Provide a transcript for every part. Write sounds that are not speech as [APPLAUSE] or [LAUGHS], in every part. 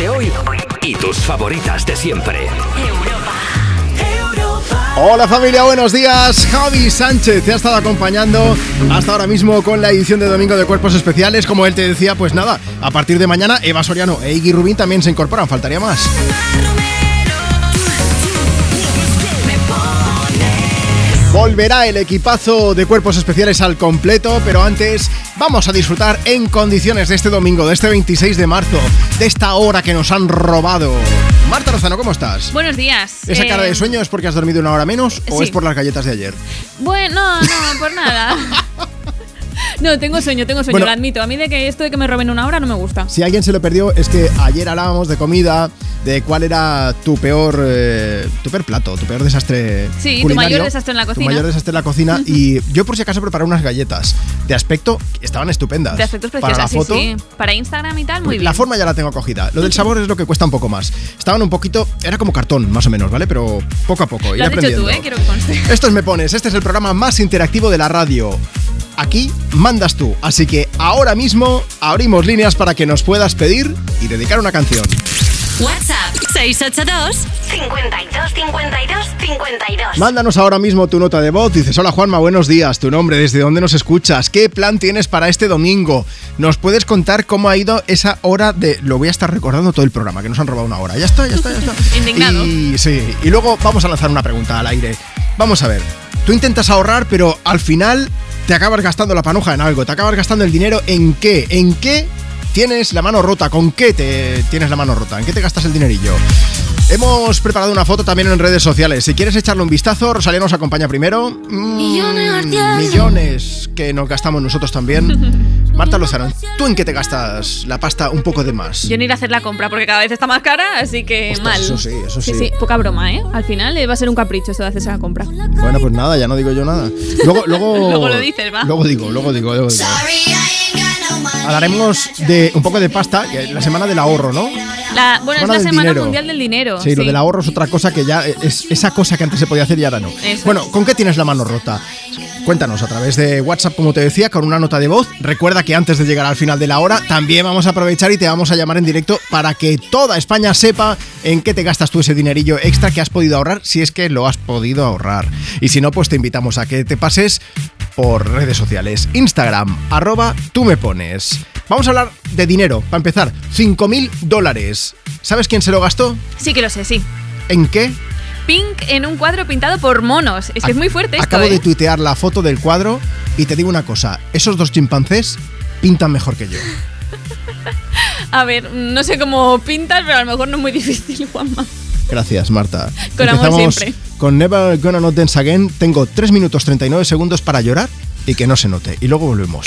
de hoy y tus favoritas de siempre. Hola familia, buenos días. Javi Sánchez te ha estado acompañando hasta ahora mismo con la edición de Domingo de Cuerpos Especiales. Como él te decía, pues nada, a partir de mañana Eva Soriano e Iggy Rubín también se incorporan, faltaría más. Volverá el equipazo de cuerpos especiales al completo, pero antes vamos a disfrutar en condiciones de este domingo, de este 26 de marzo, de esta hora que nos han robado. Marta Lozano, ¿cómo estás? Buenos días. ¿Esa cara de Eh, sueño es porque has dormido una hora menos o sí. es por las galletas de ayer? Bueno, no, no, por nada. [LAUGHS] No, tengo sueño, tengo sueño, Bueno. lo admito. A mí de que esto de que me roben una hora no me gusta. Si alguien se lo perdió, es que ayer hablábamos de comida, de cuál era tu peor, eh, tu peor plato, tu peor desastre. Sí, tu mayor desastre en la Tu cocina. mayor desastre en la cocina. y yo, por si acaso, preparé unas galletas. De aspecto, estaban estupendas. De aspectos Para preciosas, la foto, sí, sí. Para Instagram y tal, muy bien. La forma ya la tengo cogida. Lo del sabor es lo que cuesta un poco más. Estaban un poquito. Era como cartón, más o menos, ¿vale? Pero poco a poco. Lo has dicho tú, ¿eh? Quiero que conste. Esto es Me Pones, este es el programa más interactivo de la radio. Aquí mandas tú, así que ahora mismo abrimos líneas para que nos puedas pedir y dedicar una canción. WhatsApp 682 52 52 52. Mándanos ahora mismo tu nota de voz. Dices, hola Juanma, buenos días. Tu nombre, desde dónde nos escuchas, qué plan tienes para este domingo. Nos puedes contar cómo ha ido esa hora de... Lo voy a estar recordando todo el programa, que nos han robado una hora. Ya está, ya está, ya está. [LAUGHS] Indignado. Y sí, y luego vamos a lanzar una pregunta al aire. Vamos a ver, tú intentas ahorrar, pero al final te acabas gastando la panuja en algo. Te acabas gastando el dinero en qué? ¿En qué tienes la mano rota? ¿Con qué te tienes la mano rota? ¿En qué te gastas el dinerillo? Hemos preparado una foto también en redes sociales. Si quieres echarle un vistazo, Rosalía nos acompaña primero. Mm, millones que nos gastamos nosotros también. [LAUGHS] Marta Lozano, ¿tú en qué te gastas la pasta un poco de más? Yo no ir a hacer la compra porque cada vez está más cara, así que Ostras, mal. eso sí, eso sí. Sí, sí, poca broma, ¿eh? Al final eh, va a ser un capricho esto de hacerse la compra. Bueno, pues nada, ya no digo yo nada. Luego, luego, [LAUGHS] Luego lo dices, va. Luego digo, luego digo, luego digo. Hablaremos de un poco de pasta, la semana del ahorro, ¿no? La, bueno, Semana es la Semana dinero. Mundial del Dinero. Sí, lo del ahorro es otra cosa que ya es esa cosa que antes se podía hacer y ahora no. Eso Bueno, ¿con qué tienes la mano rota? Cuéntanos a través de WhatsApp, como te decía, con una nota de voz. Recuerda que antes de llegar al final de la hora, también vamos a aprovechar y te vamos a llamar en directo para que toda España sepa en qué te gastas tú ese dinerillo extra que has podido ahorrar, si es que lo has podido ahorrar. Y si no, pues te invitamos a que te pases por redes sociales. Instagram, arroba tú me pones. Vamos a hablar de dinero. Para empezar, 5.000 dólares. ¿Sabes quién se lo gastó? Sí que lo sé, sí. ¿En qué? Pink en un cuadro pintado por monos. Es que es muy fuerte esto, Acabo ¿eh? de tuitear la foto del cuadro y te digo una cosa, esos dos chimpancés pintan mejor que yo. [LAUGHS] A ver, no sé cómo pintas, pero a lo mejor no es muy difícil, [LAUGHS] Juanma. Gracias, Marta. Con amor siempre. con Never Gonna Not Dance Again. Tengo 3 minutos 39 segundos para llorar y que no se note. Y luego volvemos.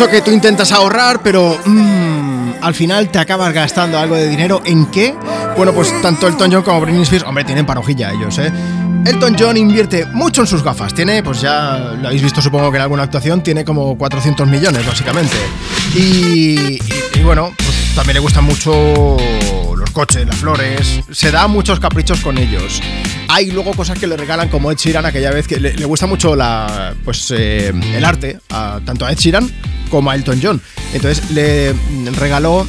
Eso que tú intentas ahorrar, pero mm, al final te acabas gastando algo de dinero. ¿En qué? Bueno, pues tanto Elton John como Britney Spears, hombre, tienen parojilla ellos, ¿eh? Elton John invierte mucho en sus gafas. Tiene, pues ya lo habéis visto supongo que en alguna actuación, tiene como 400 millones básicamente. Y, bueno, pues también le gustan mucho los coches, las flores. Se da muchos caprichos con ellos. Hay luego cosas que le regalan como Ed Sheeran aquella vez que le, gusta mucho la, pues, eh, el arte, tanto a Ed Sheeran como a Elton John. Entonces le regaló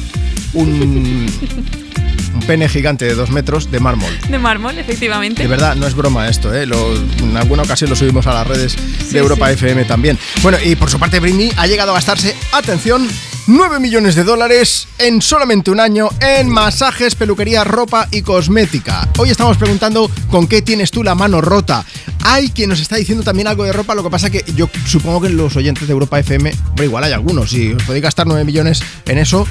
un, [LAUGHS] un pene gigante de dos metros de mármol. De mármol, efectivamente. De verdad, no es broma esto, ¿eh? Lo- en alguna ocasión lo subimos a las redes Sí, de Europa sí. FM también. Bueno, y por su parte Britney ha llegado a gastarse, atención, 9 millones de dólares en solamente un año en masajes, peluquería, ropa y cosmética. Hoy estamos preguntando con qué tienes tú la mano rota. Hay quien nos está diciendo también algo de ropa, lo que pasa que yo supongo que los oyentes de Europa FM, igual hay algunos, si os podéis gastar 9 millones en eso,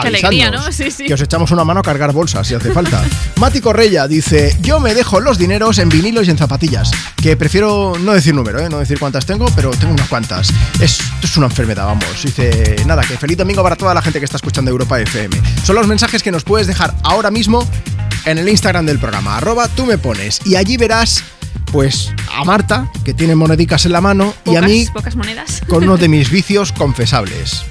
Qué alegría, ¿no? Sí, sí. Que os echamos una mano a cargar bolsas si hace falta. [LAUGHS] Mati Correia dice: Yo me dejo los dineros en vinilos y en zapatillas. Que prefiero no decir número, ¿eh? no decir cuántas tengo, pero tengo unas cuantas. Es, esto es una enfermedad, vamos. Dice: Nada, que feliz domingo para toda la gente que está escuchando Europa FM. Son los mensajes que nos puedes dejar ahora mismo en el Instagram del programa. Arroba tú me pones. Y allí verás. Pues a Marta, que tiene monedicas en la mano, y a mí Pocas monedas. con uno de [LAUGHS] mis vicios confesables.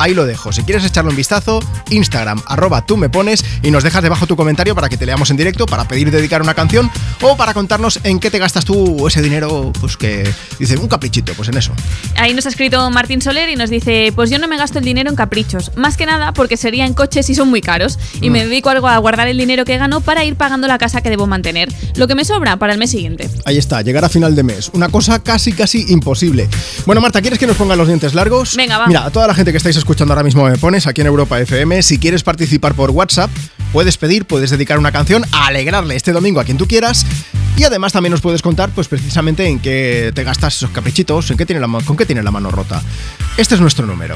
Ahí lo dejo. Si quieres echarle un vistazo, Instagram, arroba tú me pones y nos dejas debajo tu comentario para que te leamos en directo, para pedir dedicar una canción o para contarnos en qué te gastas tú ese dinero, pues que dice un caprichito, pues en eso. Ahí nos ha escrito Martín Soler y nos dice, pues yo no me gasto el dinero en caprichos, más que nada porque sería en coches y son muy caros, y Mm. me dedico algo a guardar el dinero que gano para ir pagando la casa que debo mantener, lo que me sobra para el mes siguiente. Ahí está, llegar a final de mes. Una cosa casi, casi imposible. Bueno, Marta, ¿quieres que nos pongan los dientes largos? Venga, va. Mira, a toda la gente que estáis escuchando ahora mismo me pones aquí en Europa FM, si quieres participar por WhatsApp, puedes pedir, puedes dedicar una canción a alegrarle este domingo a quien tú quieras. Y además también nos puedes contar, pues precisamente en qué te gastas esos caprichitos, en qué tiene la, con qué tiene la mano rota. Este es nuestro número.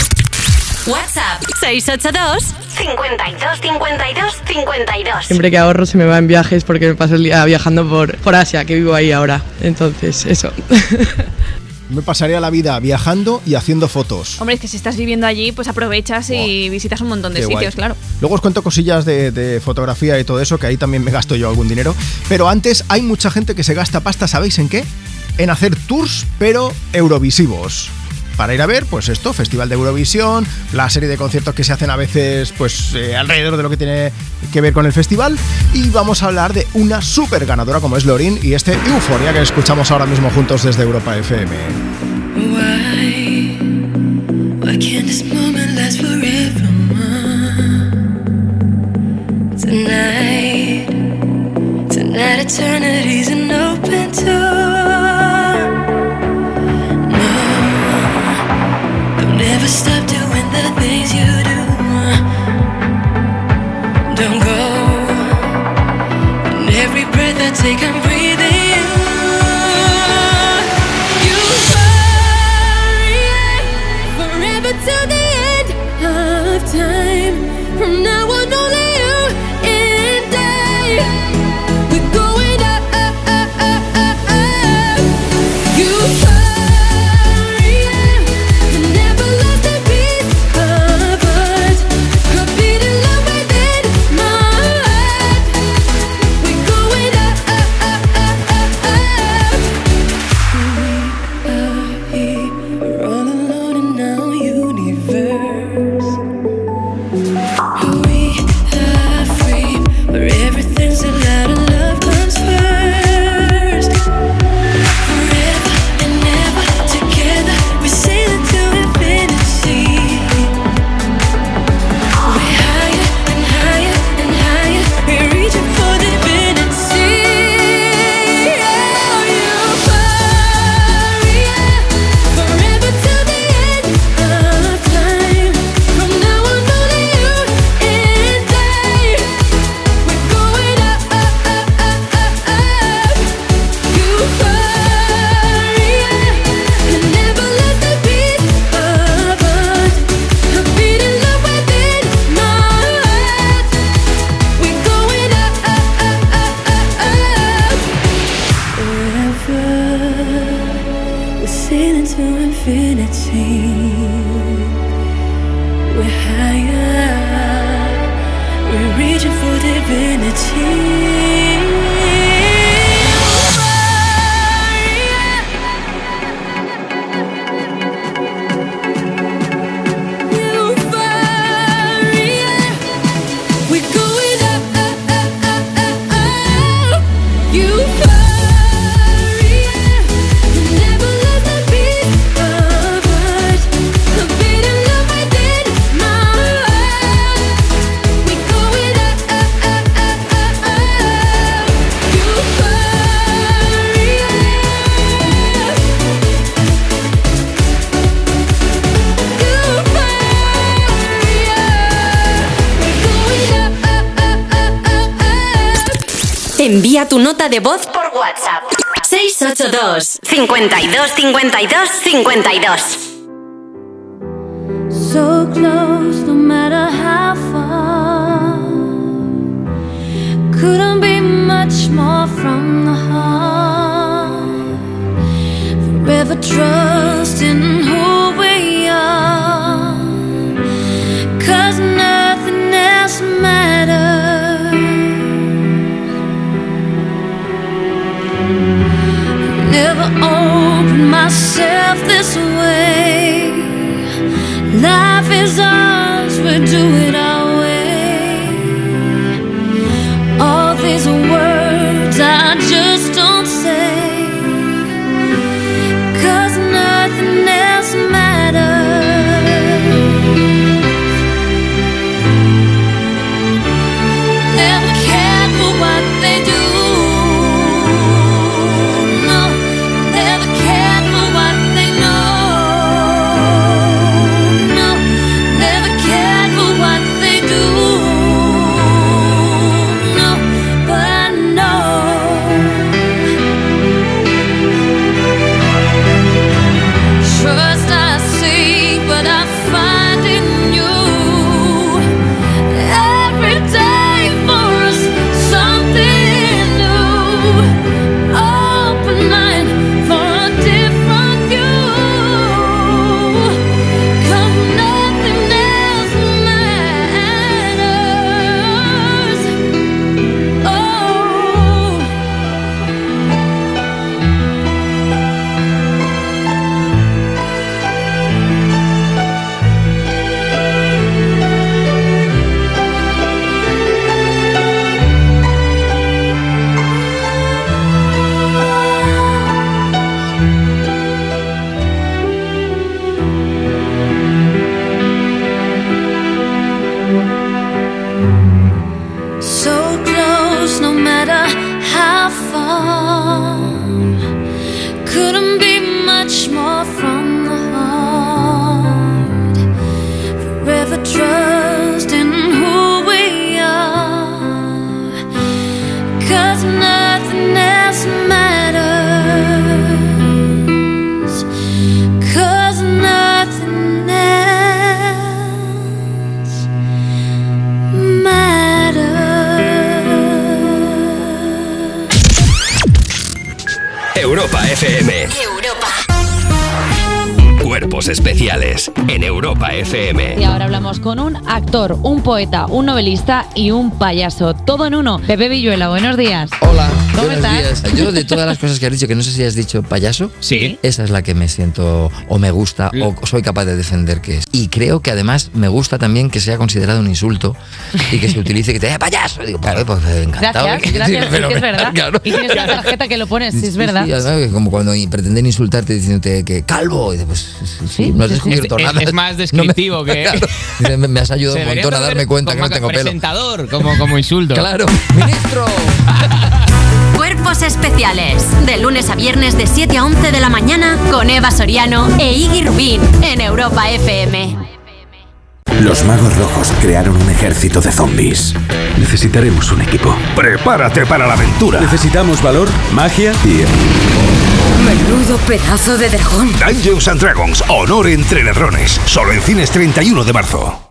WhatsApp 682 52 52 52. Siempre que ahorro se me va en viajes porque me paso el día viajando por, por Asia, que vivo ahí ahora. Entonces, eso. [LAUGHS] Me pasaría la vida viajando y haciendo fotos. Hombre, es que si estás viviendo allí, pues aprovechas y visitas un montón de Qué sitios, guay. claro. Luego os cuento cosillas de, de fotografía y todo eso, que ahí también me gasto yo algún dinero. Pero antes hay mucha gente que se gasta pasta, ¿sabéis en qué? En hacer tours, pero eurovisivos. Para ir a ver, pues esto, Festival de Eurovisión, la serie de conciertos que se hacen a veces, pues eh, alrededor de lo que tiene que ver con el festival. Y vamos a hablar de una super ganadora como es Lorin y este Euforia que escuchamos ahora mismo juntos desde Europa FM. Why? Can't this moment last forever? Don't stop doing the things you do. Don't go. And every breath I take, I'm breathing tu nota de voz Por WhatsApp. 682 52 52 52. So close, no matter how far. Couldn't be Never opened myself this way. Life is ours, we do it our especiales en Europa FM. Y ahora hablamos con un actor, un poeta, un novelista y un payaso. Todo en uno. Pepe Villuela, buenos días. Hola, ¿Cómo estás? días. Yo de todas las cosas que has dicho, que no sé si has dicho payaso, Sí. esa es la que me siento o me gusta o soy capaz de defender que es. Y creo que además me gusta también que sea considerado un insulto y que se utilice que te diga payaso. Digo, pues, pues, encantado. Gracias, gracias, sí, que es verdad. Claro. Y tienes una tarjeta que lo pones, sí, es verdad. sí, además, como cuando pretenden insultarte diciéndote que calvo, y dices, pues sí, no has descubierto Es- nada. es más [LAUGHS] descriptivo que- [LAUGHS] Claro. Me, me has ayudado un montón a darme cuenta que no tengo pelo. presentador, como, como insulto. Claro, ministro. [LAUGHS] Cuerpos especiales. De lunes a viernes de 7 a 11 de la mañana con Eva Soriano e Iggy Rubín en Europa FM. Los magos rojos crearon un ejército de zombies. Necesitaremos un equipo. Prepárate para la aventura. Necesitamos valor, magia y... Menudo pedazo de dragón. Dungeons and Dragons, honor entre ladrones. Solo en cines 31 de marzo.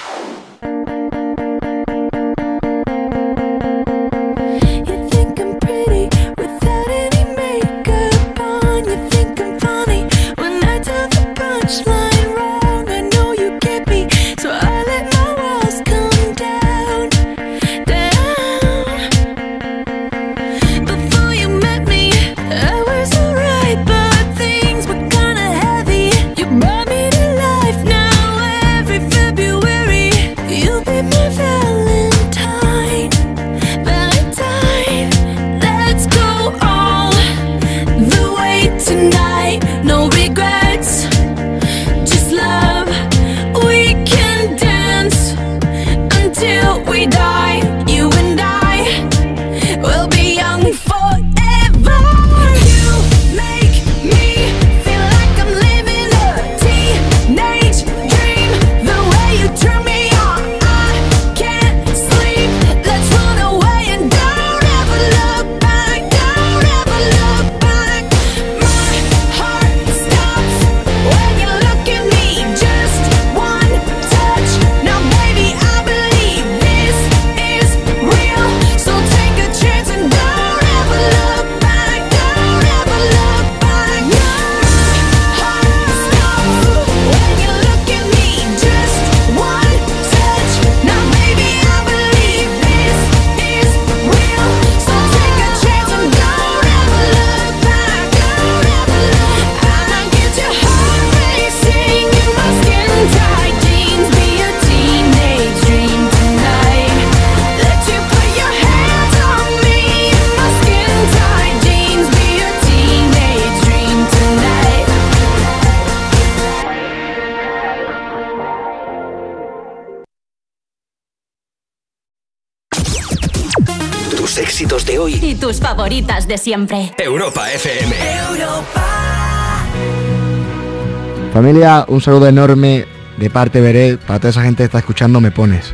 Tus favoritas de siempre. Europa FM. Familia, un saludo enorme de parte de Beret para toda esa gente que está escuchando Me Pones.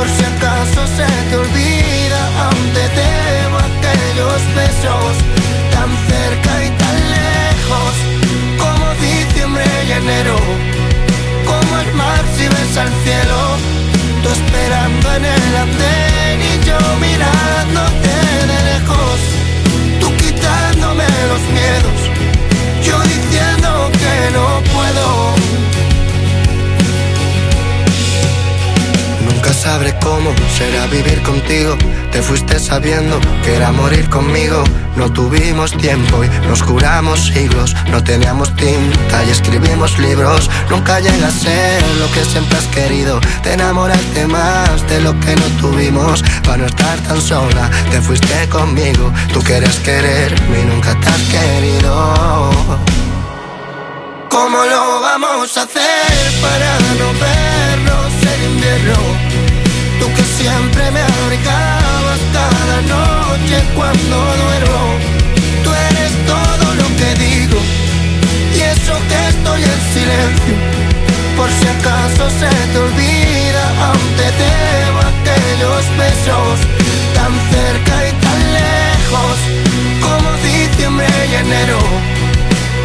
Por si acaso se te olvida, aún te aquellos besos tan cerca y tan lejos como diciembre y enero. cielo. Tú esperando en el andén y yo mirándote de lejos. Tú quitándome los miedos. Yo diciendo que no puedo. Sabré cómo será vivir contigo. Te fuiste sabiendo que era morir conmigo. No tuvimos tiempo y nos juramos siglos. No teníamos tinta y escribimos libros. Nunca llega a ser lo que siempre has querido. Te enamoraste más de lo que no tuvimos. Para no estar tan sola, te fuiste conmigo. Tú quieres quererme y nunca te has querido. ¿Cómo lo vamos a hacer para no vernos en invierno? Siempre me abrigabas cada noche cuando duermo. Tú eres todo lo que digo y eso que estoy en silencio. Por si acaso se te olvida, aún te debo aquellos besos tan cerca y tan lejos como diciembre y enero.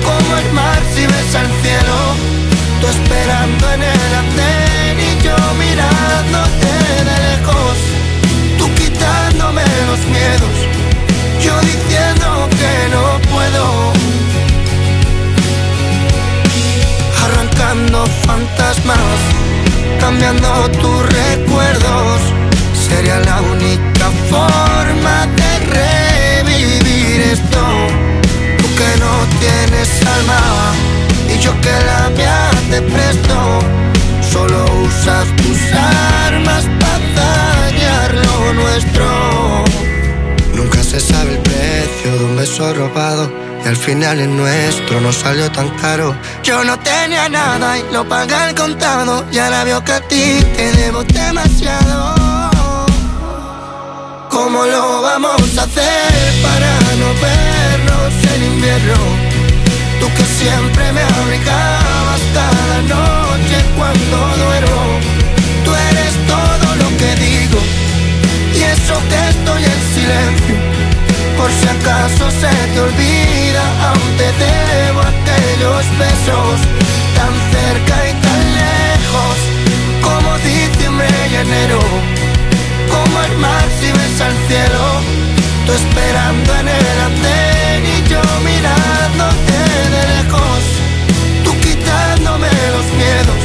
Como el mar si ves al cielo, tú esperando en el andén y yo mirándote los miedos, yo diciendo que no puedo. Arrancando fantasmas, cambiando tus recuerdos, sería la única forma de revivir esto. Tú que no tienes alma y yo que la mía te presto. Solo usas tus armas para dañar lo nuestro. Se sabe el precio de un beso robado. Y al final el nuestro no salió tan caro. Yo no tenía nada y lo pagué al contado. Y ahora veo que a ti te debo demasiado. ¿Cómo lo vamos a hacer para no vernos en invierno? Tú que siempre me abrigabas cada noche cuando duermo. Tú eres todo lo que digo y eso que estoy en silencio. Por si acaso se te olvida, aún te debo aquellos besos tan cerca y tan lejos como diciembre y enero. Como el mar si ves al cielo, tú esperando en el andén y yo mirándote de lejos, tú quitándome los miedos,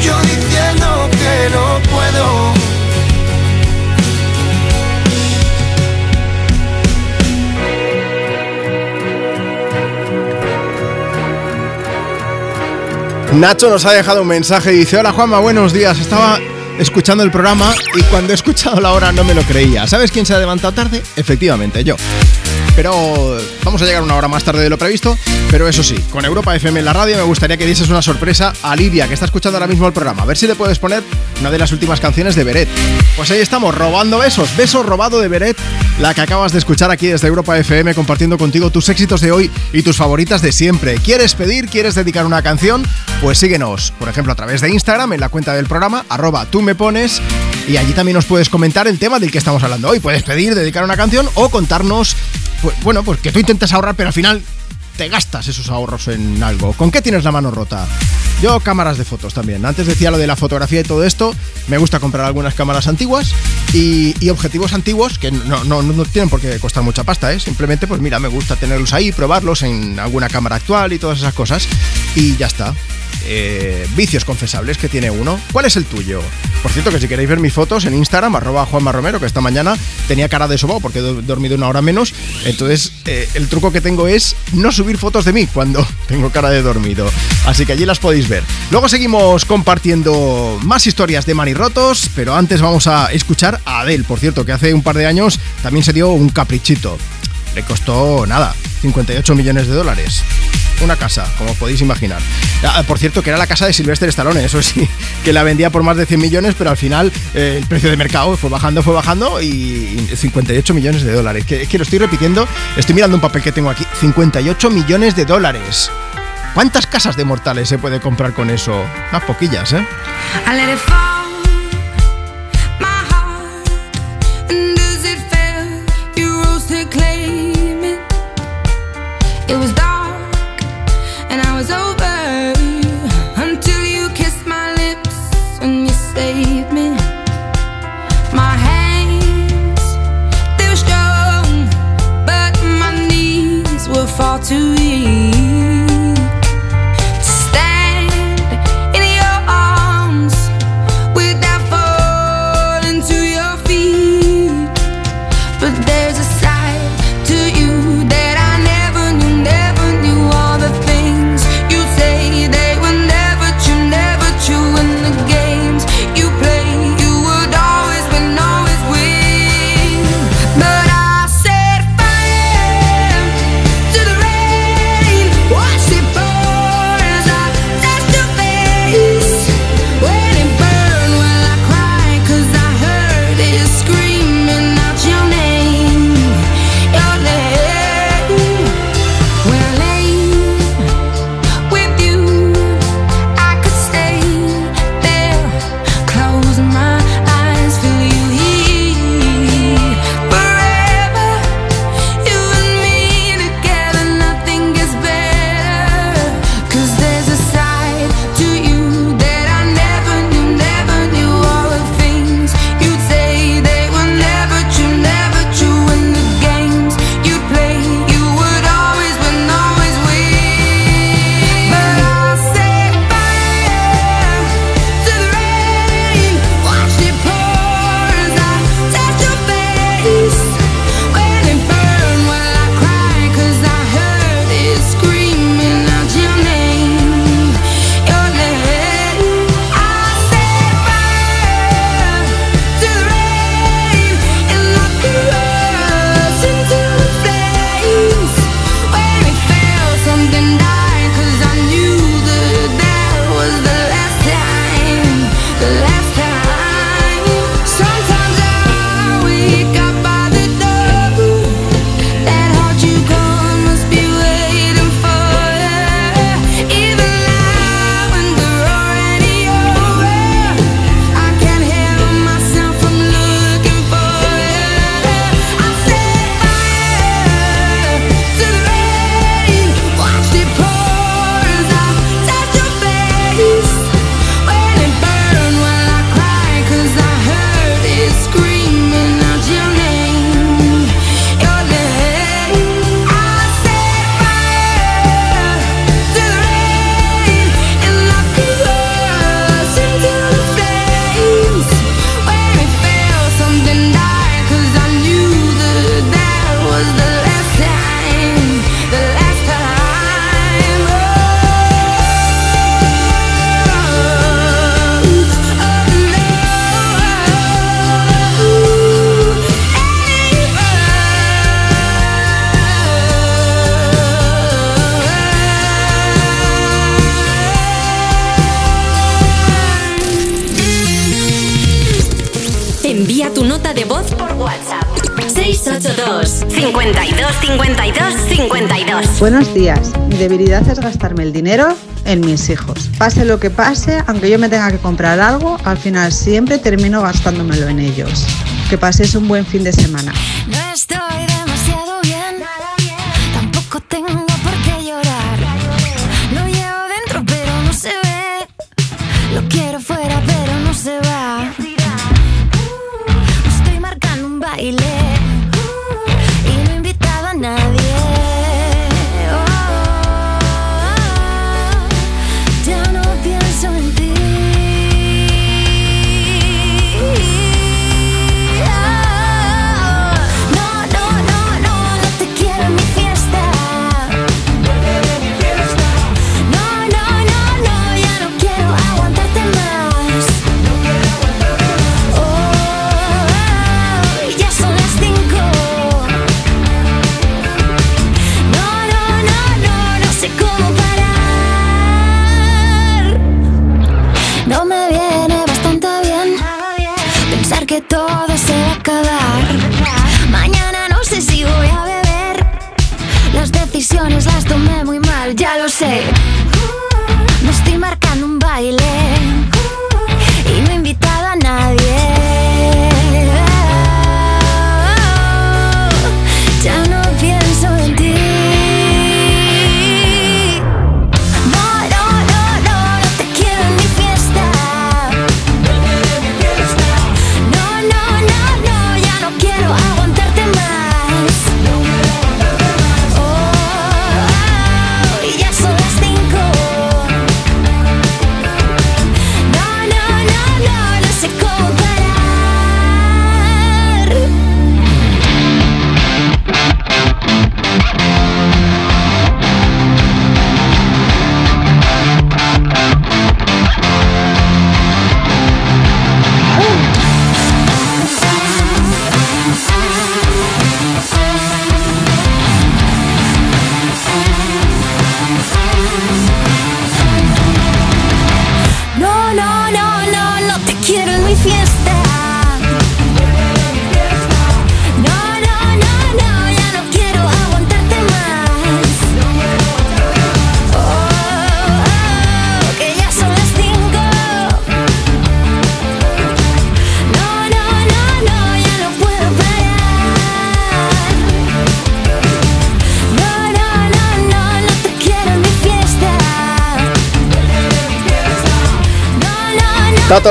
yo diciendo que no Nacho nos ha dejado un mensaje y dice, hola Juanma, buenos días. Estaba escuchando el programa y cuando he escuchado la hora no me lo creía. ¿Sabes quién se ha levantado tarde? Efectivamente, yo. Pero vamos a llegar una hora más tarde de lo previsto. Pero eso sí, con Europa FM en la radio me gustaría que dieses una sorpresa a Livia, que está escuchando ahora mismo el programa. A ver si le puedes poner una de las últimas canciones de Beret. Pues ahí estamos, robando besos. Beso robado de Beret, la que acabas de escuchar aquí desde Europa FM, compartiendo contigo tus éxitos de hoy y tus favoritas de siempre. ¿Quieres pedir? ¿Quieres dedicar una canción? Pues síguenos, por ejemplo, a través de Instagram, en la cuenta del programa, arroba tú me pones, y allí también nos puedes comentar el tema del que estamos hablando hoy. Puedes pedir, dedicar una canción o contarnos, pues, bueno, pues que tú intentas ahorrar, pero al final te gastas esos ahorros en algo. ¿Con qué tienes la mano rota? Yo cámaras de fotos también. Antes decía lo de la fotografía y todo esto. Me gusta comprar algunas cámaras antiguas y, objetivos antiguos que no, no, no tienen por qué costar mucha pasta, ¿eh? Simplemente, pues mira, me gusta tenerlos ahí, probarlos en alguna cámara actual y todas esas cosas. Y ya está. Eh, vicios confesables que tiene uno. ¿Cuál es el tuyo? Por cierto, que si queréis ver mis fotos en Instagram, arroba Juanma Romero, que esta mañana tenía cara de sobao porque he do- dormido una hora menos. Entonces, eh, el truco que tengo es no subir fotos de mí cuando [LAUGHS] tengo cara de dormido. Así que allí las podéis ver. Luego seguimos compartiendo más historias de manirrotos, pero antes vamos a escuchar a Adele, por cierto, que hace un par de años también se dio un caprichito. Le costó nada, 58 millones de dólares. Una casa, como podéis imaginar. Ah, por cierto, que era la casa de Sylvester Stallone, eso sí, [LAUGHS] que la vendía por más de 100 millones, pero al final eh, el precio de mercado fue bajando, fue bajando y 58 millones de dólares. Que, es que lo estoy repitiendo, estoy mirando un papel que tengo aquí. 58 millones de dólares. ¿Cuántas casas de mortales se puede comprar con eso? Unas poquillas, ¿eh? to hijos. Pase lo que pase, aunque yo me tenga que comprar algo, al final siempre termino gastándomelo en ellos. Que paséis un buen fin de semana.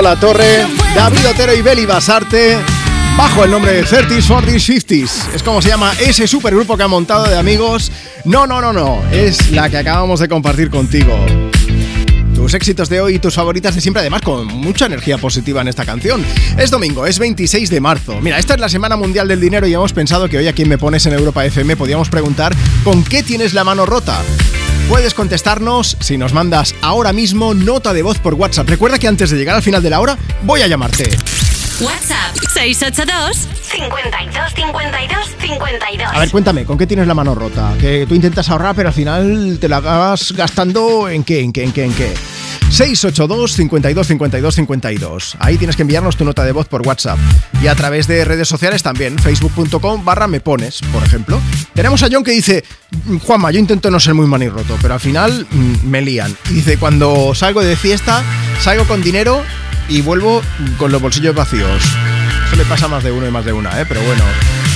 La Torre, David Otero y Beli Basarte, bajo el nombre de 30s, 40s, 50s. Es como se llama ese supergrupo que han montado de amigos. No, no, no, no, es la que acabamos de compartir contigo. Tus éxitos de hoy y tus favoritas de siempre, además con mucha energía positiva en esta canción. Es domingo, es 26 de marzo. Mira, esta es la Semana Mundial del Dinero y hemos pensado que hoy aquí en Me Pones en Europa FM podíamos preguntar ¿con qué tienes la mano rota? Puedes contestarnos si nos mandas ahora mismo nota de voz por WhatsApp. Recuerda que antes de llegar al final de la hora voy a llamarte. WhatsApp 682 52 52 52. A ver, cuéntame, ¿con qué tienes la mano rota? Que tú intentas ahorrar, pero al final te la acabas gastando en qué, en qué, en qué, en qué. 682 52 52 52. Ahí tienes que enviarnos tu nota de voz por WhatsApp. Y a través de redes sociales también, facebook.com barra me pones, por ejemplo. Tenemos a John que dice, Juanma, yo intento no ser muy manirroto, pero al final mm, me lían. Y dice, cuando salgo de fiesta, salgo con dinero y vuelvo con los bolsillos vacíos. Eso le pasa más de uno y más de una, ¿eh? Pero bueno.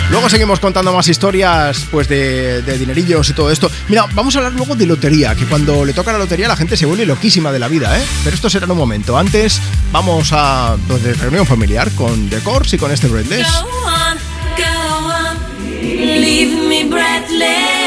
Luego seguimos contando más historias pues de, de dinerillos y todo esto. Mira, vamos a hablar luego de lotería, que cuando le toca la lotería la gente se vuelve loquísima de la vida, ¿eh? Pero esto será en un momento. Antes vamos a pues, de reunión familiar con The Corrs y con este Breathless. Go on, go on, leave me breathless.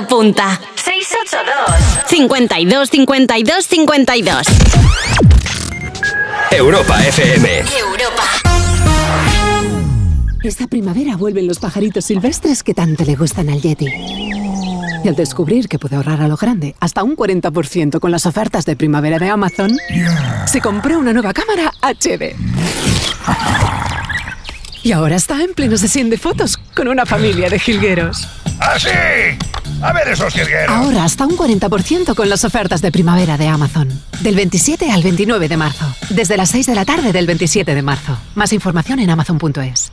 Apunta. 682 52 52 52. Europa FM. Europa. Esta primavera vuelven los pajaritos silvestres que tanto le gustan al Yeti. Y al descubrir que puede ahorrar a lo grande, hasta un 40% con las ofertas de primavera de Amazon, se compró una nueva cámara HD. Y ahora está en pleno sesión de fotos con una familia de jilgueros. ¡Así! A ver esos jilgueros. Ahora hasta un 40% con las ofertas de primavera de Amazon. Del 27 al 29 de marzo. Desde las 6 de la tarde del 27 de marzo. Más información en amazon.es.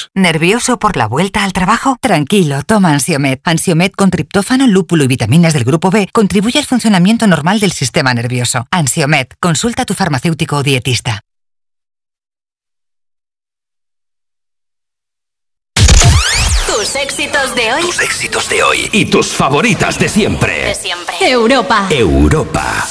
¿Nervioso por la vuelta al trabajo? Tranquilo, toma Ansiomed. Ansiomed con triptófano, lúpulo y vitaminas del grupo B contribuye al funcionamiento normal del sistema nervioso. Ansiomed, consulta a tu farmacéutico o dietista. Tus éxitos de hoy. Tus éxitos de hoy y tus favoritas de siempre. De siempre. Europa. Europa.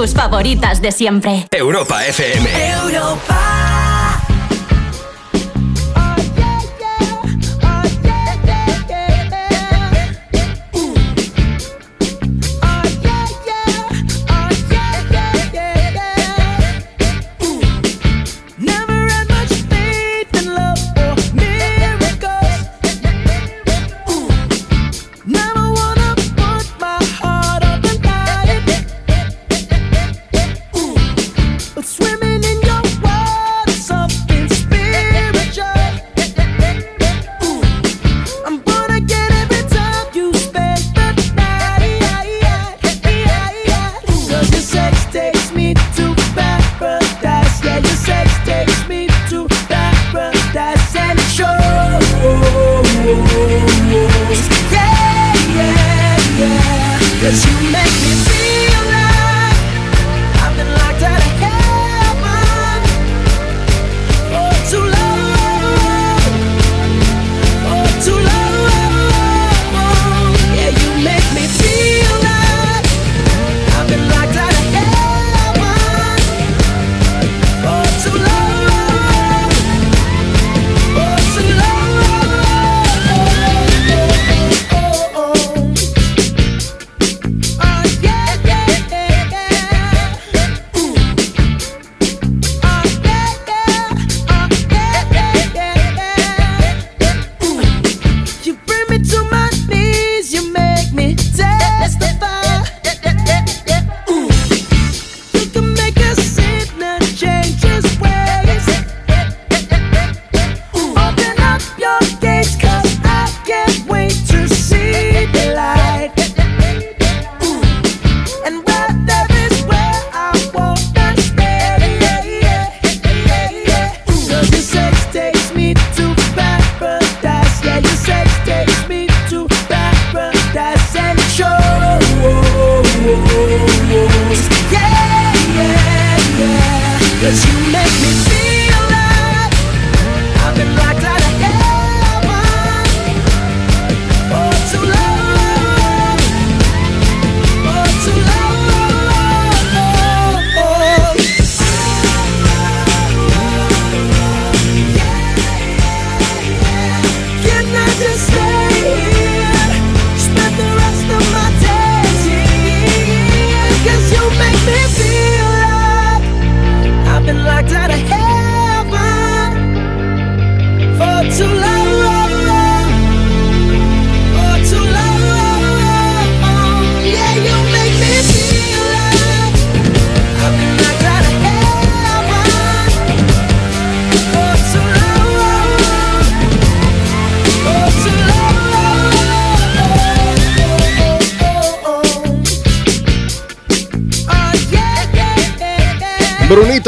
Tus favoritas de siempre. Europa FM. Never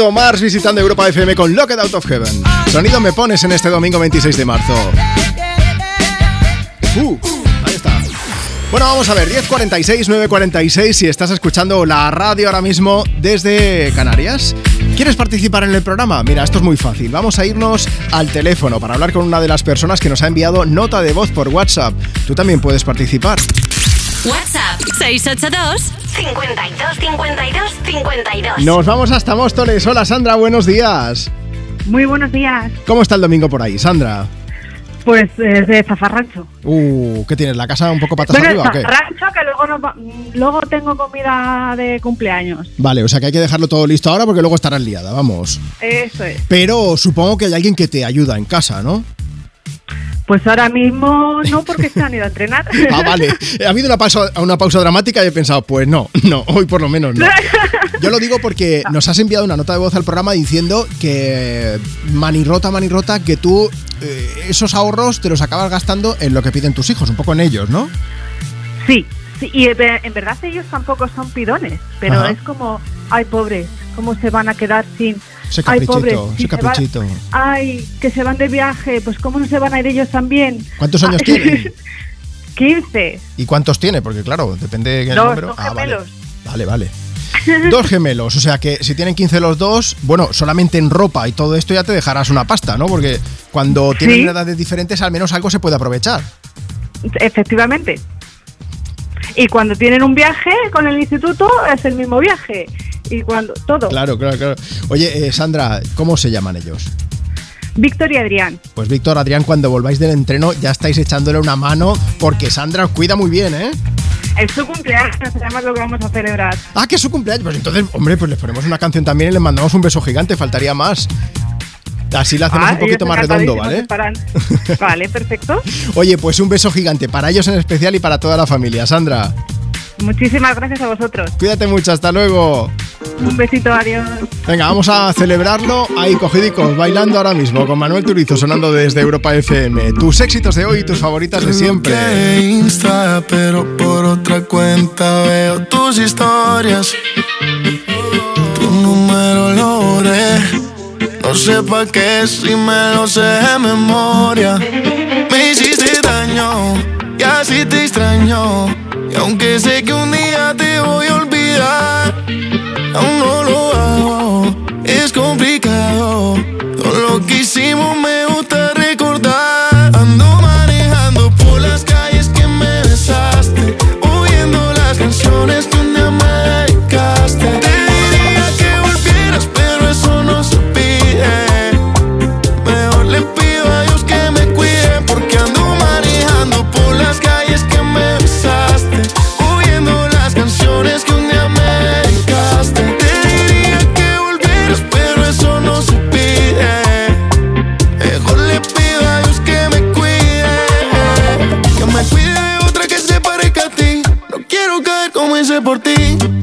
Brunito Mars visitando Europa FM con Locked Out of Heaven. Sonido me pones en este domingo 26 de marzo. Uh, ahí está. Bueno, vamos a ver, 10.46, 9.46, si estás escuchando la radio ahora mismo desde Canarias. ¿Quieres participar en el programa? Mira, esto es muy fácil. Vamos a irnos al teléfono para hablar con una de las personas que nos ha enviado nota de voz por WhatsApp. Tú también puedes participar. WhatsApp 682 52 52 52. Nos vamos hasta Móstoles. Hola Sandra, buenos días. Muy buenos días. ¿Cómo está el domingo por ahí, Sandra? Pues eh, de zafarrancho. Uh, ¿qué tienes? ¿La casa un poco patas Bueno, arriba o qué? zafarrancho que luego, va- luego tengo comida de cumpleaños. Vale, o sea que hay que dejarlo todo listo ahora porque luego estarás liada, vamos. Eso es. Pero supongo que hay alguien que te ayuda en casa, ¿no? Pues ahora mismo no, porque se han ido a entrenar. [LAUGHS] Ah, vale. Ha habido una pausa, una pausa dramática y he pensado, pues no, no, hoy por lo menos no. [LAUGHS] Yo lo digo porque nos has enviado una nota de voz al programa diciendo que manirrota, manirrota, que tú eh, esos ahorros te los acabas gastando en lo que piden tus hijos, un poco en ellos, ¿no? Sí, sí, y en ver- en verdad ellos tampoco son pidones, pero Ajá. es como, ay, pobres, ¿cómo se van a quedar sin... Ese ay, caprichito, pobres, ese si se van- caprichito. ay, que se van de viaje, pues ¿cómo no se van a ir ellos también? ¿Cuántos años Ay, tienen? [LAUGHS] 15. ¿Y cuántos tiene? Porque claro, depende del número. dos Ah, vale. Vale, vale. [LAUGHS] Dos gemelos, o sea que si tienen 15 los dos, bueno, solamente en ropa y todo esto ya te dejarás una pasta, ¿no? Porque cuando tienen Sí. edades diferentes al menos algo se puede aprovechar. Efectivamente. Y cuando tienen un viaje con el instituto es el mismo viaje. Y cuando todo. Claro, claro, claro. Oye, eh, Sandra, ¿cómo se llaman ellos? Víctor y Adrián. Pues Víctor, Adrián, cuando volváis del entreno ya estáis echándole una mano porque Sandra os cuida muy bien, ¿eh? Es su cumpleaños, además lo que vamos a celebrar. Ah, que es su cumpleaños. Pues entonces, hombre, pues les ponemos una canción también y les mandamos un beso gigante, faltaría más. Así la hacemos Ah, un poquito más redondo, ¿vale? [LAUGHS] vale, perfecto. Oye, pues un beso gigante para ellos en especial y para toda la familia. Sandra, Muchísimas gracias a vosotros. cuídate mucho, hasta luego. Un besito, adiós. Venga, vamos a celebrarlo ahí cogidicos, bailando ahora mismo con Manuel Turizo sonando desde Europa FM. Tus éxitos de hoy y tus favoritas de siempre. Que Insta, pero por otra cuenta veo tus historias. Tu número lo. No sé pa' qué si me lo sé de memoria. Me hiciste daño Y aunque sé que un día te voy a olvidar, aún no lo hago. Es complicado. Todo lo que hicimos me por ti.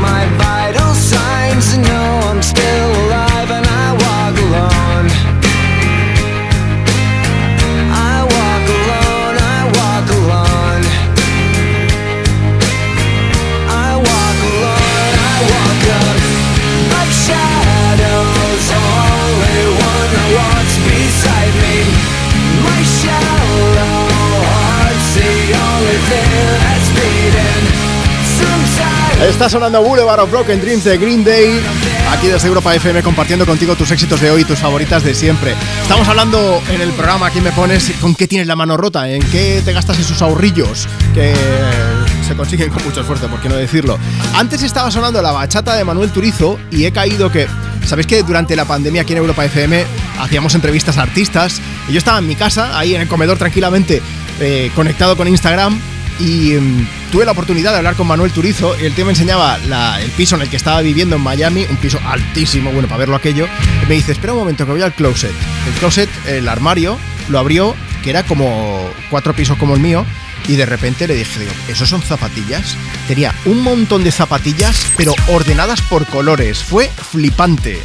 My vital Está sonando Boulevard of Broken Dreams de Green Day. Aquí desde Europa FM compartiendo contigo tus éxitos de hoy y tus favoritas de siempre. Estamos hablando en el programa, aquí me pones con qué tienes la mano rota, en qué te gastas esos ahorrillos que se consiguen con mucho esfuerzo, por qué no decirlo. Antes estaba sonando la bachata de Manuel Turizo y he caído que, ¿sabéis que durante la pandemia aquí en Europa FM hacíamos entrevistas a artistas? Y yo estaba en mi casa, ahí en el comedor tranquilamente, eh, conectado con Instagram y mm, tuve la oportunidad de hablar con Manuel Turizo. El tío me enseñaba el piso en el que estaba viviendo en Miami, un piso altísimo, bueno, para verlo aquello. Me dice, espera un momento que voy al closet. El closet, el armario, lo abrió, que era como cuatro pisos como el mío. Y de repente le dije, digo, ¿esos son zapatillas? Tenía un montón de zapatillas, pero ordenadas por colores. Fue flipante.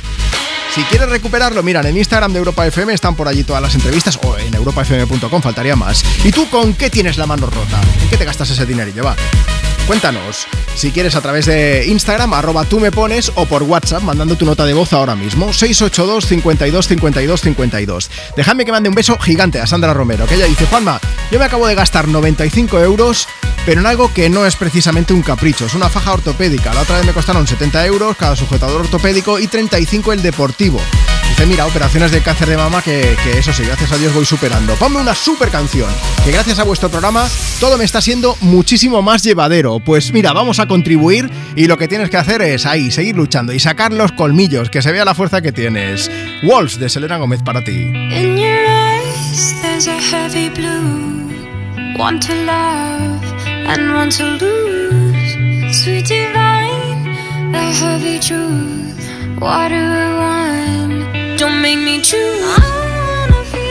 Si quieres recuperarlo, mira, en Instagram de Europa FM están por allí todas las entrevistas o en europafm.com faltaría más. ¿Y tú con qué tienes la mano rota? ¿En qué te gastas ese dinerillo? Va. Cuéntanos, si quieres a través de Instagram, arroba tú me pones o por WhatsApp, mandando tu nota de voz ahora mismo, 682 52 52 52. Dejadme que mande un beso gigante a Sandra Romero, que ella dice, Juanma, yo me acabo de gastar 95 euros, pero en algo que no es precisamente un capricho, es una faja ortopédica. La otra vez me costaron 70 euros cada sujetador ortopédico y 35 el deportivo. Dice, mira, operaciones de cáncer de mama que, eso sí, gracias a Dios voy superando. Ponme una super canción, que gracias a vuestro programa todo me está siendo muchísimo más llevadero. Pues mira, vamos a contribuir y lo que tienes que hacer es ahí, seguir luchando y sacar los colmillos, que se vea la fuerza que tienes. Walls de Selena Gómez para ti. There's a heavy blue. To love and to lose. Sweet divine, the heavy truth. Make me choose. I wanna feel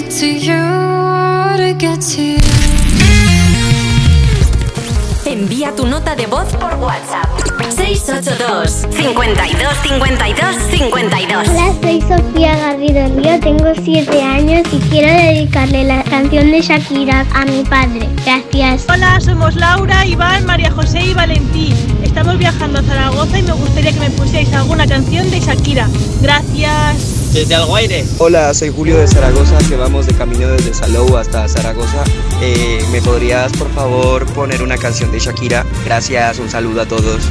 get to you, to get to you. Envía tu nota de voz por WhatsApp. 682 52 52 52. Hola, soy Sofía Garrido Río, tengo 7 años y quiero dedicarle la canción de Shakira a mi padre. Gracias. Hola, somos Laura, Iván, María José y Valentín. Estamos viajando a Zaragoza y me gustaría que me pusierais alguna canción de Shakira. Gracias. Desde Alguaire. Hola, soy Julio de Zaragoza, que vamos de camino desde Salou hasta Zaragoza. Eh, ¿Me podrías, por favor, poner una canción de Shakira? Gracias, un saludo a todos.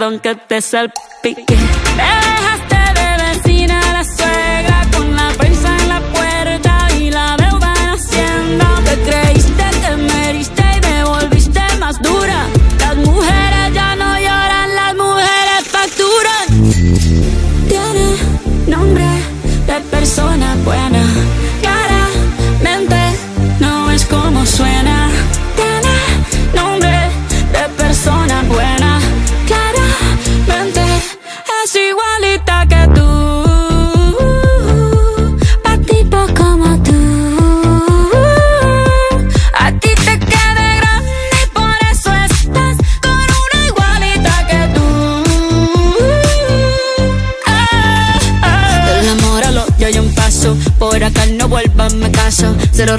Perdón que te salpique. Me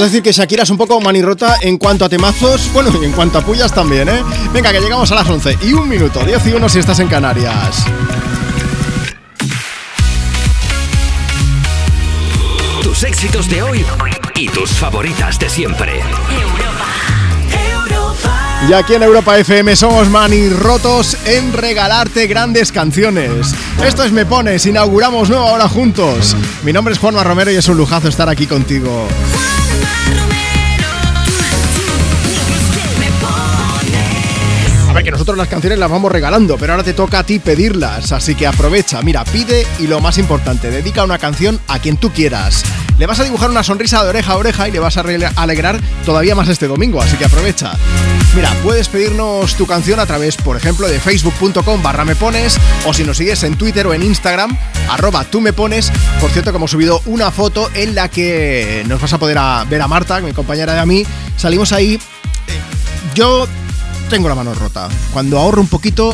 Podemos decir que Shakira es un poco manirrota en cuanto a temazos, bueno, y en cuanto a pullas también, ¿eh? Venga, que llegamos a las 11 y un minuto, 10 y 1 si estás en Canarias. Tus éxitos de hoy y tus favoritas de siempre. Y aquí en Europa FM somos manirrotos en regalarte grandes canciones. Esto es Me Pones, inauguramos nueva hora juntos. Mi nombre es Juanma Romero y es un lujazo estar aquí contigo. A ver, que nosotros las canciones las vamos regalando, pero ahora te toca a ti pedirlas, así que aprovecha. Mira, pide y lo más importante, dedica una canción a quien tú quieras. Le vas a dibujar una sonrisa de oreja a oreja y le vas a alegrar todavía más este domingo, así que aprovecha. Mira, puedes pedirnos tu canción a través, por ejemplo, de facebook.com barra me pones o si nos sigues en Twitter o en Instagram, arroba tú me pones. Por cierto, que hemos subido una foto en la que nos vas a poder ver a Marta, mi compañera y a mí. Salimos ahí. eh, Yo tengo la mano rota. Cuando ahorro un poquito,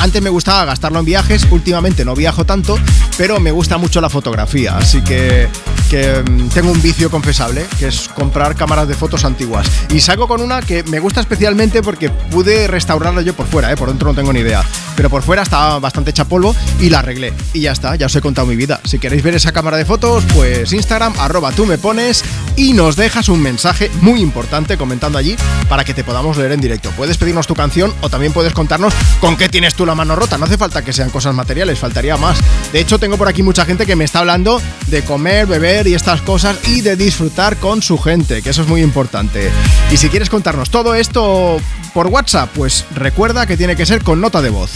antes me gustaba gastarlo en viajes, últimamente no viajo tanto, pero me gusta mucho la fotografía, así que, que, mm, tengo un vicio confesable, que es comprar cámaras de fotos antiguas. Y salgo con una que me gusta especialmente porque pude restaurarla yo por fuera, ¿eh? por dentro no tengo ni idea, pero por fuera estaba bastante hecha polvo y la arreglé. Y ya está, ya os he contado mi vida. Si queréis ver esa cámara de fotos, pues Instagram, arroba tú me pones y nos dejas un mensaje muy importante comentando allí para que te podamos leer en directo. Puedes pedirnos tu canción o también puedes contarnos con qué tienes tú la mano rota. No hace falta que sean cosas materiales, faltaría más. De hecho, tengo por aquí mucha gente que me está hablando de comer, beber y estas cosas y de disfrutar con su gente, que eso es muy importante. Y si quieres contarnos todo esto por WhatsApp, pues recuerda que tiene que ser con nota de voz.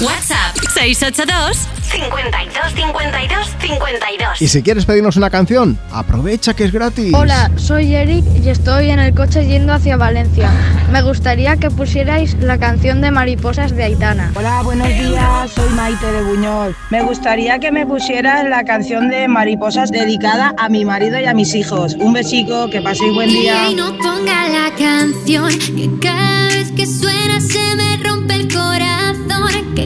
WhatsApp 682 52 52 52. Y si quieres pedirnos una canción, aprovecha que es gratis. Hola, soy Eric y estoy en el coche yendo hacia Valencia. Me gustaría que pusierais la canción de Mariposas de Aitana. Hola, buenos días, soy Maite de Buñol. Me gustaría que me pusieras la canción de Mariposas dedicada a mi marido y a mis hijos. Un besico, que paséis buen día. Y no ponga la canción que cada vez que suena se me rompe el corazón. Que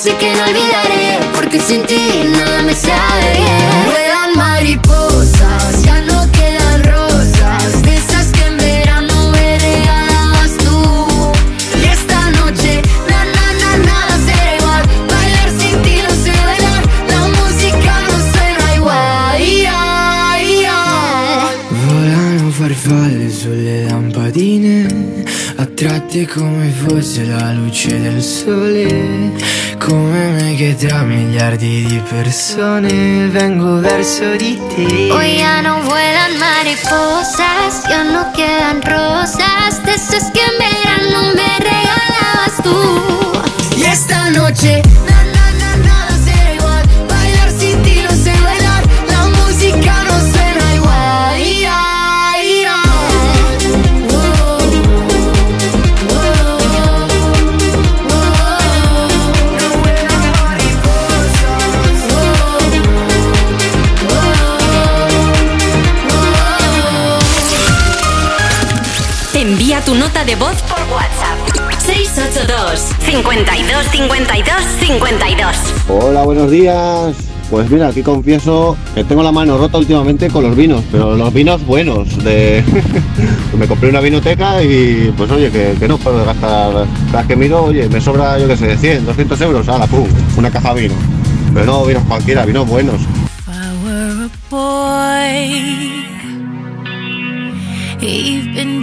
sé que no olvidaré. Porque sin ti nada me sabe bien. Vuelan mariposas, ya no quedan rosas. De esas que en verano me regalabas tú. Y esta noche, na na na nada será igual. Bailar sin ti no sé bailar. La música no suena igual. Y ay, ay. Volano farfalle sulle lampadine, attratte come fosse la luce del sole. Come me che tra miliardi di persone vengo verso di te. Hoy ya no vuelan mariposas, ya no quedan rosas, de esas que en verano me regalabas tú. Y esta noche, tu nota de voz por WhatsApp. 682 52 52 52. Hola, buenos días. Pues mira, aquí confieso que tengo la mano rota últimamente con los vinos, pero los vinos buenos. De... [LAUGHS] me compré una vinoteca y pues oye, que, que no puedo gastar. Cada que miro, oye, me sobra, yo qué sé, 100, 200 euros, la pum, una caja de vino. Pero no vinos cualquiera, vinos buenos. I were a boy, even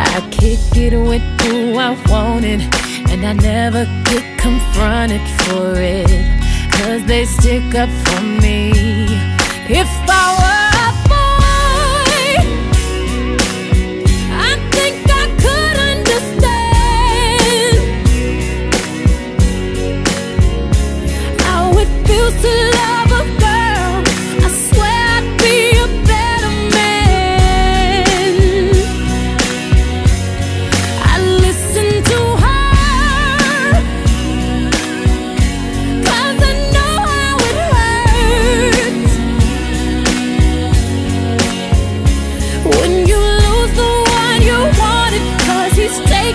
I kick it with who I wanted, and I never get confronted for it. Cause they stick up for me. If I were a boy, I think I could understand how it feels to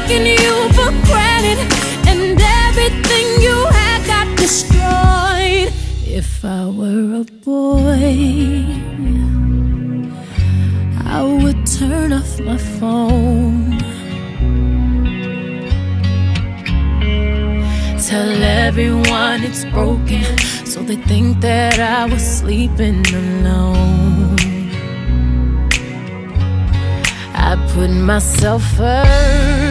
taking you for granted, and everything you had got destroyed. If I were a boy, I would turn off my phone. Tell everyone it's broken, so they think that I was sleeping alone. I put myself first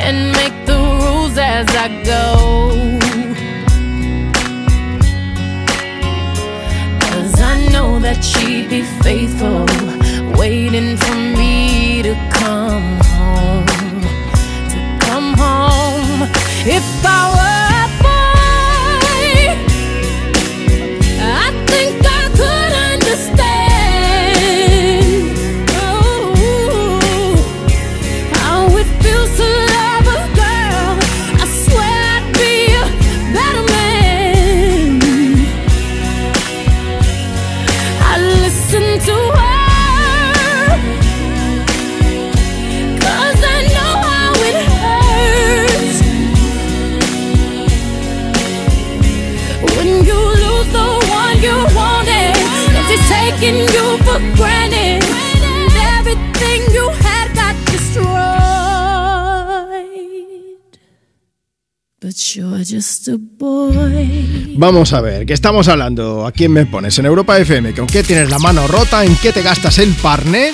and make the rules as I go. Cause I know that she'd be faithful, waiting for me to come home. To come home. If I were Vamos a ver, que estamos hablando. ¿A quién me pones? En Europa FM. ¿Con qué tienes la mano rota? ¿En qué te gastas el parné?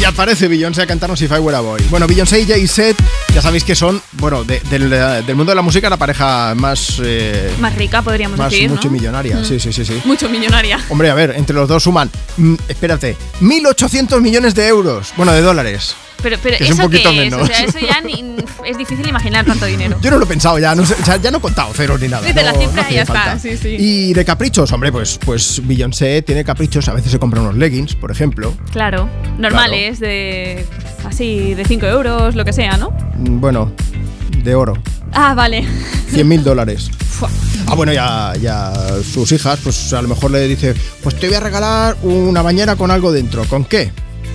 Y aparece Beyoncé a cantarnos If I Were a Boy. Bueno, Beyoncé y Jay-Z, ya sabéis que son, bueno, de- del, del mundo de la música la pareja más... eh, Más rica, podríamos más decir, ¿no? multimillonaria. Mm. Sí, sí, sí, sí. Mucho millonaria. Hombre, a ver, entre los dos suman, mm, espérate, 1.800 millones de euros. Bueno, de dólares. Pero, pero Que es un ¿eso poquito qué es? O menos. sea, eso ya ni- [LAUGHS] es difícil imaginar tanto dinero. Yo no lo he pensado ya, no sé, o sea, ya no he contado ceros ni nada. Dice la cifra no y ya está, falta. sí, sí. Y de caprichos, hombre, pues, pues Beyoncé tiene caprichos. A veces se compra unos leggings, por ejemplo. Claro, normales, de así, de 5 euros, lo que sea, ¿no? Mm, Bueno, de oro. Ah, vale. 100 mil dólares. [LAUGHS] Ah, bueno, ya, ya sus hijas, pues a lo mejor le dice, pues te voy a regalar una bañera con algo dentro. ¿Con qué?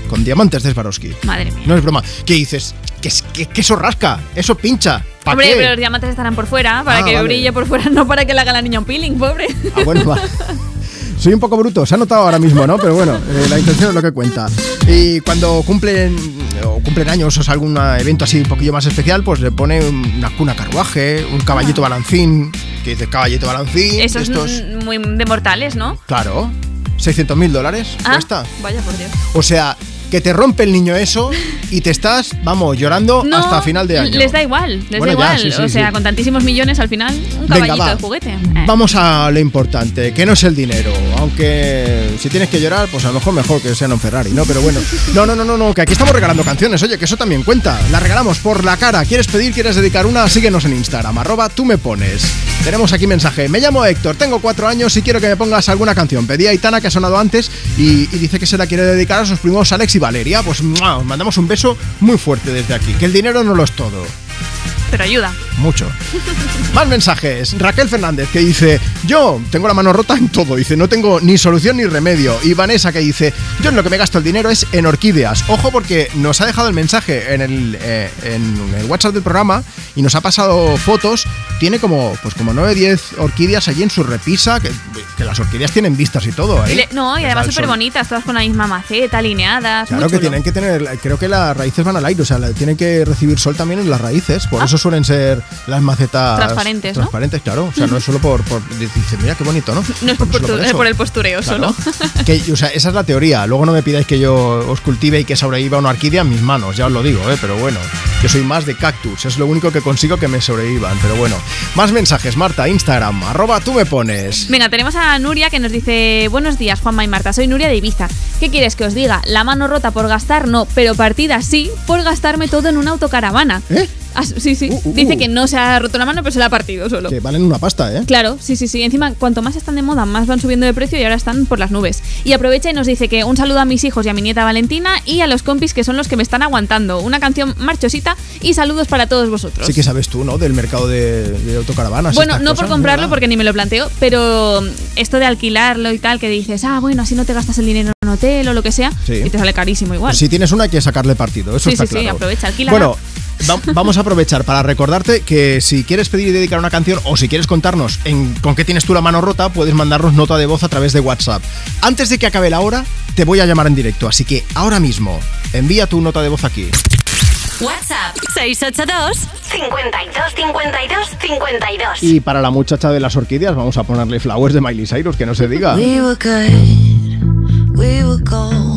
Con diamantes de Swarovski. Madre mía. No es broma. ¿Qué dices? Que, que, que eso rasca, eso pincha. ¿Para Hombre, qué? pero los diamantes estarán por fuera, para Ah, que vale. brille por fuera, no para que le haga la niña un peeling, pobre. Ah, bueno, va. [LAUGHS] Soy un poco bruto, se ha notado ahora mismo, ¿no? Pero bueno, eh, la intención es lo que cuenta. Y cuando cumplen o cumplen años o es algún evento así un poquillo más especial, pues le pone una cuna carruaje, un caballito balancín, que dice caballito balancín. Eso es estos, mm, muy de mortales, ¿no? claro, 600 mil dólares Ah, cuesta. Vaya por Dios. O sea, que te rompe el niño eso [LAUGHS] y te estás, vamos, llorando No, hasta final de año. Les da igual, les Bueno, da ya, igual. sí, sí, o sea, sí. con tantísimos millones al final, un Venga, caballito va. de juguete. Eh. Vamos a lo importante, que no es el dinero. Aunque si tienes que llorar, pues a lo mejor mejor que sea un Ferrari, ¿no? Pero bueno. No, no, no, no, no, que aquí estamos regalando canciones, oye, que eso también cuenta. La regalamos por la cara. ¿Quieres pedir, quieres dedicar una? Síguenos en Instagram, arroba tú me pones. Tenemos aquí mensaje. Me llamo Héctor, tengo cuatro años y quiero que me pongas alguna canción. Pedí a Aitana que ha sonado antes y, y dice que se la quiere dedicar a sus primos Alex y Valeria. Pues mandamos un beso muy fuerte desde aquí. Que el dinero no lo es todo. Pero ayuda. Mucho. [LAUGHS] Más mensajes. Raquel Fernández que dice, yo tengo la mano rota en todo. Dice, no tengo ni solución ni remedio. Y Vanessa que dice, yo en lo que me gasto el dinero es en orquídeas. Ojo porque nos ha dejado el mensaje en el, eh, en el WhatsApp del programa y nos ha pasado fotos. Tiene como, pues como 9 10 orquídeas allí en su repisa. Que que las orquídeas tienen vistas y todo, Y ¿eh? le- no, y además súper bonitas, todas con la misma maceta, alineadas. Claro que tienen que tener, creo que las raíces van al aire, o sea, tienen que recibir sol también en las raíces, por Ah. eso suelen ser las macetas Transparentes, claro, o sea, no es solo por, por dice, mira qué bonito, ¿no? [LAUGHS] No por, eso. es por el postureo Claro. solo. [LAUGHS] Que, o sea, esa es la teoría. Luego no me pidáis que yo os cultive y que sobreviva una orquídea en mis manos, ya os lo digo, ¿eh? pero bueno, yo soy más de cactus, es lo único que consigo que me sobrevivan, pero bueno. Más mensajes, Marta, Instagram, arroba tú me pones. Venga, tenemos a Nuria que nos dice: Buenos días, Juanma y Marta. Soy Nuria de Ibiza. ¿Qué quieres que os diga? La mano rota por gastar, no, pero partida sí, por gastarme todo en una autocaravana. ¿Eh? Ah, sí, sí. Dice que no se ha roto la mano, pero se la ha partido solo. Que valen una pasta, ¿eh? Claro, sí, sí, sí. Encima, cuanto más están de moda, más van subiendo de precio y ahora están por las nubes. Y aprovecha y nos dice que un saludo a mis hijos y a mi nieta Valentina y a los compis que son los que me están aguantando. Una canción marchosita y saludos para todos vosotros. Sí que sabes tú, ¿no? Del mercado de, de autocaravanas. Bueno, no por comprarlo ¿verdad? porque ni me lo planteo, pero esto de alquilarlo y tal, que dices, ah, bueno, así no te gastas el dinero en hotel o lo que sea, Sí. y te sale carísimo igual. Pues si tienes una, hay que sacarle partido, eso Sí, está sí, sí, aprovecha, alquílala. Bueno, va- vamos a aprovechar para recordarte que si quieres pedir y dedicar una canción o si quieres contarnos en, con qué tienes tú la mano rota, puedes mandarnos nota de voz a través de WhatsApp. Antes de que acabe la hora, te voy a llamar en directo, así que ahora mismo envía tu nota de voz aquí. WhatsApp 682 52 52 52. Y para la muchacha de las orquídeas, vamos a ponerle Flowers de Miley Cyrus, que no se diga. We were good, we were gold.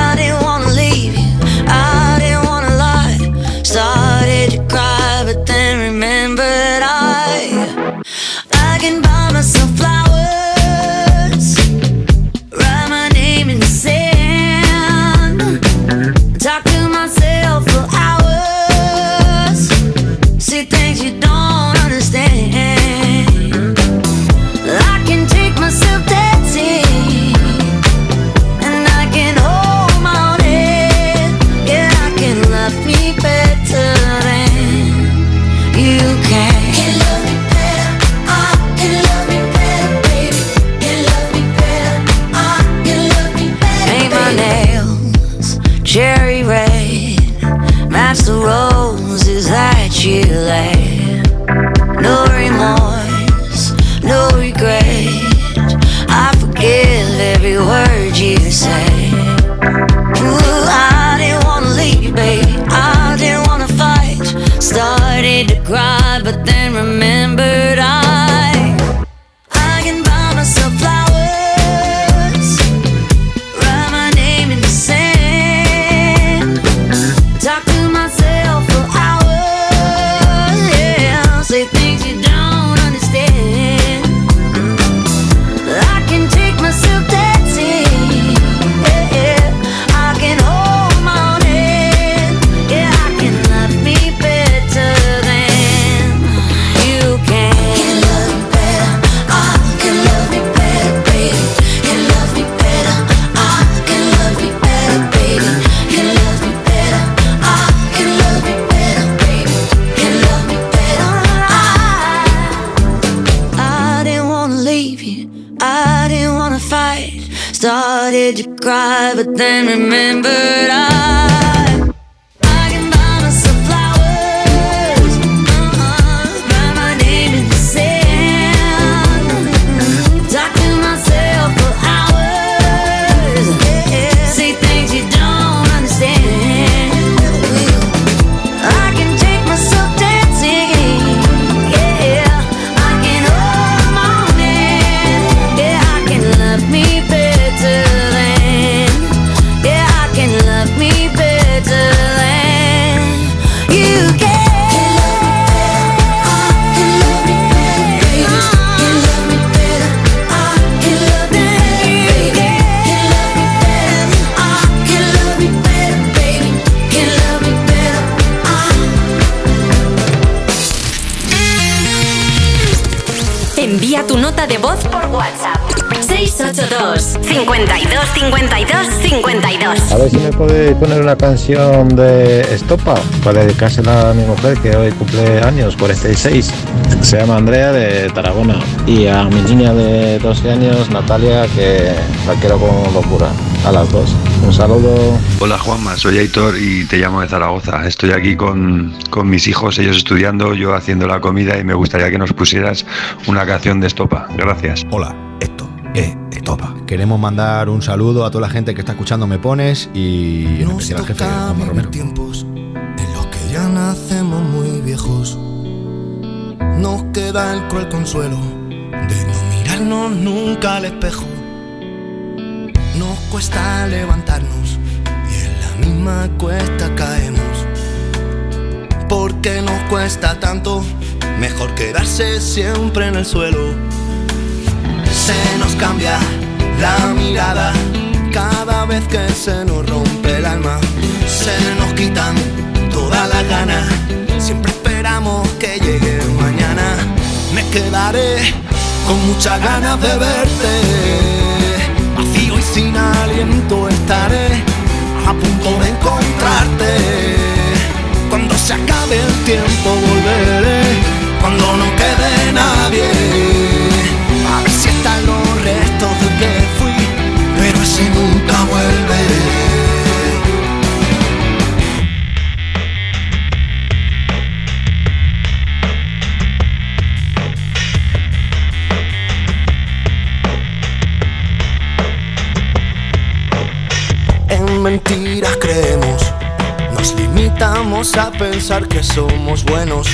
To cry, but then remembered I. si me podéis poner una canción de Estopa para dedicársela a mi mujer que hoy cumple años, 46. Se llama Andrea de Tarragona. Y a mi niña de 12 años, Natalia, que la quiero con locura. A las dos. Un saludo. Hola Juanma, soy Aitor y te llamo de Zaragoza. Estoy aquí con, con mis hijos, ellos estudiando, yo haciendo la comida y me gustaría que nos pusieras una canción de estopa. Gracias. Hola, esto es Estopa. Queremos mandar un saludo a toda la gente que está escuchando Me Pones y en especial al jefe Juanma Romero. tiempos en los que ya nacemos muy viejos. Nos queda el cruel consuelo de no mirarnos nunca al espejo. Nos cuesta levantarnos y en la misma cuesta caemos. Porque nos cuesta tanto, mejor quedarse siempre en el suelo. Se nos cambia la mirada cada vez que se nos rompe el alma. Se nos quitan todas las ganas. Siempre esperamos que llegue mañana. Me quedaré con muchas ganas de verte. Vacío y sin aliento estaré a punto de encontrarte. Cuando se acabe el tiempo volveré. Cuando no quede nadie. A ver si están los restos de que fui. Pero ese nunca vuelve. En mentiras creemos, nos limitamos a pensar que somos buenos.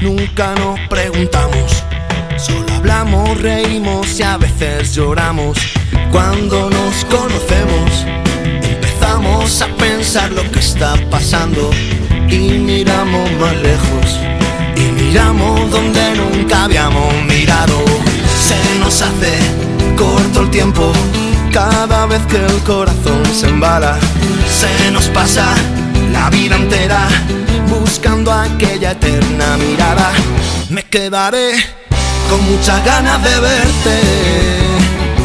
Nunca nos preguntamos, hablamos, reímos y a veces lloramos. Cuando nos conocemos, empezamos a pensar lo que está pasando y miramos más lejos. Y miramos donde nunca habíamos mirado. Se nos hace corto el tiempo cada vez que el corazón se embala. Se nos pasa la vida entera buscando aquella eterna mirada. Me quedaré con muchas ganas de verte.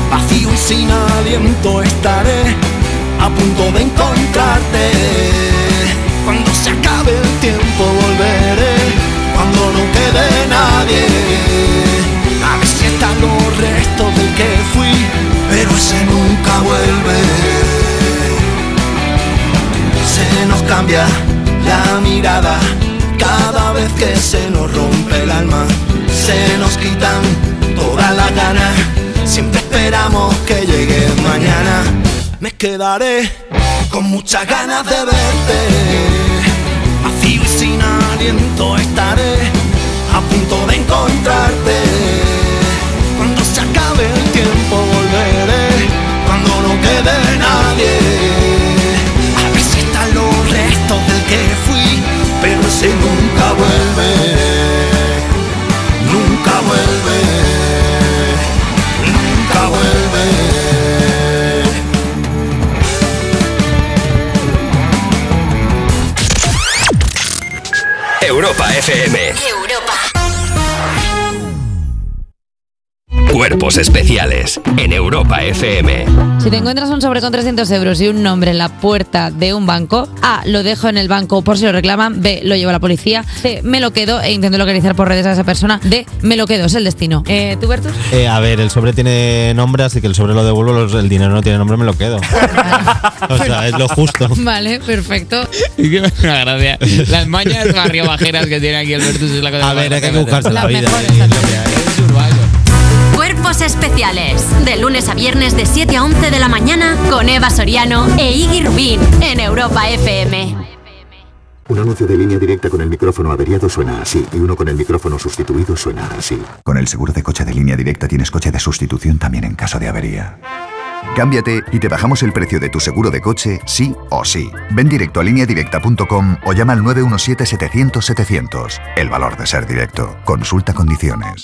Vacío y sin aliento estaré a punto de encontrarte. Cuando se acabe el tiempo volveré. Cuando no quede nadie. A ver si están los restos del que fui. Pero ese nunca vuelve. Se nos cambia la mirada cada vez que se nos rompe el alma. Se nos quitan todas las ganas. Siempre esperamos que llegue mañana. Me quedaré con muchas ganas de verte. Vacío y sin aliento estaré a punto de encontrarte. Cuando se acabe el tiempo volveré. Cuando no quede nadie. A ver si están los restos del que fui. Pero ese nunca vuelve. Europa FM. Cuerpos especiales en Europa FM. Si te encuentras un sobre con 300 euros y un nombre en la puerta de un banco, A, lo dejo en el banco por si lo reclaman, B, lo llevo a la policía, C, me lo quedo e intento localizar por redes a esa persona, D, me lo quedo, es el destino. Eh, ¿Tú, Bertus? Eh, a ver, el sobre tiene nombre, así que el sobre lo devuelvo, el dinero no tiene nombre, me lo quedo. o sea, es lo justo. Vale, perfecto. Es que me gracia. Las mañas barrio bajeras que tiene aquí el Vertus es la cosa A ver, hay que buscarse la vida. Cuerpos especiales. De lunes a viernes de 7 a 11 de la mañana con Eva Soriano e Iggy Rubín en Europa FM. Un anuncio de línea directa con el micrófono averiado suena así y uno con el micrófono sustituido suena así. Con el seguro de coche de línea directa tienes coche de sustitución también en caso de avería. Cámbiate y te bajamos el precio de tu seguro de coche, sí o sí. Ven directo a lineadirecta.com o llama al 917-700-700. El valor de ser directo. Consulta condiciones.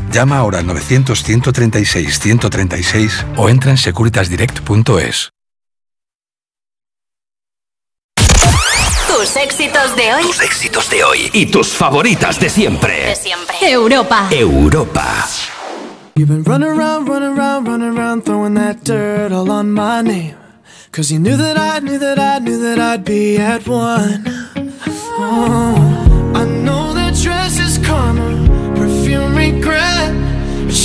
Llama ahora al 900-136-136 o entra en securitasdirect.es. Tus éxitos de hoy. Tus éxitos de hoy y tus favoritas de siempre. De siempre. Europa. Europa. You've been running around, running around, running around, throwing that dirt all on my name. Cause you knew that I knew that I knew that I'd be at one. Oh, I know that dress is karma,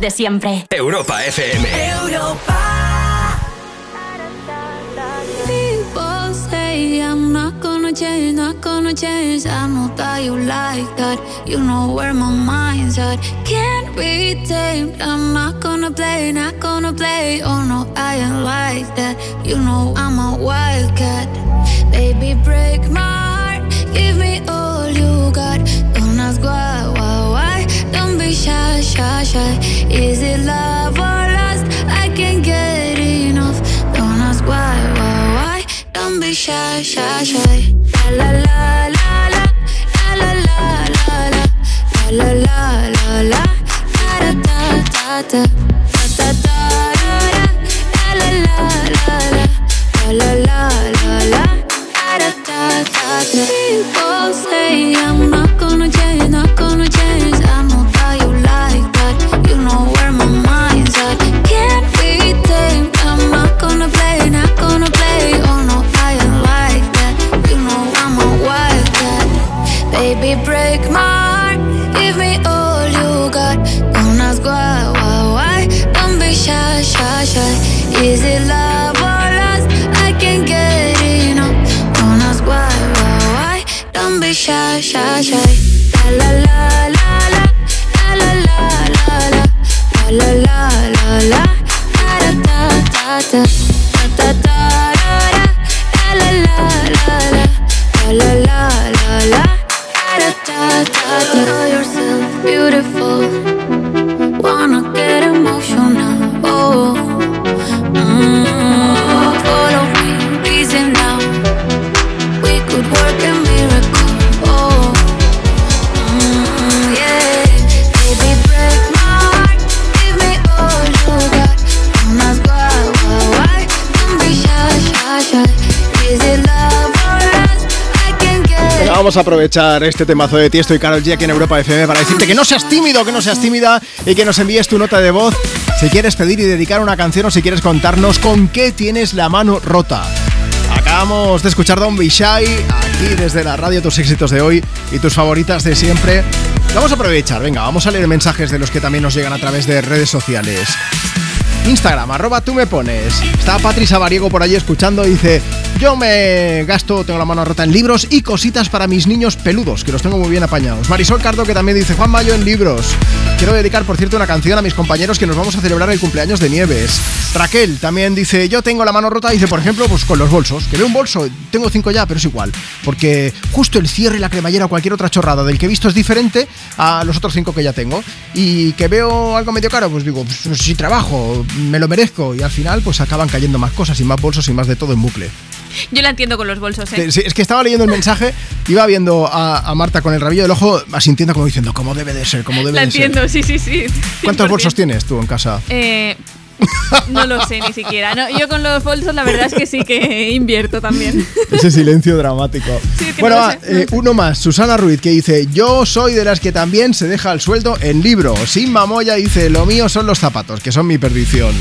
de siempre. Europa FM. People say I'm not gonna change, not gonna change. I know that you like that. You know where my mind's at. Can't be tamed. I'm not gonna play, not gonna play. Oh no, I ain't like that. You know shy, shy, shy. Vamos a aprovechar este temazo de Tiesto y Carol G aquí en Europa FM para decirte que no seas tímido, que no seas tímida y que nos envíes tu nota de voz si quieres pedir y dedicar una canción o si quieres contarnos con qué tienes la mano rota. Acabamos de escuchar Don Bishai aquí desde la radio tus éxitos de hoy y tus favoritas de siempre. Vamos a aprovechar, venga, vamos a leer mensajes de los que también nos llegan a través de redes sociales. Instagram, arroba tú me pones. Está Patricia Variego por allí escuchando y dice: Yo me gasto, tengo la mano rota en libros y cositas para mis niños peludos, que los tengo muy bien apañados. Marisol Cardo, que también dice: Juan Mayo en libros. Quiero dedicar, por cierto, una canción a mis compañeros que nos vamos a celebrar el cumpleaños de Nieves. Raquel también dice: Yo tengo la mano rota, dice, por ejemplo, pues con los bolsos. Que veo un bolso, tengo cinco ya, pero es igual. Porque justo el cierre, la cremallera o cualquier otra chorrada del que he visto es diferente a los otros cinco que ya tengo. Y que veo algo medio caro, pues digo, pues, si trabajo, me lo merezco. Y al final, pues acaban cayendo más cosas y más bolsos y más de todo en bucle. [LAUGHS] Yo la entiendo con los bolsos, ¿eh? Sí, es que estaba leyendo el mensaje, iba viendo a, a Marta con el rabillo del ojo, asintiendo como diciendo, ¿cómo debe de ser? ¿Cómo debe La de ser? entiendo, sí, sí, sí. ¿Cuántos 100%. bolsos tienes tú en casa? Eh, no lo sé ni siquiera. No, yo con los bolsos la verdad es que sí que invierto también. [LAUGHS] Ese silencio dramático. Sí, que bueno, no lo va, sé, no eh, uno más. Susana Ruiz que dice: Yo soy de las que también se deja el sueldo en libro. Sin mamoya dice: Lo mío son los zapatos, que son mi perdición.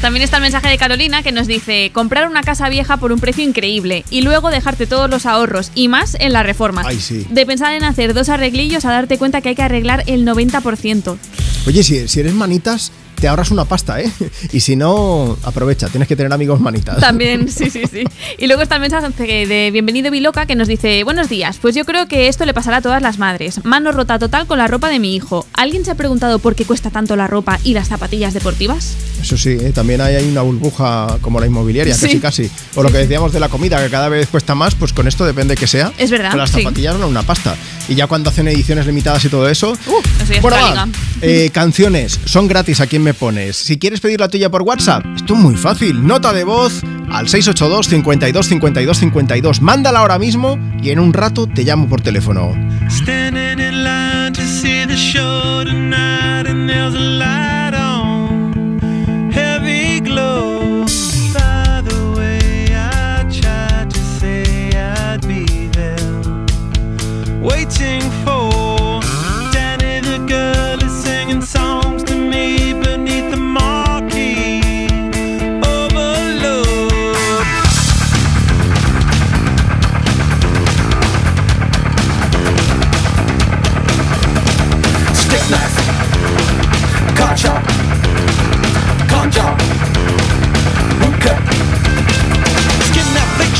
También está el mensaje de Carolina que nos dice comprar una casa vieja por un precio increíble y luego dejarte todos los ahorros y más en la reforma. Ay, sí. De pensar en hacer dos arreglillos a darte cuenta que hay que arreglar el 90%. Oye, si, si eres manitas, te ahorras una pasta, ¿eh? [LAUGHS] Y si no, aprovecha, tienes que tener amigos manitas. También, sí, sí, sí. Y luego está el mensaje de Bienvenido Biloca que nos dice, buenos días, pues yo creo que esto le pasará a todas las madres. Mano rota total con la ropa de mi hijo. ¿Alguien se ha preguntado por qué cuesta tanto la ropa y las zapatillas deportivas? Eso sí, ¿eh? también hay, hay una burbuja como la inmobiliaria, Sí. casi casi. O lo que decíamos de la comida, que cada vez cuesta más, pues con esto depende que sea. Es verdad, Pero las sí. zapatillas son una pasta. Y ya cuando hacen ediciones limitadas y todo eso. Eso ya Bueno, va, eh, canciones son gratis a quien pones. Si quieres pedir la tuya por WhatsApp, esto es muy fácil. Nota de voz al 682 52 52 52. Mándala ahora mismo y en un rato te llamo por teléfono.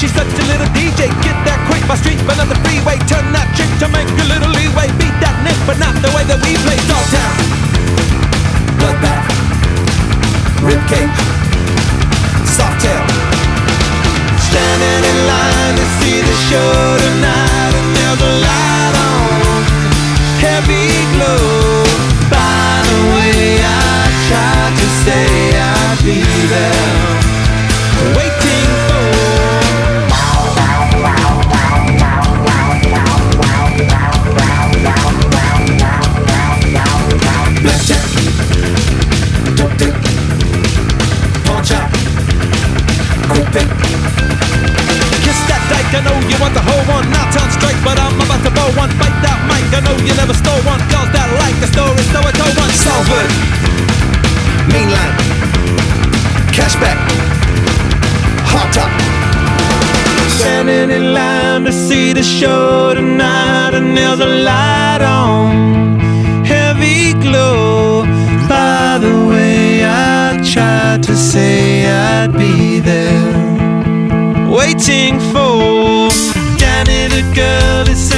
That flick, she such a little DJ. Get that quick by street, but on the freeway. Turn that trick to make a little leeway. Beat that nick, but not the way that we play. Dog town, bloodbath, rib cage, soft tail. Standing in line to see the show tonight, and there's a light on, heavy glow. By the way, I tried to say I'd be there, Kiss that dyke, I know you want the whole one. Not on strike, but I'm about to blow one. Bite that mic, I know you never stole one. Girls that like the story, so I told one. Salford, mainline, cashback, hot top. Standing in line to see the show tonight, and there's a light on, heavy glow. By the way, I tried to say I'd be there, waiting for. Danny the girl is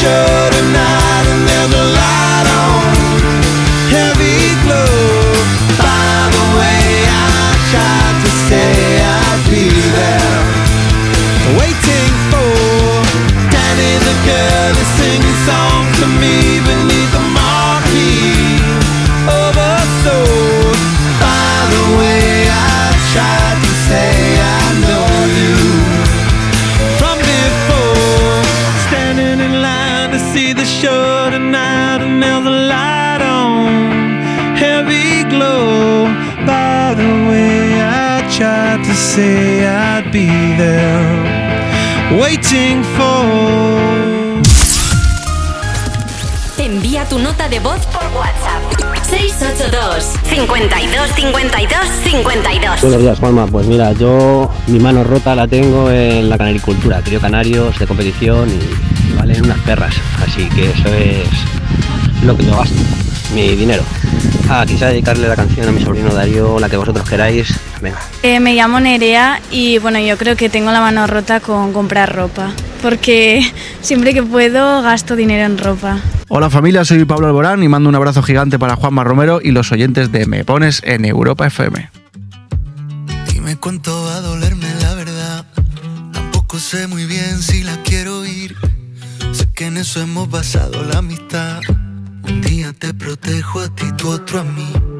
show. Say I'd be there, waiting for. Envía tu nota de voz por WhatsApp. 682 52 52 52 Buenos días, Juanma. Pues mira, yo mi mano rota la tengo en la canaricultura. Crío canarios de competición y valen unas perras. Así que eso es lo que yo gasto, mi dinero. Ah, quizá dedicarle la canción a mi sobrino Darío, la que vosotros queráis. Venga. Eh, me llamo Nerea y bueno, yo creo que tengo la mano rota con comprar ropa, porque [LAUGHS] siempre que puedo gasto dinero en ropa. Hola familia, soy Pablo Alborán y mando un abrazo gigante para Juanma Romero y los oyentes de Me Pones en Europa FM. Dime cuánto va a dolerme la verdad. Tampoco sé muy bien si la quiero oír. Sé que en eso hemos basado la amistad. Un día te protejo a ti, tú otro a mí.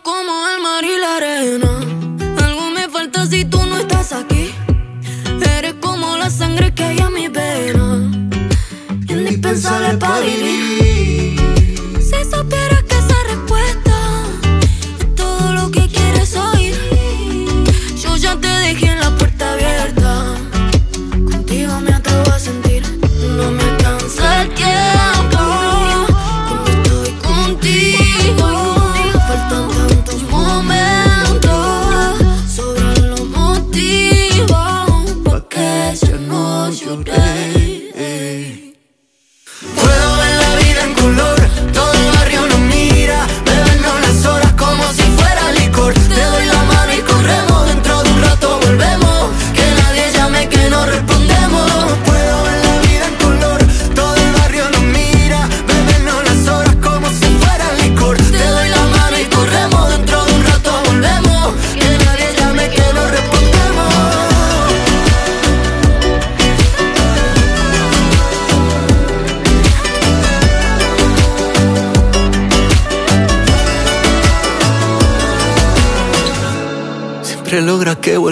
Como el mar y la arena. Algo me falta si tú no estás aquí. Eres como la sangre que hay a mi vena. Indispensable para vivir.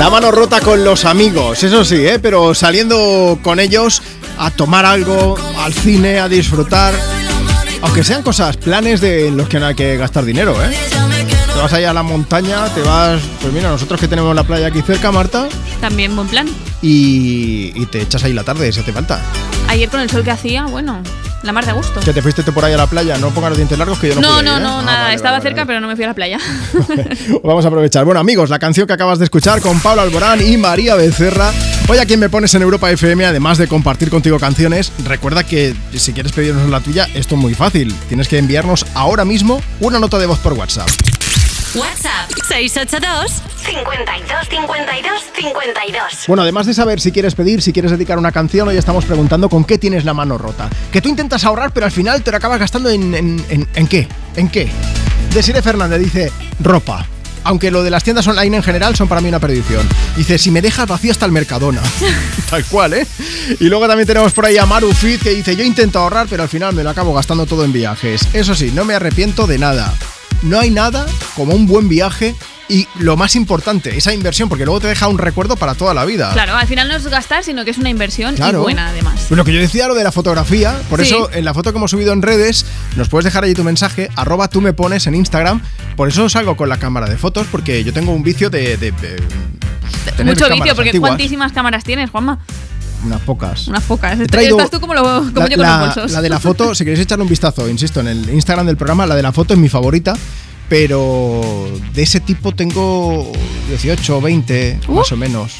La mano rota con los amigos, eso sí, ¿eh? pero saliendo con ellos a tomar algo, al cine, a disfrutar. Aunque sean cosas, planes de en los que no hay que gastar dinero, ¿eh? Te vas allá a la montaña, te vas. Pues mira, nosotros que tenemos la playa aquí cerca, Marta, También buen plan. y, y te echas ahí la tarde, si hace falta. Ayer con el sol que hacía, bueno, la mar de gusto. Que te fuiste tú por ahí a la playa, no pongas los dientes largos que yo no No, puedo ir, no, ¿eh? no, Ah, nada, vale, estaba vale, cerca, pero no me fui a la playa. [LAUGHS] Vamos a aprovechar. Bueno, amigos, la canción que acabas de escuchar con Pablo Alborán y María Becerra. Hoy a quien me pones en Europa FM, además de compartir contigo canciones, recuerda que si quieres pedirnos la tuya, esto es muy fácil. Tienes que enviarnos ahora mismo una nota de voz por WhatsApp. WhatsApp 682 52 52 52 Bueno, además de saber si quieres pedir, si quieres dedicar una canción, hoy estamos preguntando con qué tienes la mano rota. Que tú intentas ahorrar, pero al final te lo acabas gastando en, en, en- ¿en qué? ¿En qué? Desiree Fernández dice ropa. Aunque lo de las tiendas online en general son para mí una perdición. Dice, si me dejas vacío hasta el Mercadona. [LAUGHS] Tal cual, ¿eh? Y luego también tenemos por ahí a Maru Fit que dice, yo intento ahorrar, pero al final me lo acabo gastando todo en viajes. Eso sí, no me arrepiento de nada. No hay nada como un buen viaje y lo más importante, esa inversión, porque luego te deja un recuerdo para toda la vida. Claro, al final no es gastar, sino que es una inversión Claro. y buena además. Lo que yo decía, lo de la fotografía, por Sí. eso en la foto que hemos subido en redes, nos puedes dejar allí tu mensaje, arroba tú me pones en Instagram, por eso salgo con la cámara de fotos, porque yo tengo un vicio de... de- de- de tener Mucho vicio, porque antiguas, ¿cuántísimas cámaras tienes, Juanma? Unas pocas. Unas pocas. Estás tú como, lo, como la, yo con la- los bolsos. la de la foto, si queréis echarle un vistazo, insisto, en el Instagram del programa, la de la foto es mi favorita, pero de ese tipo tengo 18 o 20, más o menos.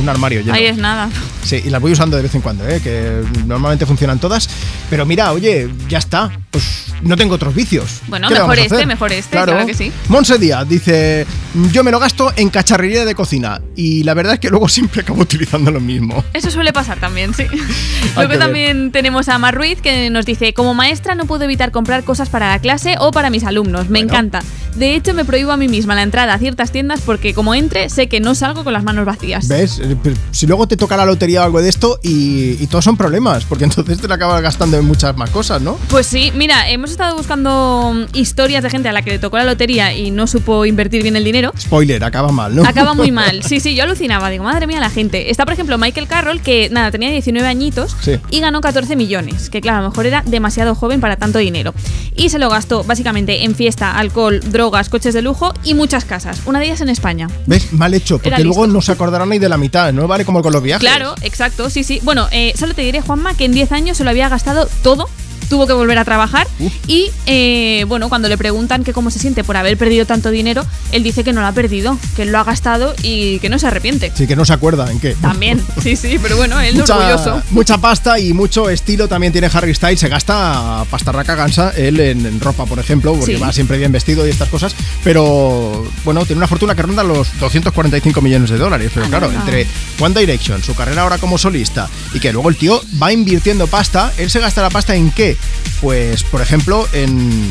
Un armario lleno. Uh. Ahí es nada. Sí, y las voy usando de vez en cuando, ¿eh? que normalmente funcionan todas. Pero mira, oye, ya está. Pues no tengo otros vicios. Bueno, ¿Qué le mejor este, mejor este, claro que sí. Monse Díaz dice: Yo me lo gasto en cacharrería de cocina. Y la verdad es que luego [LAUGHS] siempre acabo utilizando lo mismo. Eso suele pasar también, sí. [LAUGHS] Luego ver. también tenemos a Mar Ruiz que nos dice, como maestra no puedo evitar comprar cosas para la clase o para mis alumnos, me encanta. De hecho, me prohíbo a mí misma la entrada a ciertas tiendas porque como entre, sé que no salgo con las manos vacías. ¿Ves? Eh, Si luego te toca la lotería o algo de esto y, y todos son problemas, porque [LAUGHS] entonces te la acabas gastando en muchas más cosas, ¿no? Pues sí, mira, hemos estado buscando mm, historias de gente a la que le tocó la lotería y no supo invertir bien el dinero. Spoiler, acaba mal, ¿no? Acaba muy mal. [LAUGHS] Sí, sí, yo alucinaba. Digo, madre mía, la gente. Está, por ejemplo, Michael Carroll, que nada, tenía 19 añitos Sí. y ganó 14 millones. Que claro, a lo mejor era demasiado joven para tanto dinero. Y se lo gastó básicamente en fiesta, alcohol, drogas, coches de lujo y muchas casas. Una de ellas en España. ¿Ves? Mal hecho, porque Era luego no se acordarán ni de la mitad, ¿no? Vale como con los viajes. Claro, exacto, sí, sí. Bueno, eh, solo te diré, Juanma, que en 10 años se lo había gastado todo. Tuvo que volver a trabajar y eh, bueno, cuando le preguntan que cómo se siente por haber perdido tanto dinero, él dice que no lo ha perdido, que lo ha gastado y que no se arrepiente. Sí, que no se acuerda en qué. También, sí, sí, pero bueno, él orgulloso. Mucha, mucha pasta y mucho estilo también tiene Harry Styles. Se gasta pastarraca gansa él en, en ropa, por ejemplo, porque Sí. va siempre bien vestido y estas cosas. Pero bueno, tiene una fortuna que ronda los 245 millones de dólares. Pero claro, entre One Direction, su carrera ahora como solista y que luego el tío va invirtiendo pasta, él se gasta la pasta en qué? Pues, por ejemplo, en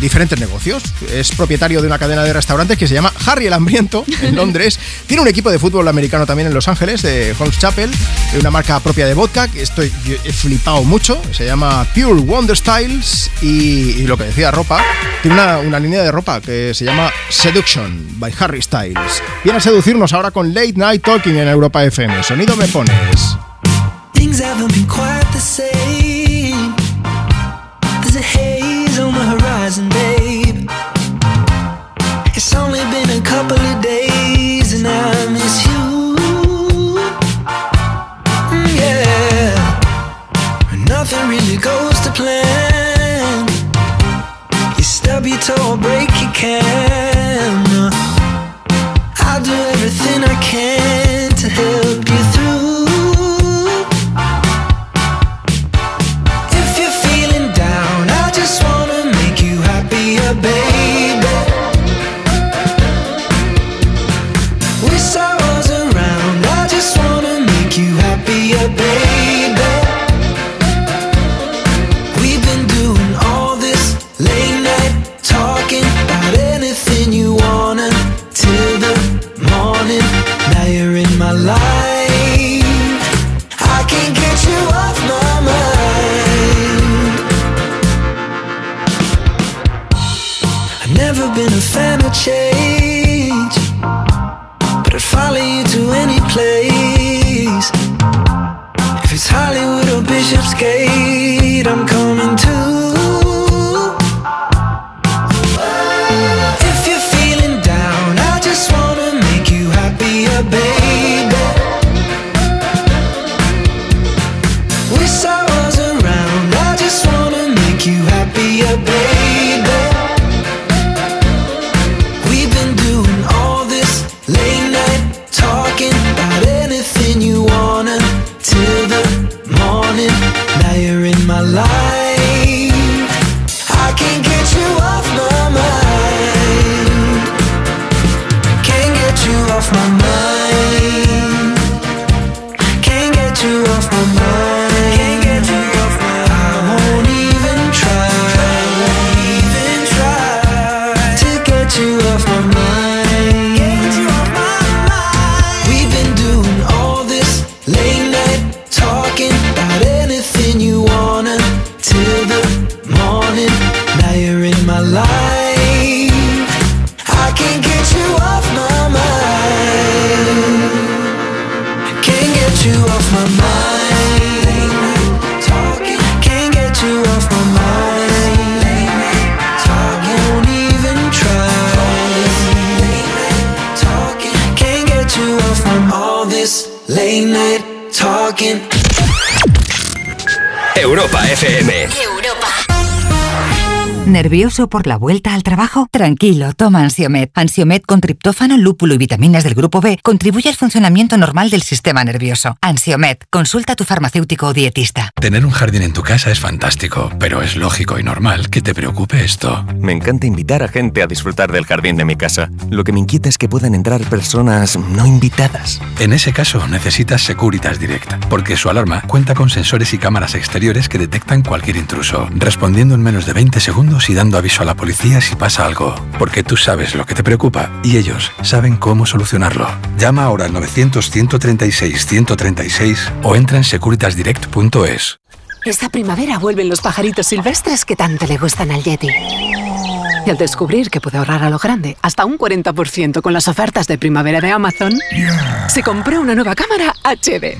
diferentes negocios. Es propietario de una cadena de restaurantes que se llama Harry el Hambriento en [LAUGHS] Londres. Tiene un equipo de fútbol americano también en Los Ángeles, de Holmes Chapel, de una marca propia de vodka, que estoy yo he flipado mucho. Se llama Pure Wonder Styles y, y lo que decía ropa, tiene una, una línea de ropa que se llama Seduction by Harry Styles. Viene a seducirnos ahora con Late Night Talking en Europa FM. Sonido me pones. so break you can Hollywood or Bishopsgate, Europa FM. ¿Nervioso por la vuelta al trabajo? Tranquilo, toma Ansiomed. Ansiomed con triptófano, lúpulo y vitaminas del grupo B contribuye al funcionamiento normal del sistema nervioso. Ansiomed, consulta a tu farmacéutico o dietista. Tener un jardín en tu casa es fantástico, pero es lógico y normal que te preocupe esto. Me encanta invitar a gente a disfrutar del jardín de mi casa. Lo que me inquieta es que puedan entrar personas no invitadas. En ese caso, necesitas Securitas Direct, porque su alarma cuenta con sensores y cámaras exteriores que detectan cualquier intruso, respondiendo en menos de 20 segundos y dando aviso a la policía si pasa algo. Porque tú sabes lo que te preocupa y ellos saben cómo solucionarlo. Llama ahora al 900-136-136 o entra en securitasdirect.es. Esta primavera vuelven los pajaritos silvestres que tanto le gustan al Yeti. Y al descubrir que puede ahorrar a lo grande hasta un 40% con las ofertas de primavera de Amazon, se compró una nueva cámara HD.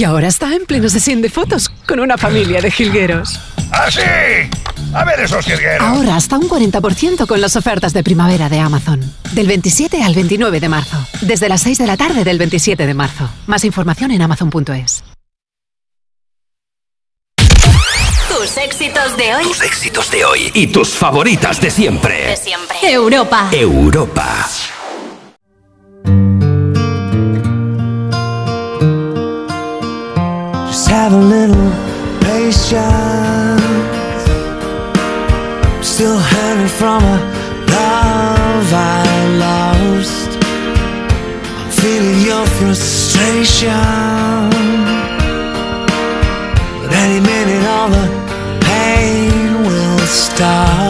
Y ahora está en pleno sesión de fotos con una familia de jilgueros. ¡Ah, sí! A ver esos jilgueros. Ahora hasta un 40% con las ofertas de primavera de Amazon. Del 27 al 29 de marzo. Desde las 6 de la tarde del 27 de marzo. Más información en amazon.es. Tus éxitos de hoy. Tus éxitos de hoy y tus favoritas de siempre. De siempre. Europa. Europa. Have a little patience. Still hurting from a love I lost. I'm feeling your frustration. But any minute, all the pain will stop.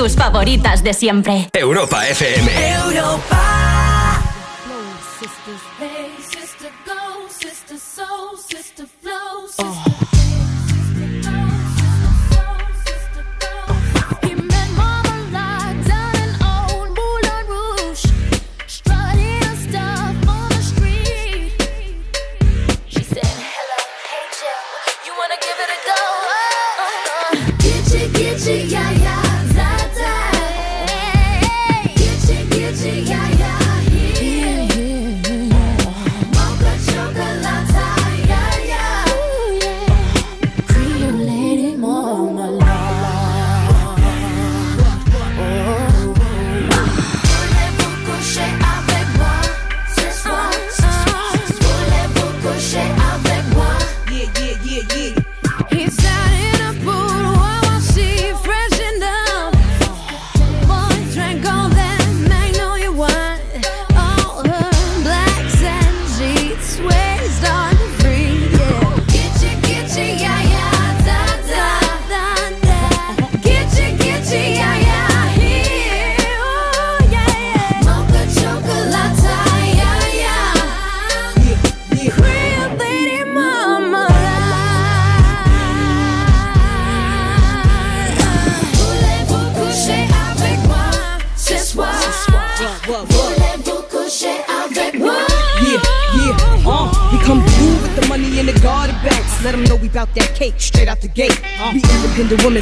Tus favoritas de siempre. Europa FM. Europa.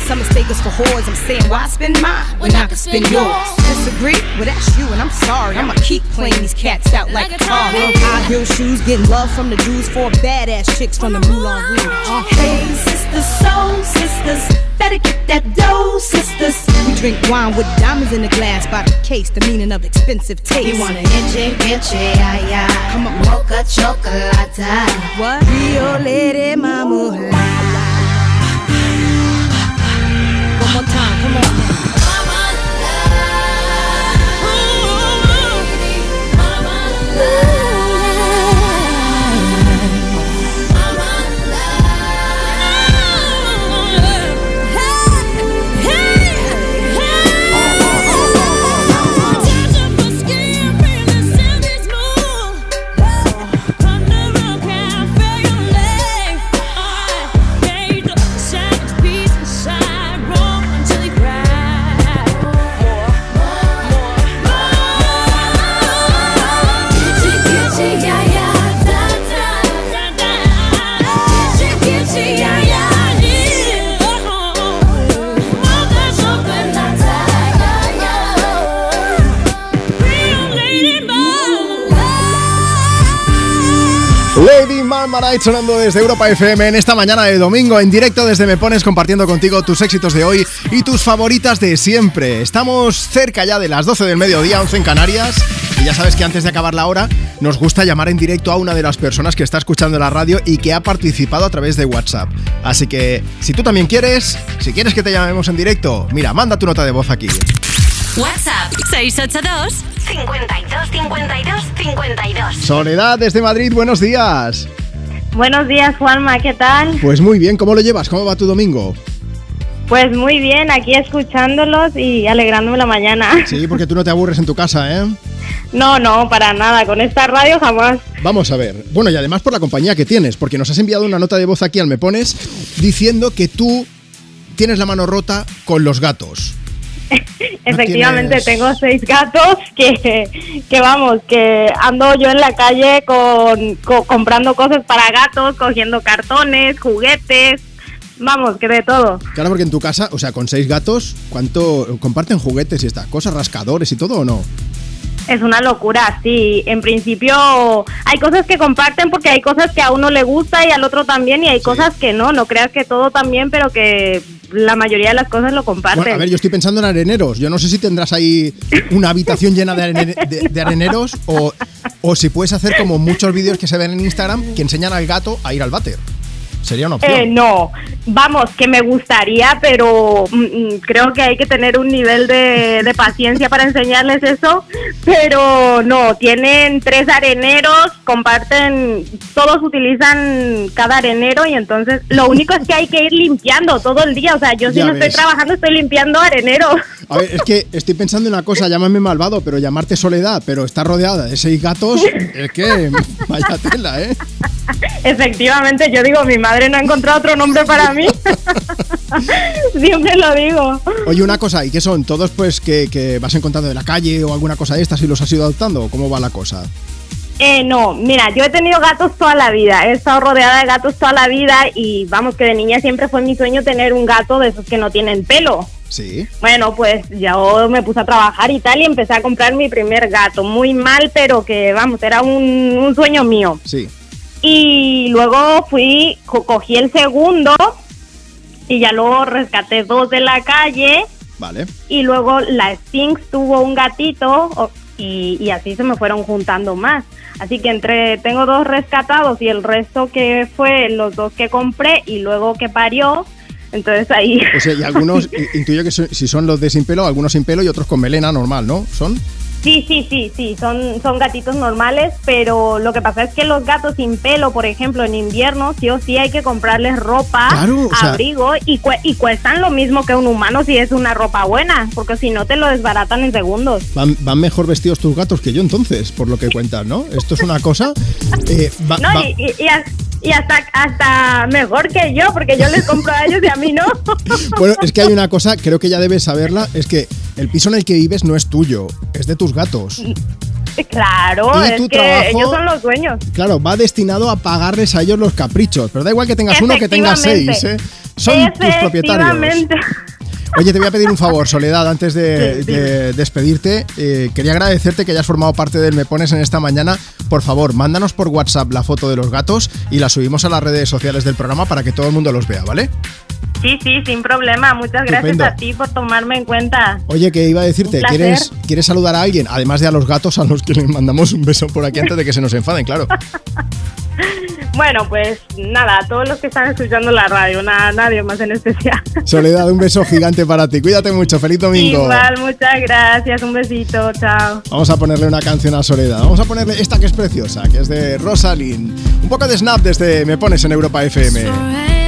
Some mistake us for whores. I'm saying, why spend mine when I can spend yours? Disagree? Well, that's you, and I'm sorry. I'ma keep playing these cats out like a car. High heel shoes, getting love from the Jews, four badass chicks from the Moulin Rouge. Uh, Hey, sisters, soul sisters, better get that dough, sisters. We drink wine with diamonds in the glass by the case, the meaning of expensive taste. You want an inche, inche, ay, ay. Come on. Mocha chocolate. What? Rio Lady Mama. Come on. Marmalade sonando desde Europa FM en esta mañana de domingo en directo desde Me Pones compartiendo contigo tus éxitos de hoy y tus favoritas de siempre. Estamos cerca ya de las 12 del mediodía, 11 en Canarias. Y ya sabes que antes de acabar la hora nos gusta llamar en directo a una de las personas que está escuchando la radio y que ha participado a través de WhatsApp. Así que si tú también quieres, si quieres que te llamemos en directo, mira, manda tu nota de voz aquí. WhatsApp 682 52 52 52. Soledad desde Madrid, buenos días. Buenos días, Juanma, ¿qué tal? Pues muy bien, ¿cómo lo llevas? ¿Cómo va tu domingo? Pues muy bien, aquí escuchándolos y alegrándome la mañana. Sí, porque tú no te aburres en tu casa, ¿eh? [LAUGHS] No, no, para nada, con esta radio jamás. Vamos a ver. Bueno, y además por la compañía que tienes, porque nos has enviado una nota de voz aquí al Me Pones diciendo que tú tienes la mano rota con los gatos. [LAUGHS] Efectivamente, tienes- tengo seis gatos que, que vamos, que ando yo en la calle con, co- comprando cosas para gatos, cogiendo cartones, juguetes, vamos, que de todo. Claro, porque en tu casa, o sea, con seis gatos, ¿cuánto comparten juguetes y estas cosas, rascadores y todo o no? Es una locura, sí. En principio hay cosas que comparten porque hay cosas que a uno le gusta y al otro también y hay cosas que no. No creas que todo también, pero que la mayoría de las cosas lo comparten. A ver, yo estoy pensando en areneros. Yo no sé si tendrás ahí una habitación llena de- de areneros o, o si puedes hacer como muchos vídeos que se ven en Instagram que enseñan al gato a ir al váter. Sería una opción. Eh, no, vamos, que me gustaría, pero mm, mm, creo que hay que tener un nivel de, de paciencia para enseñarles eso. Pero no, tienen tres areneros, comparten, todos utilizan cada arenero y entonces lo único es que hay que ir limpiando todo el día. O sea, yo si Ya no estoy trabajando estoy limpiando areneros. A ver, es que estoy pensando en una cosa, [LAUGHS] llámame malvado, pero llamarte Soledad, pero estar rodeada de seis gatos, [LAUGHS] es que vaya tela, ¿eh? Efectivamente, yo digo, mi madre no ha encontrado otro nombre para mí. [LAUGHS] Siempre lo digo. Oye, una cosa, ¿y qué son? ¿Todos pues que, que vas encontrando de la calle o alguna cosa de estas y los has ido adoptando? ¿O ¿Cómo va la cosa? Eh, no, mira, yo he tenido gatos toda la vida, he estado rodeada de gatos toda la vida y vamos que de niña siempre fue mi sueño tener un gato de esos que no tienen pelo. Sí. Bueno, pues yo me puse a trabajar y tal y empecé a comprar mi primer gato, muy mal, pero que vamos, era un, un sueño mío. Sí. Y luego fui, co- cogí el segundo y ya luego rescaté dos de la calle Vale. y luego la Sphinx tuvo un gatito y, y así se me fueron juntando más. Así que entre tengo dos rescatados y el resto que fue los dos que compré y luego que parió, entonces ahí... O sea, y algunos, i- [LAUGHS] intuyo que si son los de sin pelo, algunos sin pelo y otros con melena normal, ¿no? ¿Son? Sí, sí, sí, sí, son, son gatitos normales, pero lo que pasa es que los gatos sin pelo, por ejemplo, en invierno, sí o sí hay que comprarles ropa, Claro, o sea- abrigo, y, cue- y cuestan lo mismo que un humano si es una ropa buena, porque si no te lo desbaratan en segundos. Van, van mejor vestidos tus gatos que yo entonces, por lo que cuentas, ¿no? Esto es una cosa... eh, va- No, va- y, y- y hasta, hasta mejor que yo, porque yo les compro a ellos y a mí no. [LAUGHS] Bueno, es que hay una cosa, creo que ya debes saberla, es que el piso en el que vives no es tuyo, es de tus gatos. Claro, Y es tu que trabajo- ellos son los dueños. Claro, va destinado a pagarles a ellos los caprichos. Pero da igual que tengas uno que tengas seis, ¿eh? Son tus propietarios. Oye, te voy a pedir un favor, Soledad, antes de, de despedirte. eh, quería agradecerte que hayas formado parte del Me Pones en esta mañana. Por favor, mándanos por WhatsApp la foto de los gatos y la subimos a las redes sociales del programa para que todo el mundo los vea, ¿vale? Sí, sí, sin problema. Muchas gracias a ti por tomarme en cuenta. Oye, que iba a decirte. ¿quieres, ¿quieres saludar a alguien? Además de a los gatos a los que les mandamos un beso por aquí antes de que se nos enfaden, claro. [LAUGHS] Bueno, pues nada, a todos los que están escuchando la radio, nada, nadie más en especial. [LAUGHS] Soledad, un beso gigante para ti. Cuídate mucho, feliz domingo. Igual, muchas gracias, un besito, chao. Vamos a ponerle una canción a Soledad. Vamos a ponerle esta que es preciosa, que es de Rosalind. Un poco de snap desde Me Pones en Europa FM.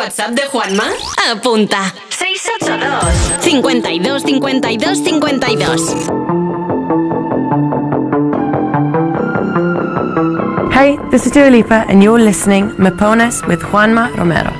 WhatsApp de Juanma? Apunta. 682 52 52 52 Hey, this is Dua Lipa, and you're listening Me Pones with Juanma Romero.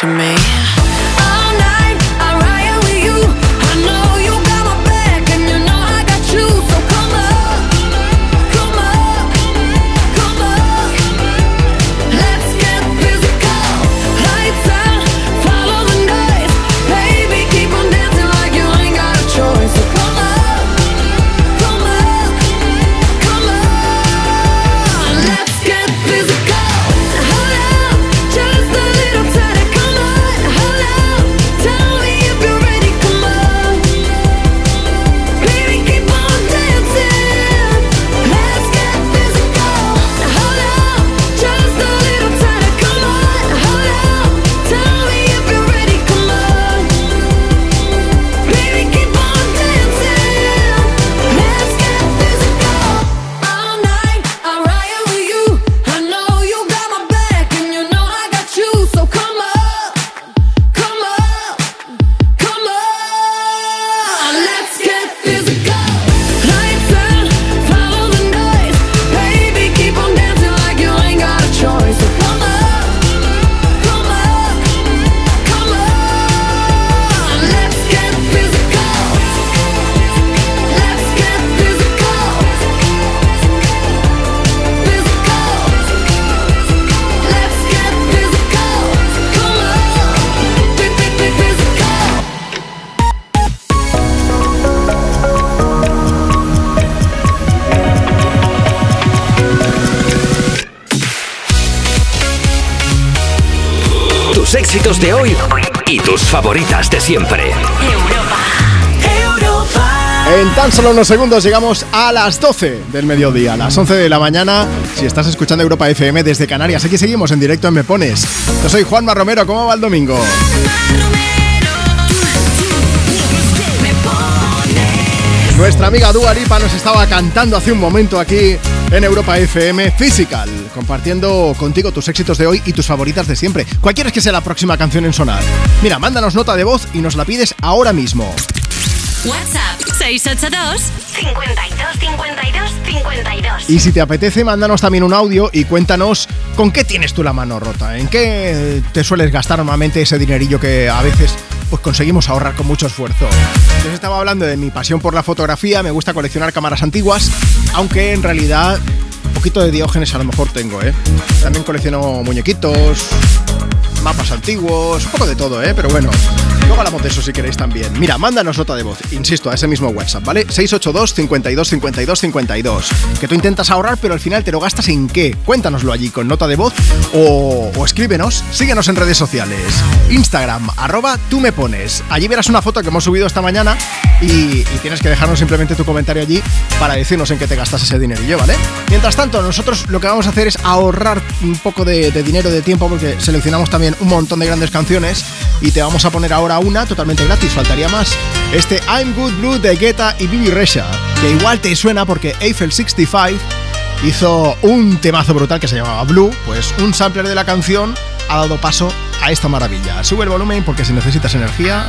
To me. Siempre. En tan solo unos segundos llegamos a las 12 del mediodía, a las 11 de la mañana, si estás escuchando Europa FM desde Canarias. Aquí seguimos en directo en Me Pones. Yo soy Juanma Romero, ¿cómo va el domingo? Nuestra amiga Dua Lipa nos estaba cantando hace un momento aquí en Europa FM Physical, compartiendo contigo tus éxitos de hoy y tus favoritas de siempre. ¿Cuál quieres que sea la próxima canción en sonar? Mira, mándanos nota de voz y nos la pides ahora mismo. WhatsApp 682 52 52 52. Y si te apetece, mándanos también un audio y cuéntanos con qué tienes tú la mano rota, en qué te sueles gastar normalmente ese dinerillo que a veces pues conseguimos ahorrar con mucho esfuerzo. Yo os estaba hablando de mi pasión por la fotografía, me gusta coleccionar cámaras antiguas, aunque en realidad un poquito de diógenes a lo mejor tengo, ¿eh? También colecciono muñequitos, mapas antiguos, un poco de todo, ¿eh? Pero bueno, luego hablamos de eso si queréis también. Mira, mándanos nota de voz, insisto, a ese mismo WhatsApp, ¿vale? 682 52 52 52. Que tú intentas ahorrar, pero al final te lo gastas en qué? Cuéntanoslo allí con nota de voz o, escríbenos, síguenos en redes sociales. Instagram, arroba tú me pones. Allí verás una foto que hemos subido esta mañana y, y tienes que dejarnos simplemente tu comentario allí para decirnos en qué te gastas ese dinerillo, ¿vale? Mientras tanto, nosotros lo que vamos a hacer es ahorrar un poco de, de dinero, de tiempo, porque seleccionamos también un montón de grandes canciones y te vamos a poner ahora una totalmente gratis, faltaría más. Este I'm Good Blue de Guetta y Bibi Resha, que igual te suena porque Eiffel 65 hizo un temazo brutal que se llamaba Blue, pues un sampler de la canción ha dado paso a esta maravilla. Sube el volumen porque si necesitas energía,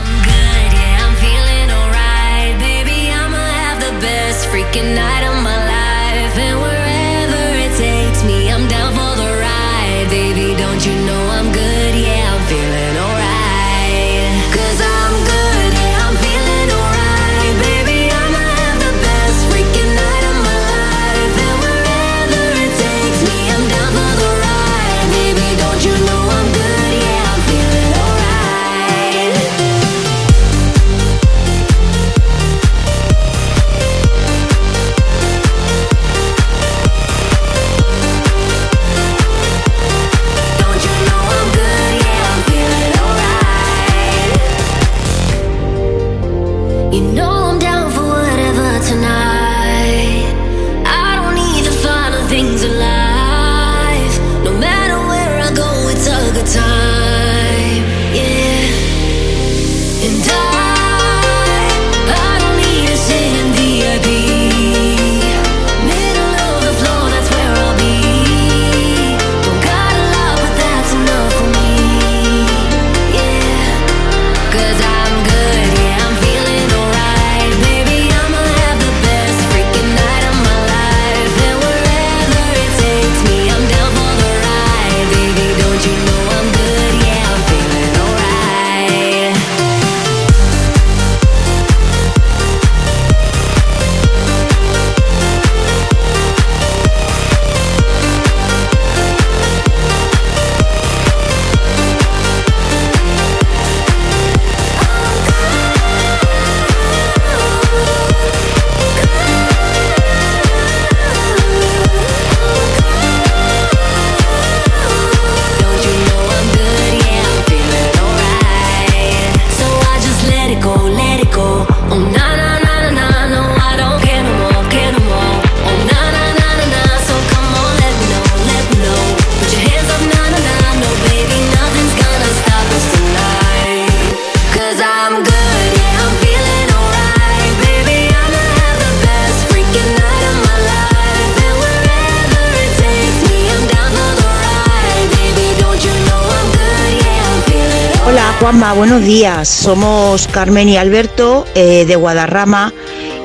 Juanma, buenos días. Somos Carmen y Alberto eh, de Guadarrama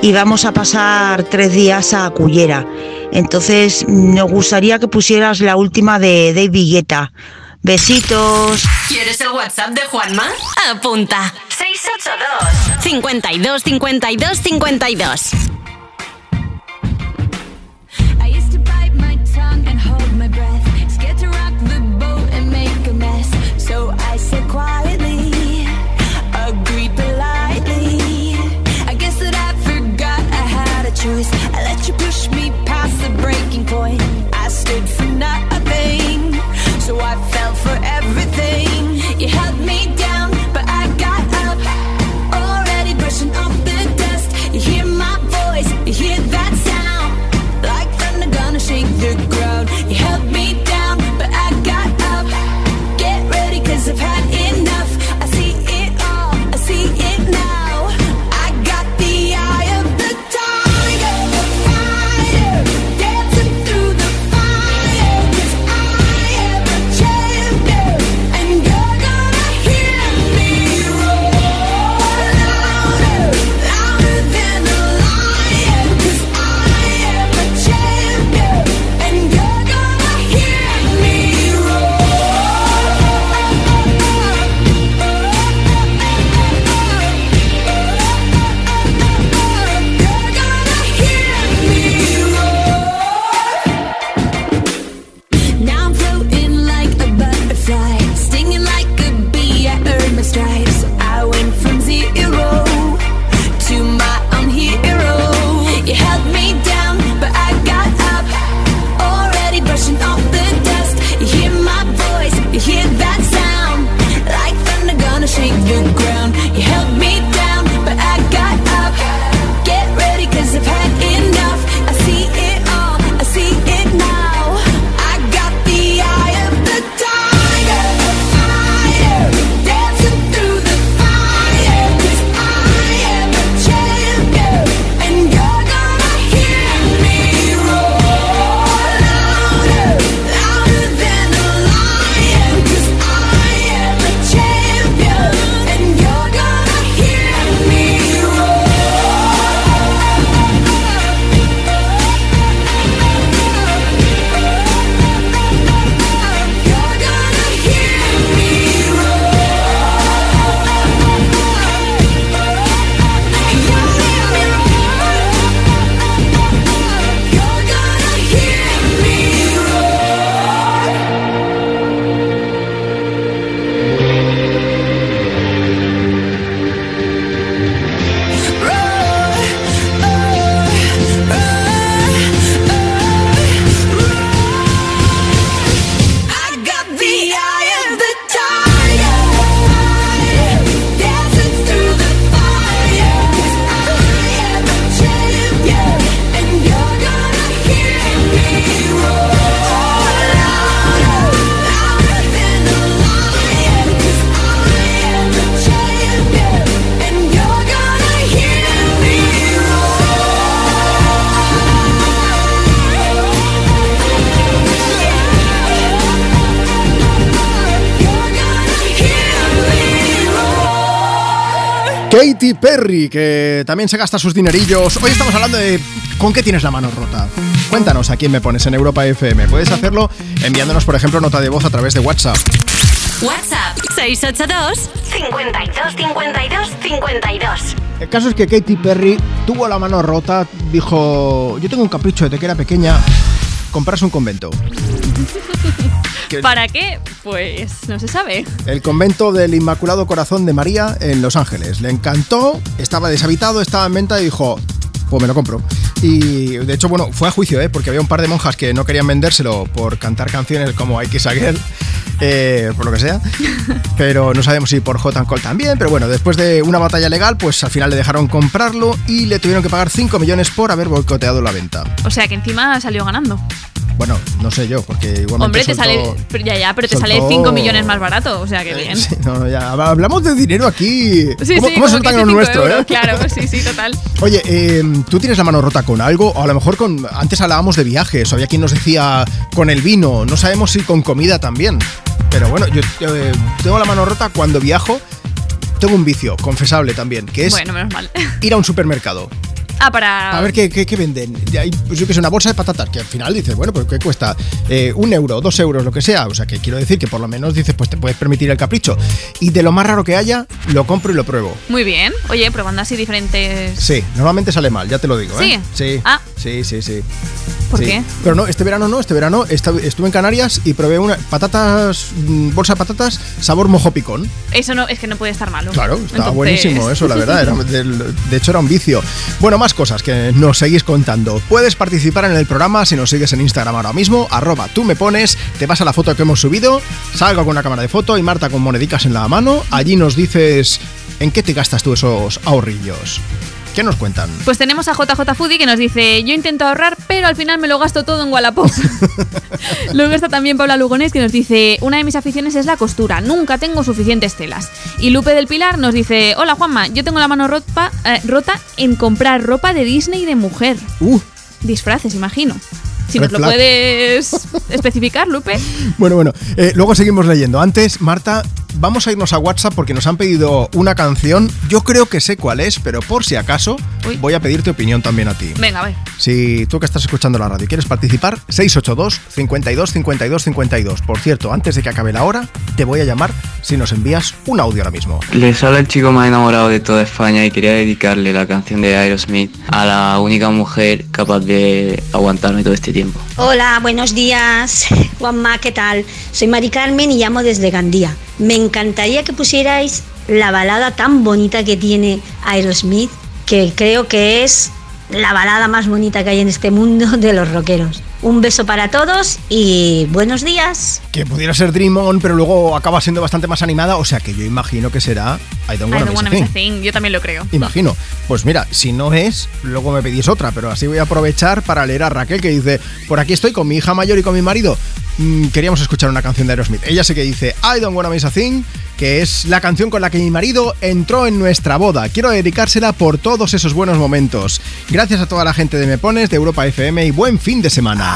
y vamos a pasar tres días a Cullera. Entonces, nos gustaría que pusieras la última de David Guetta. Besitos. ¿Quieres el WhatsApp de Juanma? Apunta. 682 52 52 52. Katy Perry, que también se gasta sus dinerillos. Hoy estamos hablando de ¿con qué tienes la mano rota? Cuéntanos a quién me pones en Europa FM. Puedes hacerlo enviándonos, por ejemplo, nota de voz a través de WhatsApp. WhatsApp 682 52 52 52. El caso es que Katy Perry tuvo la mano rota, dijo, yo tengo un capricho desde que era pequeña, comprarse un convento. [LAUGHS] Que- ¿Para qué? Pues no se sabe. El convento del Inmaculado Corazón de María en Los Ángeles. Le encantó, estaba deshabitado, estaba en venta y dijo, pues me lo compro. Y de hecho, bueno, fue a juicio, ¿eh? porque había un par de monjas que no querían vendérselo por cantar canciones como I Kiss a Girl, eh, por lo que sea. [LAUGHS] Pero no sabemos si por and Cold también. Pero bueno, después de una batalla legal, pues al final le dejaron comprarlo y le tuvieron que pagar 5 millones por haber boicoteado la venta. O sea que encima salió ganando. Bueno, no sé yo, porque igualmente Hombre, te soltó- sale. Ya, ya, pero te soltó- sale 5 millones más barato. O sea que bien. Sí, no, no, ya, hablamos de dinero aquí. Sí, ¿Cómo, sí, cómo se como nota que que no es 5 nuestro, euros, eh? Claro, sí, sí, total. [LAUGHS] Oye, eh, ¿tú tienes la mano rota con algo? O a lo mejor con. Antes hablábamos de viajes, había quien nos decía con el vino. No sabemos si con comida también. Pero bueno, yo eh, tengo la mano rota cuando viajo. Tengo un vicio, confesable también, que es Bueno, menos mal. [LAUGHS] ir a un supermercado. Ah, para. A ver qué, qué- qué venden. Hay, pues yo que sé, una bolsa de patatas, que al final dices, bueno, pues ¿qué cuesta? Eh, un euro, dos euros, lo que sea. O sea, que quiero decir que por lo menos dices, pues te puedes permitir el capricho. Y de lo más raro que haya, lo compro y lo pruebo. Muy bien. Oye, probando así diferentes. Sí, normalmente sale mal, ya te lo digo, ¿eh? Sí. Ah. Sí, sí, sí. ¿Por Sí. qué? Pero no, este verano no, este verano estuve en Canarias y probé una patatas, mm, bolsa de patatas, sabor mojo picón. Eso no, es que no puede estar malo. Claro, estaba Entonces- buenísimo eso, la verdad. Era [LAUGHS] del- de hecho, era un vicio. Bueno, más cosas que nos seguís contando. Puedes participar en el programa si nos sigues en Instagram ahora mismo, arroba tú me pones, te vas a la foto que hemos subido, salgo con una cámara de foto y Marta con monedicas en la mano. Allí nos dices en qué te gastas tú esos ahorrillos. ¿Qué nos cuentan? Pues tenemos a JJ Foodie que nos dice, yo intento ahorrar, pero al final me lo gasto todo en Wallapop. [LAUGHS] Luego está también Paula Lugones que nos dice, una de mis aficiones es la costura, nunca tengo suficientes telas. Y Lupe del Pilar nos dice, hola Juanma, yo tengo la mano rota, eh, rota en comprar ropa de Disney de mujer. Uh. Disfraces, imagino. Si Red nos lo puedes especificar, Lupe. [LAUGHS] Bueno, bueno, eh, luego seguimos leyendo. Antes, Marta, vamos a irnos a WhatsApp porque nos han pedido una canción. Yo creo que sé cuál es, pero por si acaso, voy a pedirte opinión también a ti. Venga, a ver. Si tú que estás escuchando la radio quieres participar, 682 52 52 52. Por cierto, antes de que acabe la hora, te voy a llamar si nos envías un audio ahora mismo. Les habla el chico más enamorado de toda España y quería dedicarle la canción de Aerosmith a la única mujer capaz de aguantarme todo este Hola, buenos días. Juanma, ¿qué tal? Soy Mari Carmen y llamo desde Gandía. Me encantaría que pusierais la balada tan bonita que tiene Aerosmith, que creo que es la balada más bonita que hay en este mundo de los rockeros. Un beso para todos y buenos días. Que pudiera ser Dream On, pero luego acaba siendo bastante más animada, o sea que yo imagino que será I Don't I Wanna don't Miss wanna a miss a Thing. thing. Yo también lo creo. Imagino. Pues mira, si no es, luego me pedís otra, pero así voy a aprovechar para leer a Raquel que dice, por aquí estoy con mi hija mayor y con mi marido. Mm, queríamos escuchar una canción de Aerosmith. Ella sí que dice I Don't Wanna Miss a Thing, que es la canción con la que mi marido entró en nuestra boda. Quiero dedicársela por todos esos buenos momentos. Gracias a toda la gente de Me Pones, de Europa FM y buen fin de semana.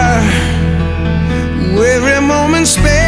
Every moment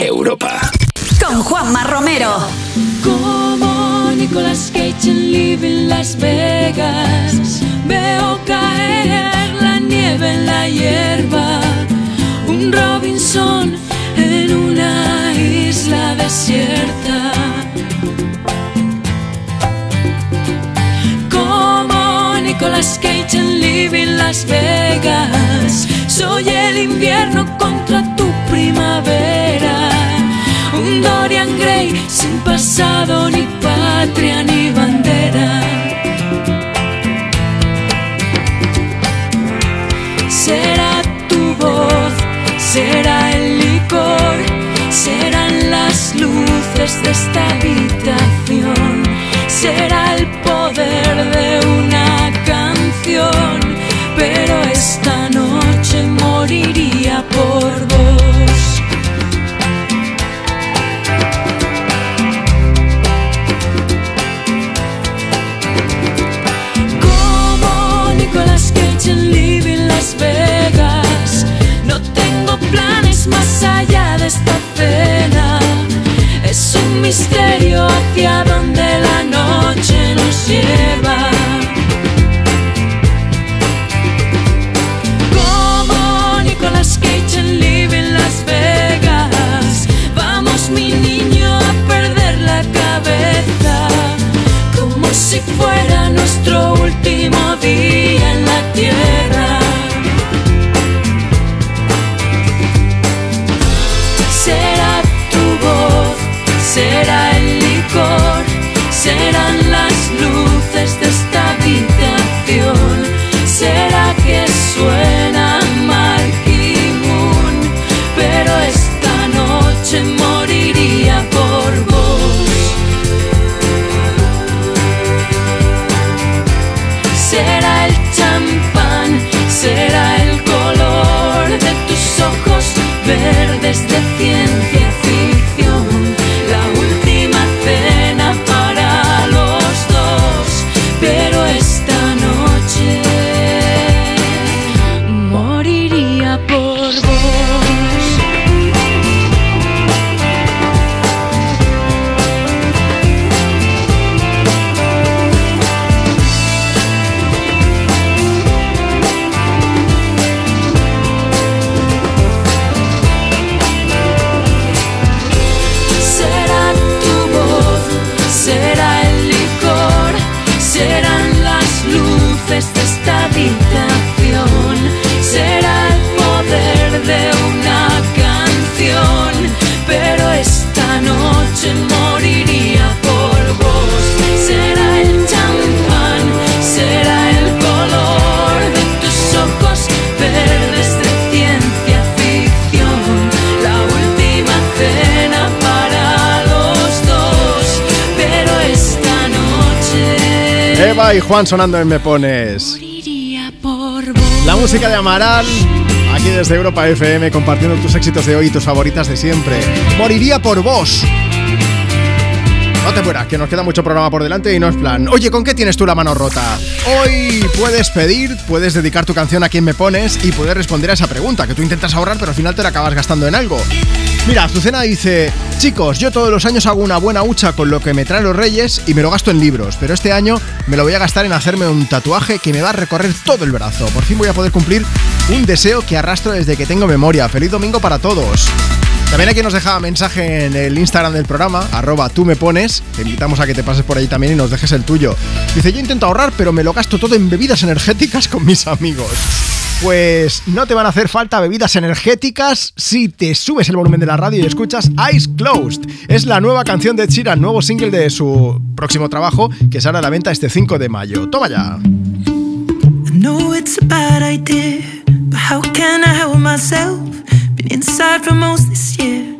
Europa. Con Juanma Romero. Como Nicolas Cage en Living Las Vegas. Veo caer la nieve en la hierba. Un Robinson en una isla desierta. Como Nicolas Cage en Living Las Vegas. Soy el invierno tu Un Dorian Gray sin pasado, ni patria, ni bandera. Será tu voz, será el licor, serán las luces de esta habitación, será el poder de una canción, pero esta noche moriría por vos. Más allá de esta cena. Es un misterio hacia donde la noche nos lleva. Como Nicolas Cage en Living Las Vegas. Vamos, mi niño, a perder la cabeza. Como si fuera nuestro último día en la tierra. Licor, serán y Juan sonando en Me Pones. La música de Amaral, aquí desde Europa FM, compartiendo tus éxitos de hoy y tus favoritas de siempre. Moriría por vos. No te mueras, que nos queda mucho programa por delante y no es plan. Oye, ¿con qué tienes tú la mano rota? Hoy puedes pedir, puedes dedicar tu canción a quien me pones y puedes responder a esa pregunta, que tú intentas ahorrar pero al final te la acabas gastando en algo. Mira, Azucena dice, chicos, yo todos los años hago una buena hucha con lo que me traen los reyes y me lo gasto en libros, pero este año me lo voy a gastar en hacerme un tatuaje que me va a recorrer todo el brazo. Por fin voy a poder cumplir un deseo que arrastro desde que tengo memoria. Feliz domingo para todos. También aquí nos deja mensaje en el Instagram del programa, arroba tú me pones. Te invitamos a que te pases por ahí también y nos dejes el tuyo. Dice, yo intento ahorrar, pero me lo gasto todo en bebidas energéticas con mis amigos. Pues no te van a hacer falta bebidas energéticas si te subes el volumen de la radio y escuchas Eyes Closed. Es la nueva canción de Sheeran, nuevo single de su próximo trabajo que sale a la venta este 5 de mayo. Toma ya.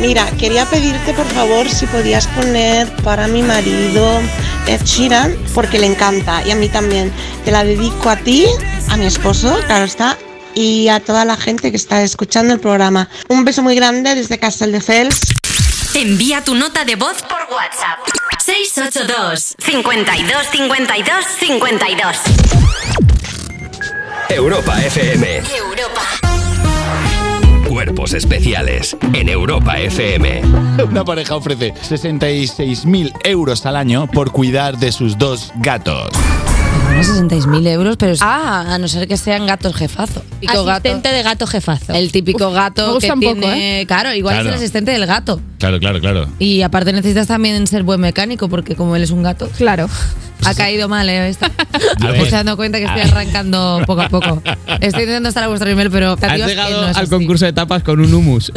mira, quería pedirte por favor si podías poner para mi marido Ed Sheeran porque le encanta y a mí también. Te la dedico a ti, a mi esposo, claro está, y a toda la gente que está escuchando el programa. Un beso muy grande desde Castelldefels. Envía tu nota de voz por WhatsApp. 682 52 52 52. Europa FM. Europa. Cuerpos especiales en Europa FM. [LAUGHS] Una pareja ofrece 66.000 euros al año por cuidar de sus dos gatos. Unos 66.000 euros, pero es- ah, a no ser que sean gatos jefazo. Típico gato- Asistente de gato jefazo. el típico Uf, gato gusta que un poco, tiene, ¿eh? claro, igual es Claro. el asistente del gato. Claro, claro, claro. Y aparte necesitas también ser buen mecánico porque como él es un gato, claro, [LAUGHS] ha caído mal, ¿eh? Esta. [LAUGHS] Me ver. estoy dando cuenta que estoy arrancando poco a poco. [LAUGHS] Estoy intentando estar a vuestro nivel, pero Has llegado que no es al así. concurso de tapas con un humus.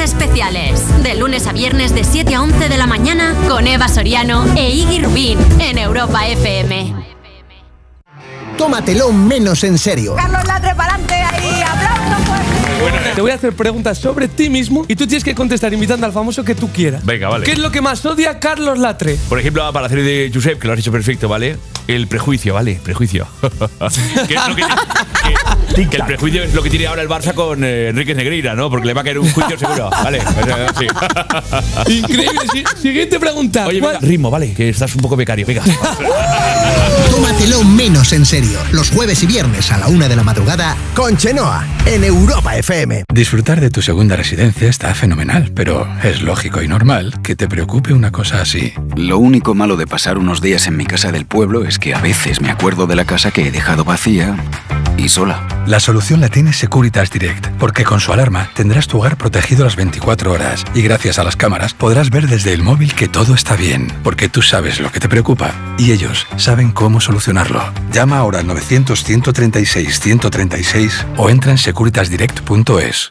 Especiales. De lunes a viernes de 7 a 11 de la mañana con Eva Soriano e Iggy Rubín en Europa FM. Tómatelo menos en serio. Carlos Latre para adelante ahí, aplauso fuerte. Te voy a hacer preguntas sobre ti mismo y tú tienes que contestar imitando al famoso que tú quieras. Venga, vale. ¿Qué es lo que más odia Carlos Latre? Por ejemplo, para hacer de Josep, que lo has hecho perfecto, ¿vale? El prejuicio, ¿vale? Prejuicio. [LAUGHS] ¿Qué es lo que, que- que el prejuicio es lo que tiene ahora el Barça con eh, Enrique Negreira, ¿no? Porque le va a caer un juicio seguro, ¿vale? Sí. [LAUGHS] Increíble. Siguiente pregunta. Oye, venga, ritmo, ¿vale? Que estás un poco becario, venga. [LAUGHS] Tómatelo menos en serio. Los jueves y viernes a la una de la madrugada con Chenoa en Europa FM. Disfrutar de tu segunda residencia está fenomenal, pero es lógico y normal que te preocupe una cosa así. Lo único malo de pasar unos días en mi casa del pueblo es que a veces me acuerdo de la casa que he dejado vacía y sola. La solución la tiene Securitas Direct, porque con su alarma tendrás tu hogar protegido las 24 horas y gracias a las cámaras podrás ver desde el móvil que todo está bien, porque tú sabes lo que te preocupa y ellos saben cómo solucionarlo. Llama ahora al 900-136-136 o entra en securitasdirect.es.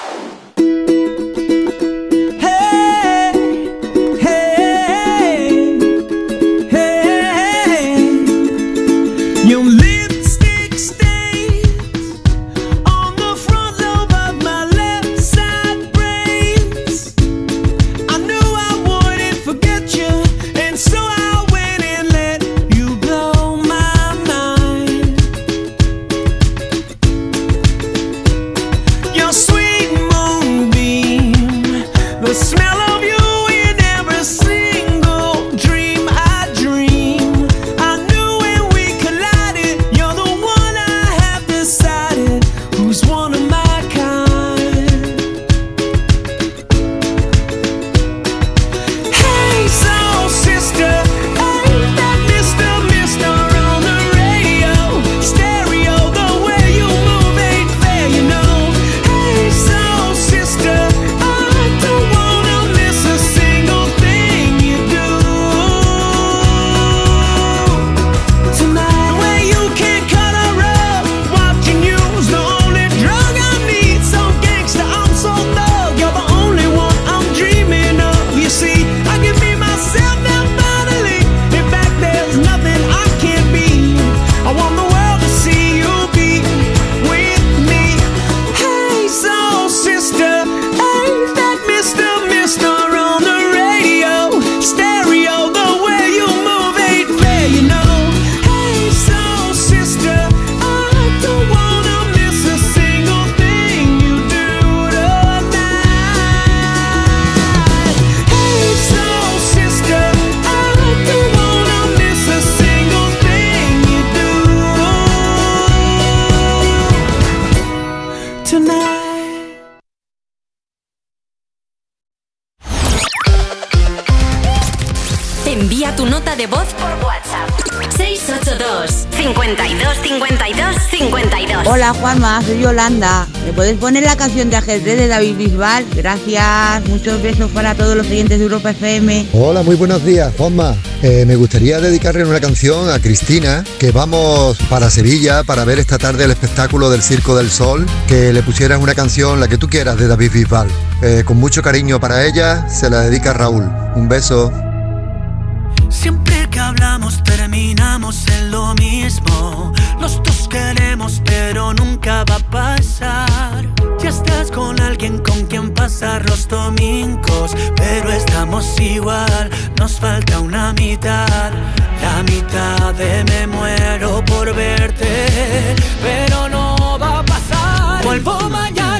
Canción de ajedrez de David Bisbal? Gracias. Muchos besos para todos los oyentes de Europa FM. Hola, muy buenos días, Juanma. Eh, me gustaría dedicarle una canción a Cristina, que vamos para Sevilla para ver esta tarde el espectáculo del Circo del Sol, que le pusieras una canción, la que tú quieras, de David Bisbal. Eh, con mucho cariño para ella, se la dedica Raúl. Un beso. Domingos, pero estamos igual. Nos falta una mitad. La mitad de me muero por verte, pero no va a pasar. Vuelvo mañana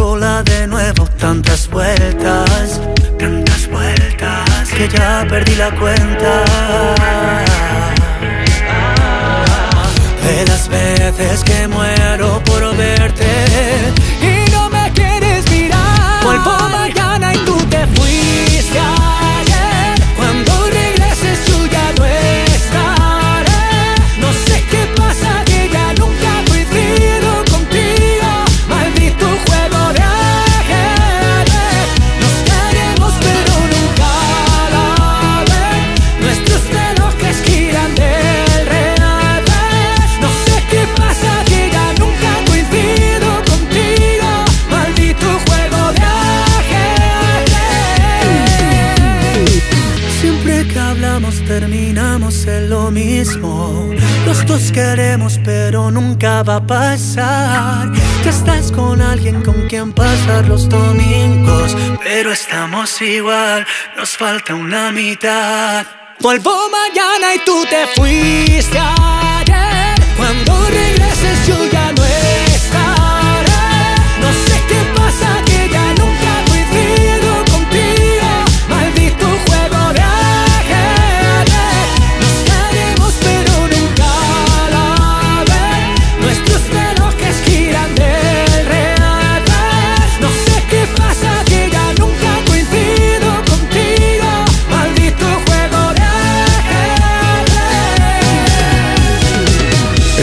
sola de nuevo Tantas vueltas, tantas vueltas Que ya perdí la cuenta. De las veces que muero por verte Queremos pero nunca va a pasar. Ya estás con alguien con quien pasar los domingos, pero estamos igual. Nos falta una mitad. Vuelvo mañana y tú te fuiste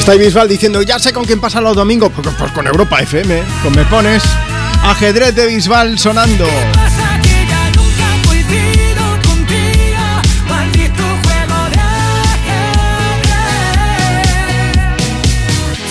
Está ahí Bisbal diciendo, ya sé con quién pasa los domingos. Pues, pues con Europa FM, con Me Pones. Ajedrez de Bisbal sonando.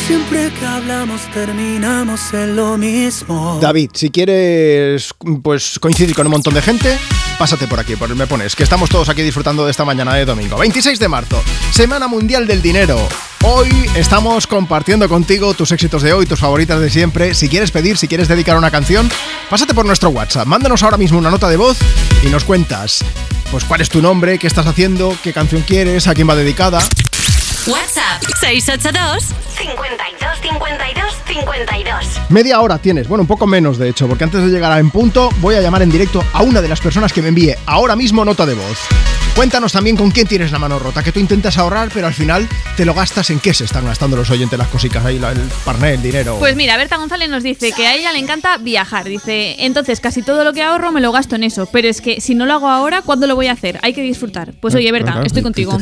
Siempre que hablamos terminamos en lo mismo. David, si quieres pues coincidir con un montón de gente, pásate por aquí, por el Me Pones, que estamos todos aquí disfrutando de esta mañana de domingo. 26 de marzo, Semana Mundial del Dinero. Hoy estamos compartiendo contigo tus éxitos de hoy, tus favoritas de siempre. Si quieres pedir, si quieres dedicar una canción, pásate por nuestro WhatsApp. Mándanos ahora mismo una nota de voz y nos cuentas pues cuál es tu nombre, qué estás haciendo, qué canción quieres, a quién va dedicada. WhatsApp 682 52 52 52. Media hora tienes, bueno, un poco menos de hecho, porque antes de llegar a En Punto voy a llamar en directo a una de las personas que me envíe ahora mismo nota de voz. Cuéntanos también con quién tienes la mano rota, que tú intentas ahorrar, pero al final te lo gastas en qué se están gastando los oyentes las cositas ahí, el parné, el dinero. Pues mira, Berta González nos dice que a ella le encanta viajar. Dice, entonces casi todo lo que ahorro me lo gasto en eso. Pero es que si no lo hago ahora, ¿cuándo lo voy a hacer? Hay que disfrutar. Pues oye, Berta, estoy contigo.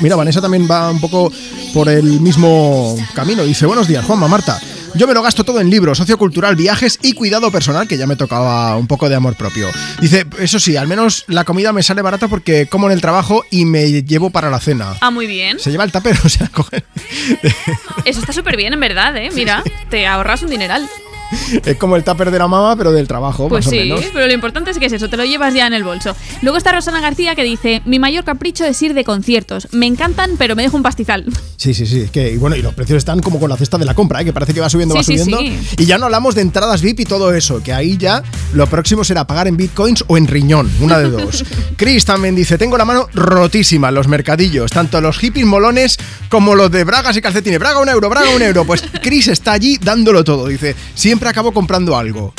Mira, Vanessa también va un poco por el mismo camino. Dice, buenos días, Juanma, Marta. Yo me lo gasto todo en libros, sociocultural, viajes y cuidado personal, que ya me tocaba un poco de amor propio. Dice, eso sí, al menos la comida me sale barata porque como en el trabajo y me llevo para la cena. Ah, muy bien. Se lleva el tupper, [LAUGHS] o sea, coge... Eso está súper bien, en verdad, ¿eh? Mira, te ahorras un dineral. [LAUGHS] Es como el tupper de la mamá, pero del trabajo, Pues más sí, o menos. pero lo importante es que es eso, te lo llevas ya en el bolso. Luego está Rosana García que dice, mi mayor capricho es ir de conciertos. Me encantan, pero me dejo un pastizal. [LAUGHS] Sí, sí, sí. Es que, y bueno, y los precios están como con la cesta de la compra, ¿eh? que parece que va subiendo, Sí, va sí, subiendo. sí. Y ya no hablamos de entradas VIP y todo eso, que ahí ya lo próximo será pagar en bitcoins o en riñón, una de dos. [LAUGHS] Chris también dice: Tengo la mano rotísima en los mercadillos, tanto los hippies molones como los de bragas y calcetines. Braga un euro, braga un euro. Pues Chris está allí dándolo todo. Dice: Siempre acabo comprando algo.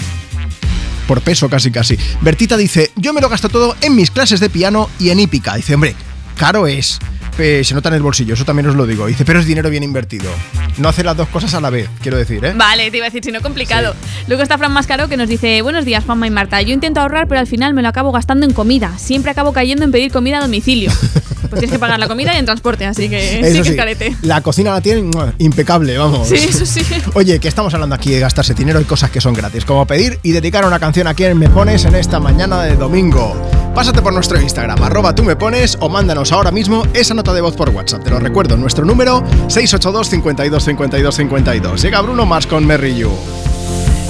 Por peso, casi, casi. Bertita dice: Yo me lo gasto todo en mis clases de piano y en hípica. Dice: Hombre, caro es. Eh, se nota en el bolsillo, eso también os lo digo. Dice, pero es dinero bien invertido. No hace las dos cosas a la vez, quiero decir, ¿eh? Vale, te iba a decir, si no complicado. Luego está Fran Mascaro que nos dice, buenos días Juanma y Marta, yo intento ahorrar pero al final me lo acabo gastando en comida. Siempre acabo cayendo en pedir comida a domicilio. [LAUGHS] Pues tienes que pagar la comida y en transporte, así que sí Eso que sí, es carete. la cocina la tienen impecable, vamos. Sí, eso sí. Oye, que estamos hablando aquí de gastarse dinero y cosas que son gratis, como pedir y dedicar una canción a quien me pones en esta mañana de domingo. Pásate por nuestro Instagram, arroba tú me pones o mándanos ahora mismo esa nota de voz por WhatsApp. Te lo recuerdo, nuestro número 682 52 52 52. Llega Bruno Mars con Merry You.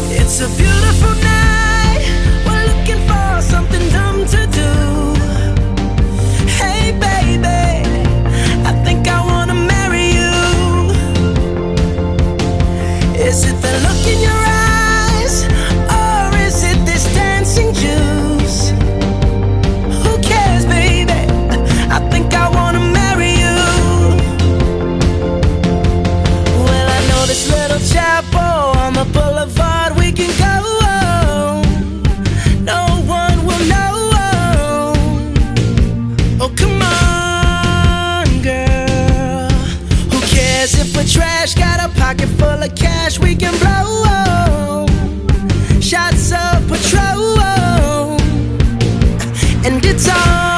It's a look in your eyes, full of cash we can blow. Shots of patrol. And it's on,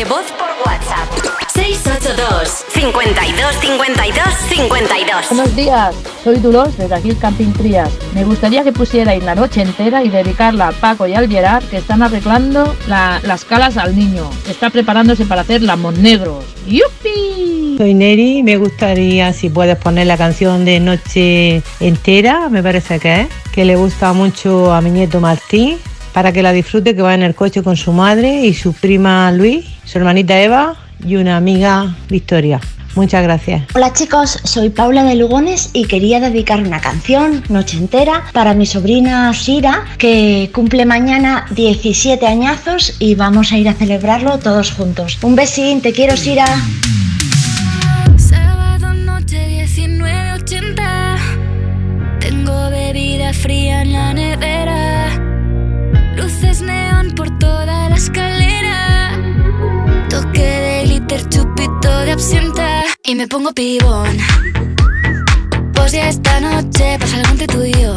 de voz por WhatsApp. 682 52 52 52. Buenos días, soy Dulos desde aquí el Camping Trías. Me gustaría que pusierais la noche entera y dedicarla a Paco y al Gerard que están arreglando la- las calas al niño, está preparándose para hacer lamos negros. ¡Yupi! Soy Neri, me gustaría si puedes poner la canción de Noche Entera, me parece que es, que le gusta mucho a mi nieto Martín, para que la disfrute que va en el coche con su madre y su prima Luis, su hermanita Eva y una amiga Victoria. Muchas gracias. Hola chicos, soy Paula de Lugones y quería dedicar una canción, Noche entera, para mi sobrina Sira, que cumple mañana 17 añazos y vamos a ir a celebrarlo todos juntos. Un besín, te quiero Sira. Sábado noche 19.80 Tengo bebida fría en la absenta Y me pongo pibón. Pues ya esta noche pasa algo entre tú y yo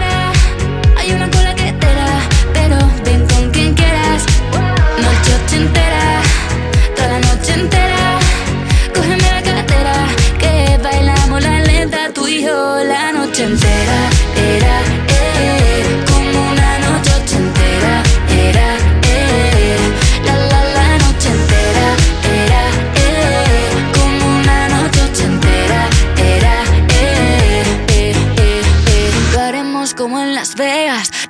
Noche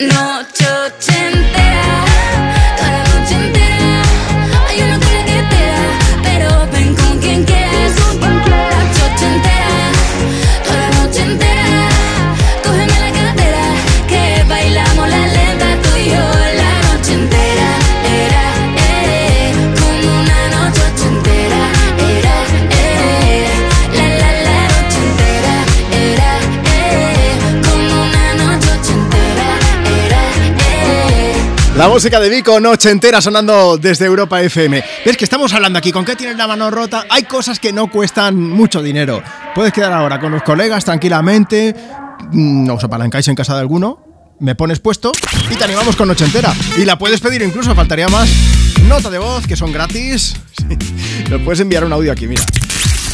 Noche La música de Vico, noche entera sonando desde Europa FM. ¿Ves que estamos hablando aquí? ¿Con qué tienes la mano rota? Hay cosas que no cuestan mucho dinero. Puedes quedar ahora con los colegas tranquilamente, mm, os apalancáis en casa de alguno, me pones puesto y te animamos con noche entera. Y la puedes pedir incluso, faltaría más. Nota de voz, que son gratis. [LAUGHS] Nos puedes enviar un audio aquí, mira.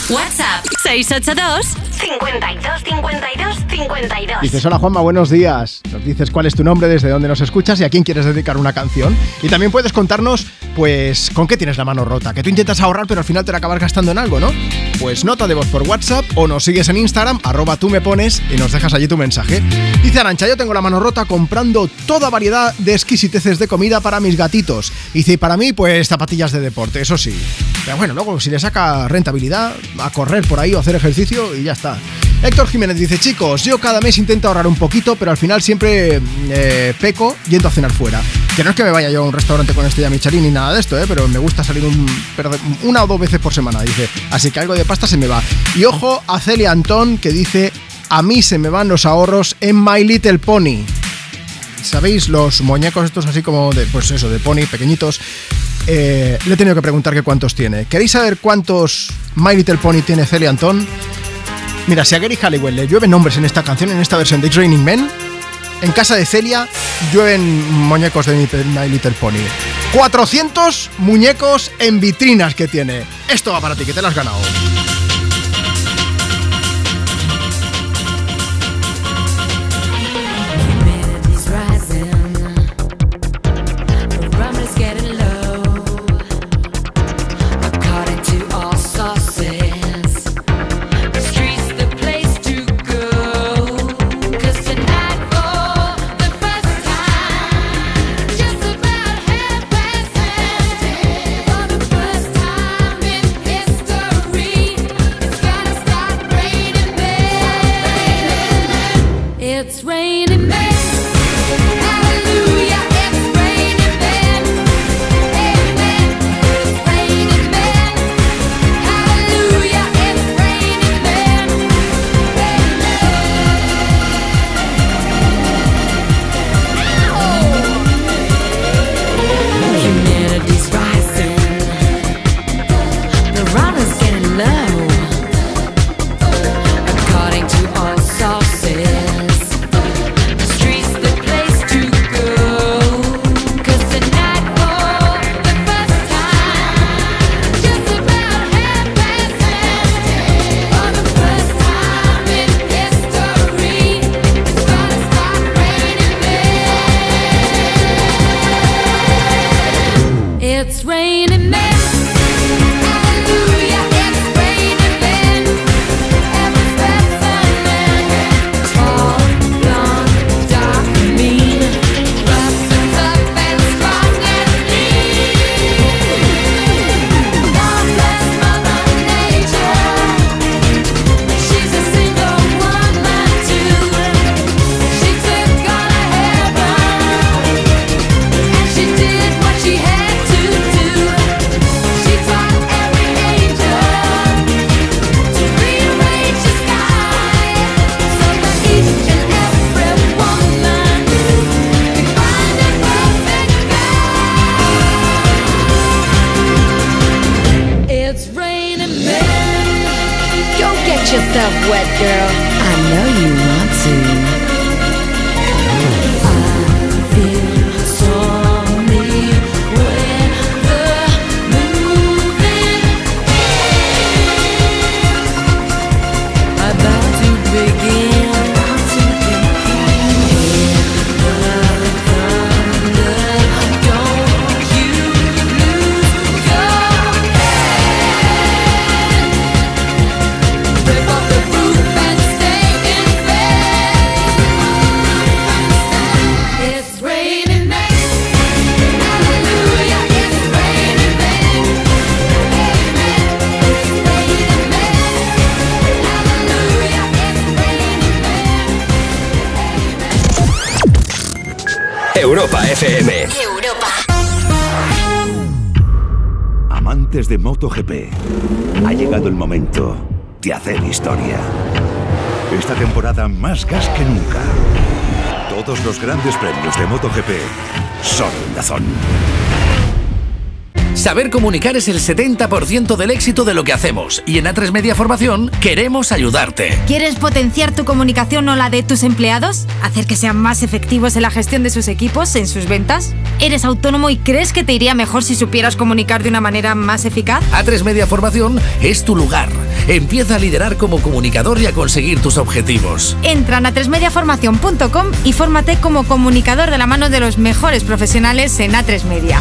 WhatsApp 682 52 52 52. Dices, hola Juanma, buenos días. Nos dices cuál es tu nombre, desde dónde nos escuchas y a quién quieres dedicar una canción. Y también puedes contarnos, pues, con qué tienes la mano rota. Que tú intentas ahorrar, pero al final te la acabas gastando en algo, ¿no? Pues nota de voz por WhatsApp o nos sigues en Instagram, arroba tú me pones y nos dejas allí tu mensaje. Dice Arancha, yo tengo la mano rota comprando toda variedad de exquisiteces de comida para mis gatitos. Dice, y para mí, pues zapatillas de deporte, eso sí. Pero bueno, luego si le saca rentabilidad, a correr por ahí o hacer ejercicio y ya está. Héctor Jiménez dice, chicos, yo cada mes intento ahorrar un poquito, pero al final siempre eh, peco yendo a cenar fuera. Que no es que me vaya yo a un restaurante con estrella Michelin ni nada de esto, ¿eh? pero me gusta salir una o dos veces por semana, dice. Así que algo de pasta se me va. Y ojo a Celia Antón que dice, a mí se me van los ahorros en My Little Pony. ¿Sabéis? Los muñecos estos así como de, pues eso, de pony, pequeñitos. Eh, le he tenido que preguntar que cuántos tiene. ¿Queréis saber cuántos My Little Pony tiene Celia Antón? Mira, si a Gary Halliwell le llueve nombres en esta canción, en esta versión de It's Men, en casa de Celia llueven muñecos de My Little Pony. 400 muñecos en vitrinas que tiene. Esto va para ti, que te lo has ganado. MotoGP son en Dazón. Saber comunicar es el 70% del éxito de lo que hacemos y en A3 Media Formación queremos ayudarte. ¿Quieres potenciar tu comunicación o la de tus empleados? ¿Hacer que sean más efectivos en la gestión de sus equipos, en sus ventas? ¿Eres autónomo y crees que te iría mejor si supieras comunicar de una manera más eficaz? A3 Media Formación es tu lugar. Empieza a liderar como comunicador y a conseguir tus objetivos. Entra en atresmediaformación.com y fórmate como comunicador de la mano de los mejores profesionales en A3 Media.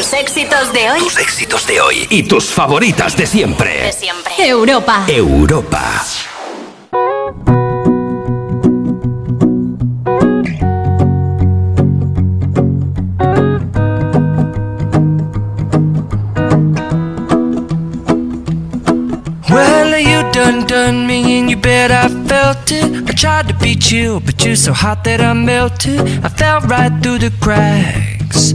Tus éxitos de hoy. Tus éxitos de hoy y tus favoritas de siempre. De siempre. Europa. Europa. You done done me and you bet I felt it. I tried to be chill, but you're so hot that I melted. I fell right through the cracks.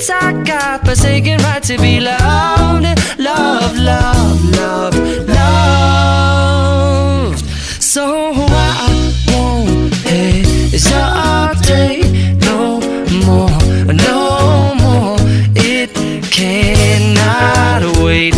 it's our God forsaken right to be loved, love, love, love, love. So I won't hesitate no more, no more. It cannot wait.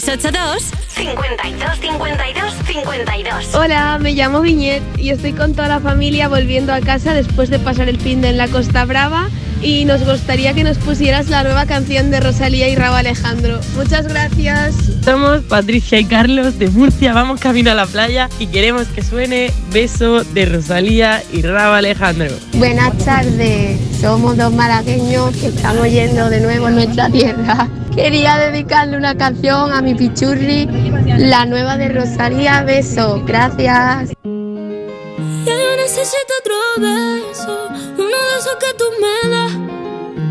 682 52 52 52. Hola, me llamo Viñet y estoy con toda la familia volviendo a casa después de pasar el fin de en la Costa Brava y nos gustaría que nos pusieras la nueva canción de Rosalía y Rabo Alejandro. Muchas gracias. Somos Patricia y Carlos de Murcia, vamos camino a la playa y queremos que suene Beso de Rosalía y Raba Alejandro. Buenas tardes, somos dos malagueños que estamos yendo de nuevo a nuestra tierra. Quería dedicarle una canción a mi pichurri, la nueva de Rosalía, Beso. Gracias. Ya yo necesito otro beso, uno de esos que tú me das.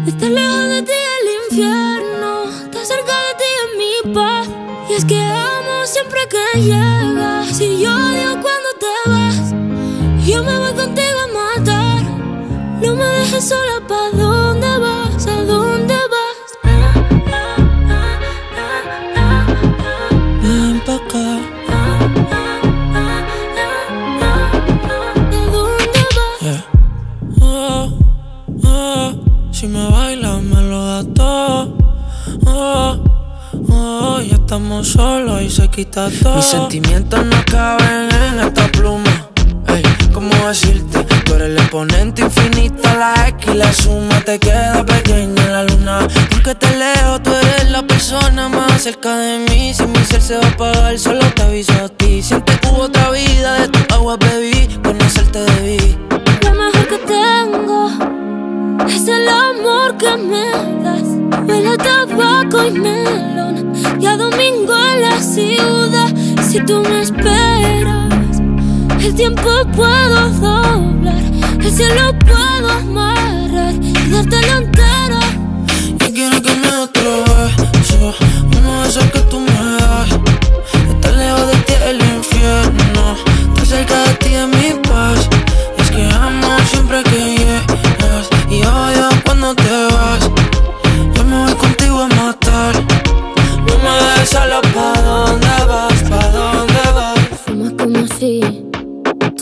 Estar lejos de ti el infierno, estar cerca de ti es mi paz. Y es que amo siempre que llegas, y yo odio cuando te vas. Yo me voy contigo a matar, no me dejes sola, ¿pa' si me bailas me lo da todo. Oh, oh, ya estamos solos y se quita todo. Mis sentimientos no caben en esta pluma. Ey, ¿cómo decirte? Tú eres el exponente infinito, la X y la suma te queda pequeña en la luna. Porque te leo, tú eres la persona más cerca de mí. Si mi ser se va a apagar, solo te aviso a ti. Siente que hubo otra vida, de tu agua bebí, conocerte debí. Lo mejor que tengo es el amor que me das. Huele tabaco y melón y a domingo en la ciudad. Si tú me esperas, el tiempo puedo doblar, el cielo puedo amarrar y dártelo entero. Yo quiero que me otro beso, uno de esos que tú me das. Estar lejos de ti el infierno, estar cerca de ti es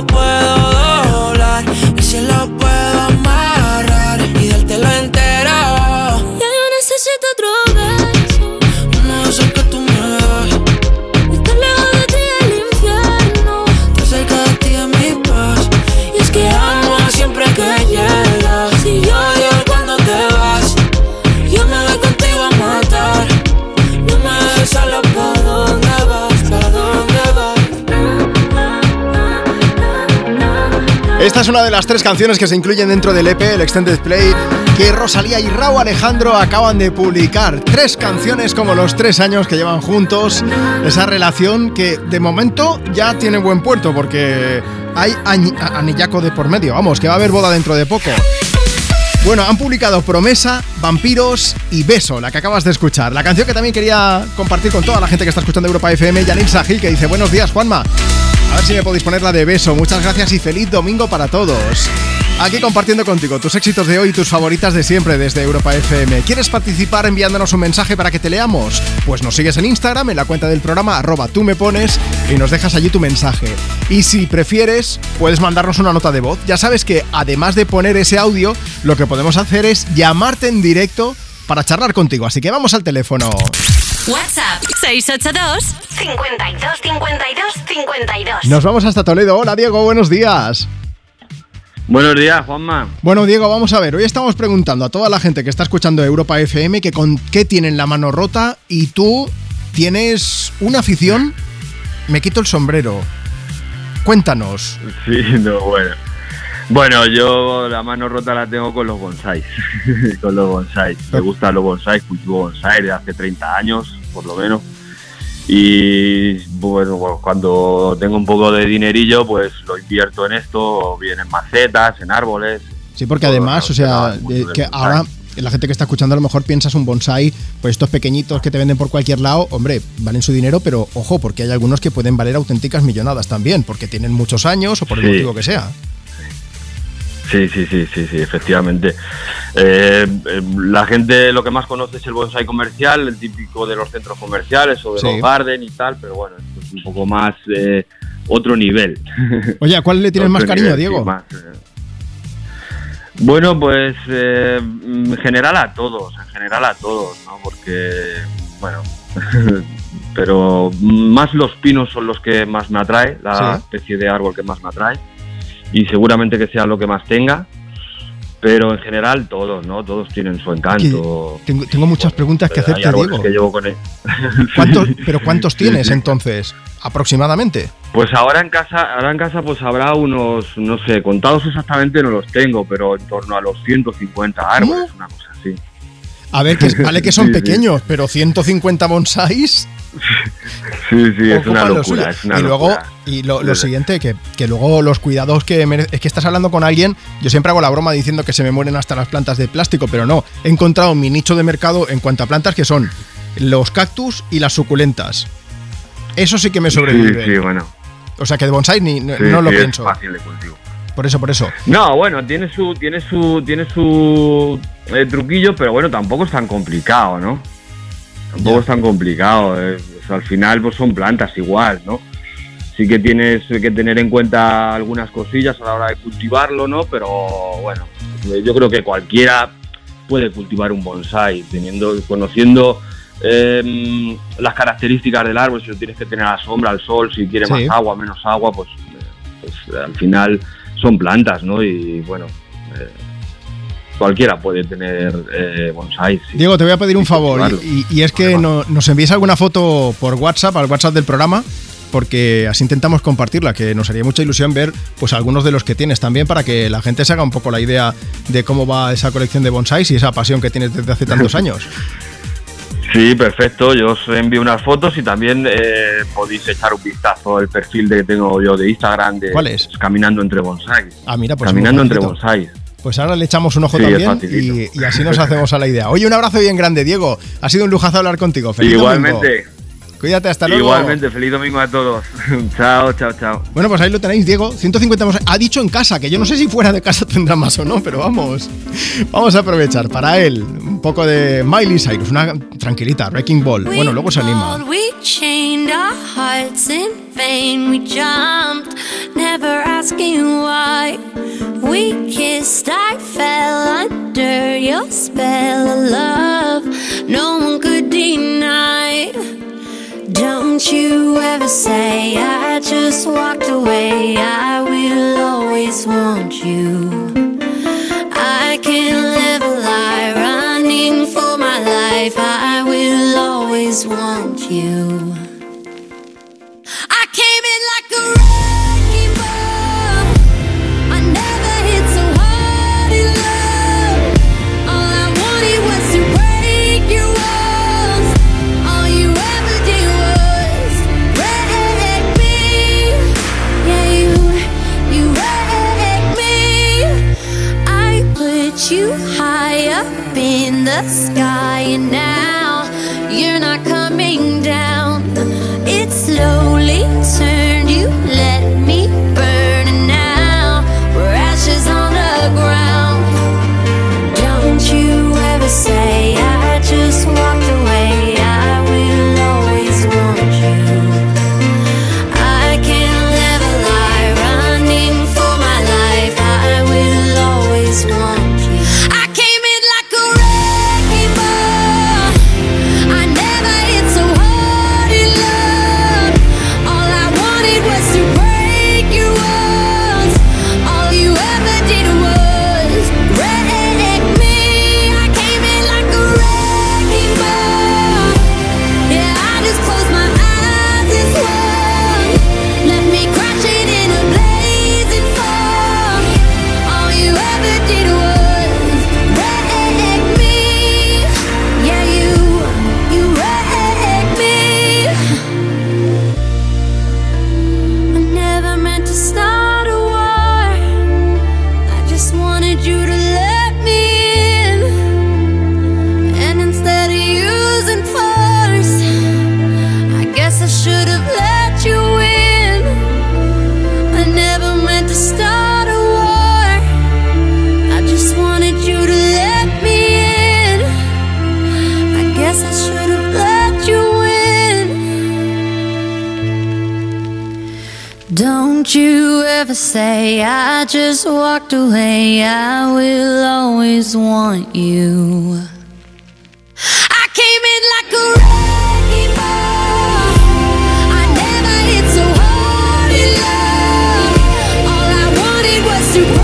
puedo Esta es una de las tres canciones que se incluyen dentro del EP, el Extended Play, que Rosalía y Raúl Alejandro acaban de publicar. Tres canciones como los tres años que llevan juntos. Esa relación que de momento ya tiene buen puerto porque hay anillaco de por medio. Vamos, que va a haber boda dentro de poco. Bueno, han publicado Promesa, Vampiros y Beso, la que acabas de escuchar. La canción que también quería compartir con toda la gente que está escuchando Europa FM, Janine Sahil, que dice, buenos días, Juanma. A ver si me podéis poner la de Beso. Muchas gracias y feliz domingo para todos. Aquí compartiendo contigo tus éxitos de hoy y tus favoritas de siempre desde Europa FM. ¿Quieres participar enviándonos un mensaje para que te leamos? Pues nos sigues en Instagram, en la cuenta del programa, arroba tú me pones y nos dejas allí tu mensaje. Y si prefieres, puedes mandarnos una nota de voz. Ya sabes que además de poner ese audio, lo que podemos hacer es llamarte en directo para charlar contigo. Así que vamos al teléfono. WhatsApp 682 52 52 52. Nos vamos hasta Toledo. Hola Diego, buenos días. Buenos días, Juanma. Bueno, Diego, vamos a ver. Hoy estamos preguntando a toda la gente que está escuchando Europa FM que con qué tienen la mano rota y tú tienes una afición. Me quito el sombrero. Cuéntanos. Sí, no, bueno. Bueno, yo la mano rota la tengo con los bonsáis. [LAUGHS] con los bonsáis. Me gustan los bonsáis, cultivo bonsáis desde hace 30 años, por lo menos. Y bueno, pues, cuando tengo un poco de dinerillo, pues lo invierto en esto, o bien en macetas, en árboles. Sí, porque además, o sea, de- que ahora la gente que está escuchando a lo mejor piensas un bonsai, pues estos pequeñitos que te venden por cualquier lado, hombre, valen su dinero, pero ojo, porque hay algunos que pueden valer auténticas millonadas también, porque tienen muchos años o por el Sí. motivo que sea. Sí, sí, sí, sí, sí, efectivamente. Eh, eh, la gente lo que más conoce es el bonsai comercial, el típico de los centros comerciales o de Sí. los garden y tal, pero bueno, esto es un poco más eh, otro nivel. [LAUGHS] Oye, ¿a cuál le tienes más cariño, nivel, sí, Diego? más, eh. Bueno, pues eh, en general a todos, en general a todos, ¿no? Porque, bueno, [LAUGHS] pero más los pinos son los que más me atrae, la Sí. especie de árbol que más me atrae, y seguramente que sea lo que más tenga, pero en general todos, ¿no? Todos tienen su encanto. Tengo, tengo muchas preguntas que hacerte, Diego. que llevo con él. [LAUGHS] ¿Cuántos, ¿Pero cuántos tienes entonces? Aproximadamente. Pues ahora en casa, ahora en casa pues habrá unos, no sé, contados exactamente no los tengo, pero en torno a los 150 árboles, una cosa así. A ver, que vale que son [LAUGHS] Sí, sí. pequeños, pero 150 bonsáis. Sí, sí, es una lo locura, suyo. es una y luego, y lo, siguiente, que, que luego los cuidados que Es que estás hablando con alguien, yo siempre hago la broma diciendo que se me mueren hasta las plantas de plástico, pero no. He encontrado mi nicho de mercado en cuanto a plantas que son los cactus y las suculentas. Eso sí que me sobrevive. Sí, sí, bueno. O sea que de bonsai ni, no, Sí, no lo pienso. Es fácil de cultivo. Por eso, por eso. No, bueno, tiene su, tiene su, tiene su eh, truquillo, pero bueno, tampoco es tan complicado, ¿no? Tampoco es tan complicado. eh, o sea, al final, pues son plantas igual, ¿no? Sí que tienes que tener en cuenta algunas cosillas a la hora de cultivarlo, ¿no? Pero bueno, eh, yo creo que cualquiera puede cultivar un bonsai, teniendo, conociendo eh, las características del árbol, si lo tienes que tener a la sombra, al sol, si quiere Sí. más agua, menos agua, pues, pues, al final son plantas, ¿no? Y bueno, eh, cualquiera puede tener eh, bonsai. Diego, te voy a pedir un favor y es que no- nos envíes alguna foto por WhatsApp, al WhatsApp del programa, porque así intentamos compartirla, que nos haría mucha ilusión ver pues algunos de los que tienes también para que la gente se haga un poco la idea de cómo va esa colección de bonsáis y esa pasión que tienes desde hace tantos [LAUGHS] años. Sí, perfecto. Yo os envío unas fotos y también eh, podéis echar un vistazo al perfil de que tengo yo de Instagram de ¿Cuál es? Caminando entre bonsais. Ah, mira, pues Caminando entre bonsais. Pues ahora le echamos un ojo Sí, también y, y así nos hacemos a la idea. Oye, un abrazo bien grande, Diego. Ha sido un lujazo hablar contigo. Feliz Igualmente. domingo. Cuídate, hasta luego. Igualmente, feliz domingo a todos. [LAUGHS] chao, chao, chao. Bueno, pues ahí lo tenéis, Diego. 150 bonsáis. Ha dicho en casa, que yo no sé si fuera de casa tendrá más o no, pero vamos. Vamos a aprovechar para él un poco de Miley Cyrus, una tranquilita, Wrecking Ball. Bueno, luego se anima. We chained our hearts in vain. We jumped, never asking why. We kissed, I fell under your spell of love. No one could deny. Don't you ever say I just walked away. I will always want you. I can't live a lie running for my life. I will always want you. I came in like a sky, Don't you ever say I just walked away. I will always want you. I came in like a wrecking ball. I never hit so hard in love. All I wanted was to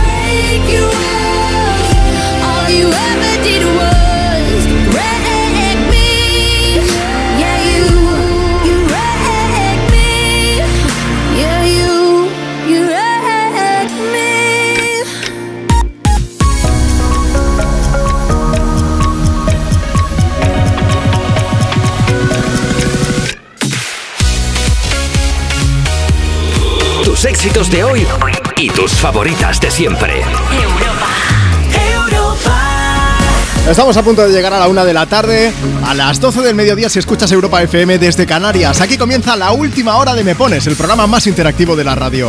éxitos de hoy y tus favoritas de siempre. Estamos a punto de llegar a la una de la tarde, a las 12 del mediodía si escuchas Europa FM desde Canarias. Aquí comienza la última hora de Me Pones, el programa más interactivo de la radio.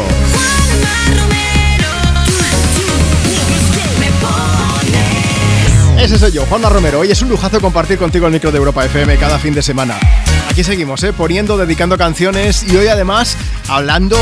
Ese soy yo, Juanma Romero. Hoy es un lujazo compartir contigo el micro de Europa FM cada fin de semana. Aquí seguimos, ¿eh? poniendo, dedicando canciones y hoy además hablando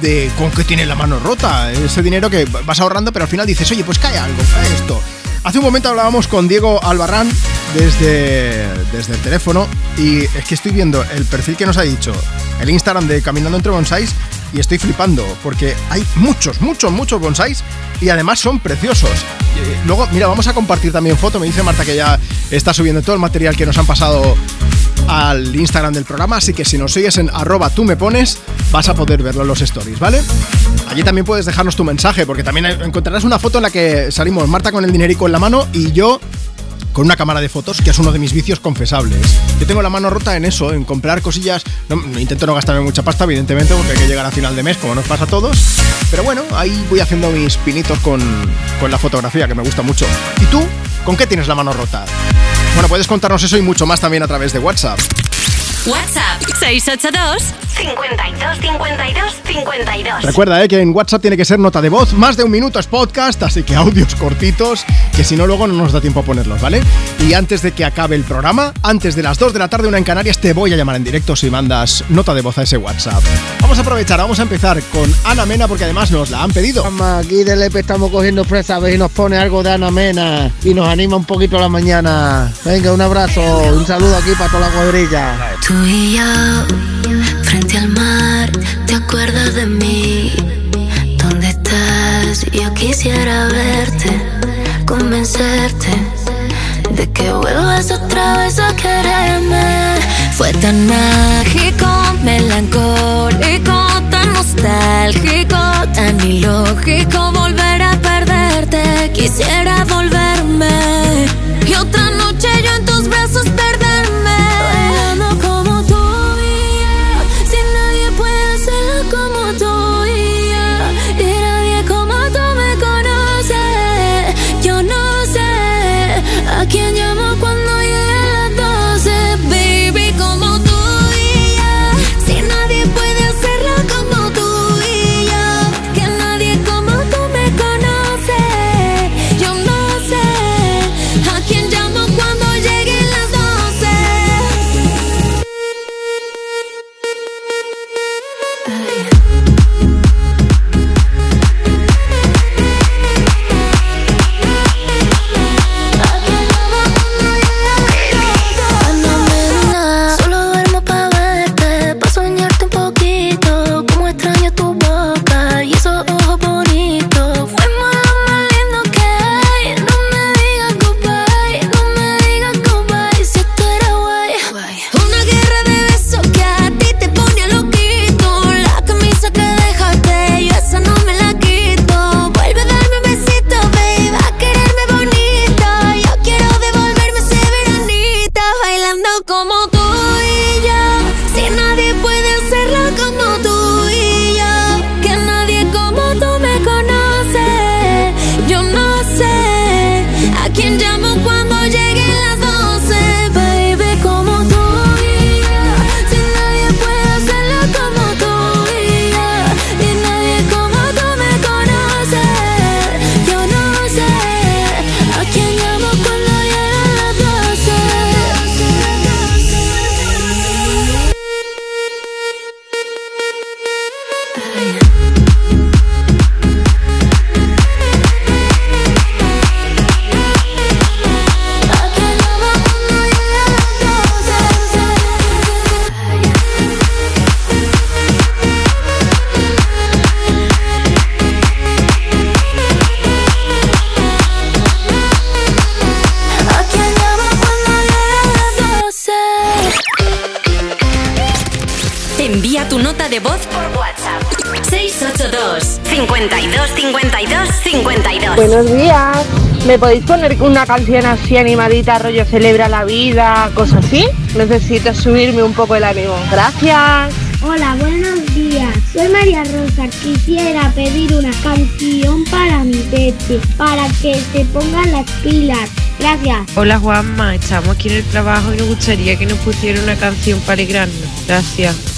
de con qué tiene la mano rota. Ese dinero que vas ahorrando, pero al final dices, oye, pues cae algo, cae esto. Hace un momento hablábamos con Diego Albarrán desde, desde el teléfono y es que estoy viendo el perfil que nos ha dicho, el Instagram de Caminando entre Bonsais y estoy flipando porque hay muchos, muchos, muchos bonsais y además son preciosos. Eh, Luego, mira, vamos a compartir también foto. Me dice Marta que ya está subiendo todo el material que nos han pasado al Instagram del programa, así que si nos sigues en arroba tú me pones, vas a poder verlo en los stories, ¿vale? Allí también puedes dejarnos tu mensaje, porque también encontrarás una foto en la que salimos Marta con el dinerico en la mano y yo con una cámara de fotos, que es uno de mis vicios confesables. Yo tengo la mano rota en eso, en comprar cosillas. No, intento no gastarme mucha pasta, evidentemente, porque hay que llegar a final de mes, como nos pasa a todos. Pero bueno, ahí voy haciendo mis pinitos con, con la fotografía, que me gusta mucho. ¿Y tú? ¿Con qué tienes la mano rota? Bueno, puedes contarnos eso y mucho más también a través de WhatsApp. WhatsApp 682 52 52 52. Recuerda eh, que en WhatsApp tiene que ser nota de voz, más de un minuto es podcast, así que audios cortitos, que si no luego no nos da tiempo a ponerlos, ¿vale? Y antes de que acabe el programa, antes de las 2 de la tarde, una en Canarias, te voy a llamar en directo si mandas nota de voz a ese WhatsApp. Vamos a aprovechar, vamos a empezar con Ana Mena porque además nos la han pedido. Aquí del EPE estamos cogiendo presa a ver si nos pone algo de Ana Mena y nos anima un poquito a la mañana. Venga, un abrazo, un saludo aquí para toda la cuadrilla. Tú y yo, frente al mar, ¿te acuerdas de mí? ¿Dónde estás? Yo quisiera verte, convencerte de que vuelvas otra vez a quererme. Fue tan mágico, melancólico, tan nostálgico, tan ilógico volver a perderte. Quisiera volverme y otra noche ¿Me podéis poner una canción así animadita, rollo celebra la vida, cosas así? Necesito subirme un poco el ánimo. Gracias. Hola, buenos días. Soy María Rosa. Quisiera pedir una canción para mi peche, para que se pongan las pilas. Gracias. Hola Juanma, estamos aquí en el trabajo y nos gustaría que nos pusiera una canción para alegrarnos. Gracias.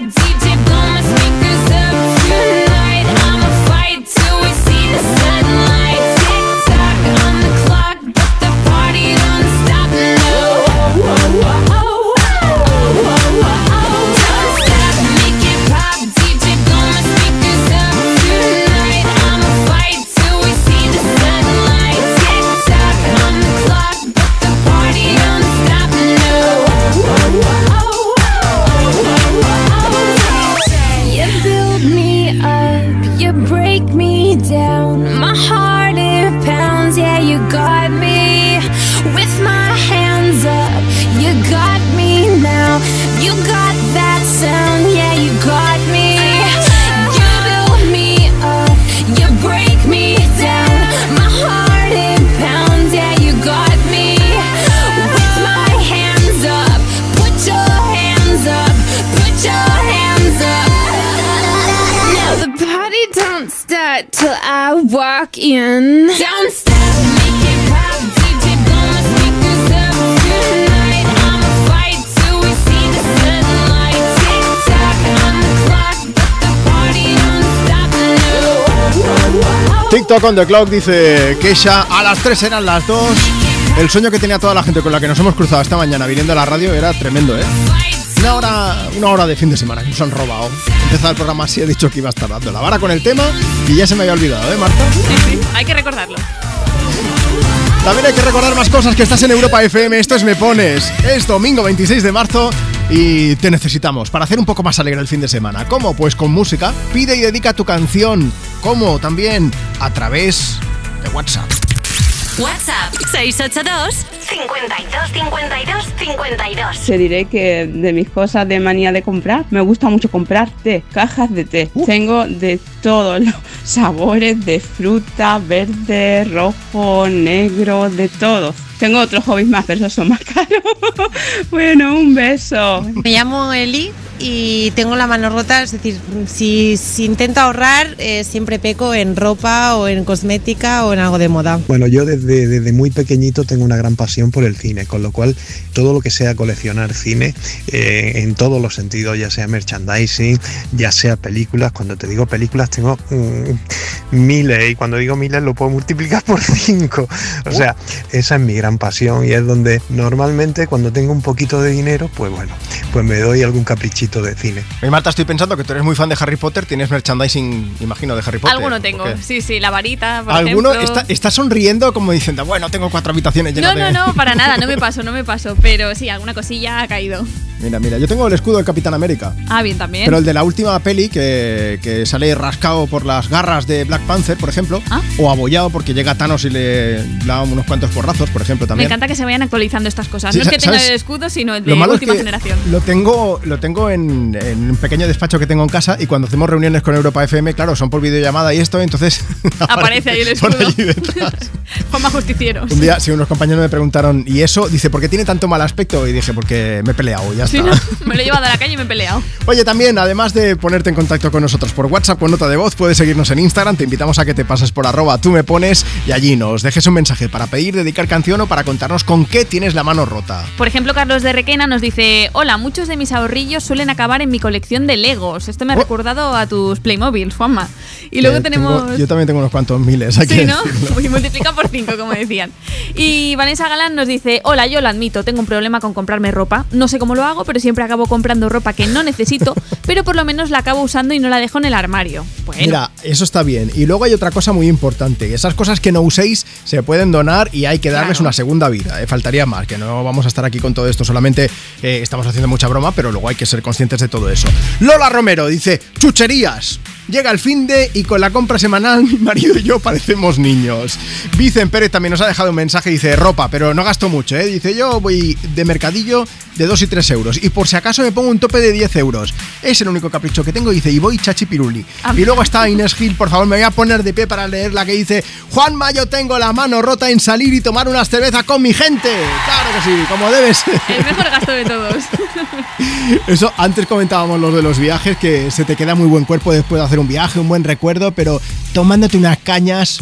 Walk in. Don't stop, make it pop, DJ, blow my speakers up tonight. I'ma fight till we see the sunlight. Tick tock on the clock, but the party don't stop. No. TikTok on the clock dice Kesha, a las 3 eran las 2. El sueño que tenía toda la gente con la que nos hemos cruzado esta mañana viniendo a la radio era tremendo, ¿eh? Una hora, una hora de fin de semana que nos han robado. Empezaba el programa así, he dicho que iba a estar dando la vara con el tema y ya se me había olvidado, ¿eh, Marta? Sí, sí, hay que recordarlo. También hay que recordar más cosas que estás en Europa FM. Esto es Me Pones. Es domingo 26 de marzo y te necesitamos para hacer un poco más alegre el fin de semana. ¿Cómo? Pues con música. Pide y dedica tu canción. ¿Cómo? También a través de WhatsApp. WhatsApp 682 52 52 52. Te diré que de mis cosas de manía de comprar, me gusta mucho comprar té, cajas de té. Tengo de todos los sabores de fruta, verde, rojo, negro, de todo. Tengo otros hobbies más, pero esos son más caros. [LAUGHS] bueno, un beso. Me llamo Eli y tengo la mano rota, es decir, si, si intento ahorrar, eh, siempre peco en ropa o en cosmética o en algo de moda. Bueno, yo desde, desde muy pequeñito tengo una gran pasión por el cine, con lo cual todo lo que sea coleccionar cine eh, en todos los sentidos, ya sea merchandising, ya sea películas, cuando te digo películas tengo mm, miles y cuando digo miles lo puedo multiplicar por cinco. O sea, esa es mi gran pasión y es donde normalmente cuando tengo un poquito de dinero, pues bueno, pues me doy algún caprichito de cine. Y Marta, estoy pensando que tú eres muy fan de Harry Potter, tienes merchandising, imagino, de Harry Potter. Alguno tengo, sí, sí, la varita, por ¿Alguno ejemplo. está, está sonriendo como diciendo, bueno, tengo cuatro habitaciones llenas No, de... no, no, para nada, no me [LAUGHS] paso, no me paso, pero sí, alguna cosilla ha caído. Mira, mira, yo tengo el escudo del Capitán América. Ah, bien, también. Pero el de la última peli que, que sale rascado por las garras de Black Panther, por ejemplo, Ah. o abollado porque llega Thanos y le da unos cuantos porrazos, por ejemplo, Me también. encanta que se vayan actualizando estas cosas. Sí, no es que tenga el escudo, sino el de es última que generación. Lo tengo, lo tengo en, en un pequeño despacho que tengo en casa y cuando hacemos reuniones con Europa FM, claro, son por videollamada y esto, entonces [LAUGHS] Aparece ahí el por escudo. allí detrás. [LAUGHS] Juanma Justicieros. Un día, si unos compañeros me preguntaron, ¿y eso? Dice, ¿por qué tiene tanto mal aspecto? Y dije, porque me he peleado, ya Sí, está. ¿no? Me lo he llevado a la calle y me he peleado. [LAUGHS] Oye, también, además de ponerte en contacto con nosotros por WhatsApp con nota de voz, puedes seguirnos en Instagram. Te invitamos a que te pases por arroba tú me pones y allí nos dejes un mensaje para pedir, dedicar canción o para contarnos con qué tienes la mano rota. Por ejemplo, Carlos de Requena nos dice: Hola, muchos de mis ahorrillos suelen acabar en mi colección de Legos. Esto me ha recordado a tus Playmobil, Juanma. Y luego Eh, tenemos. tengo- yo también tengo unos cuantos miles. Hay Sí, ¿no? [LAUGHS] Y multiplica por 5, como decían. Y Vanessa Galán nos dice, hola, yo lo admito, tengo un problema con comprarme ropa. No sé cómo lo hago, pero siempre acabo comprando ropa que no necesito, [LAUGHS] pero por lo menos la acabo usando y no la dejo en el armario. Bueno, Mira, eso está bien. Y luego hay otra cosa muy importante. Esas cosas que no uséis se pueden donar y hay que darles Claro. una segunda vida. Eh, faltaría más, que no vamos a estar aquí con todo esto. Solamente eh, estamos haciendo mucha broma, pero luego hay que ser conscientes de todo eso. Lola Romero dice, chucherías. Llega el fin de y con la compra semanal mi marido y yo parecemos niños. Vicen Pérez también nos ha dejado un mensaje, dice ropa, pero no gasto mucho, ¿eh? Dice yo voy de mercadillo de 2 y 3 euros y por si acaso me pongo un tope de 10 euros. Es el único capricho que tengo, dice, y voy chachi piruli. Y luego está Inés Gil, por favor, me voy a poner de pie para leer la que dice, Juanma, yo tengo la mano rota en salir y tomar unas cervezas con mi gente. Claro que sí, como debe ser. el mejor gasto de todos. [LAUGHS] Eso, antes comentábamos los de los viajes, que se te queda muy buen cuerpo después de hacer un viaje, un buen recuerdo, pero tomándote unas cañas,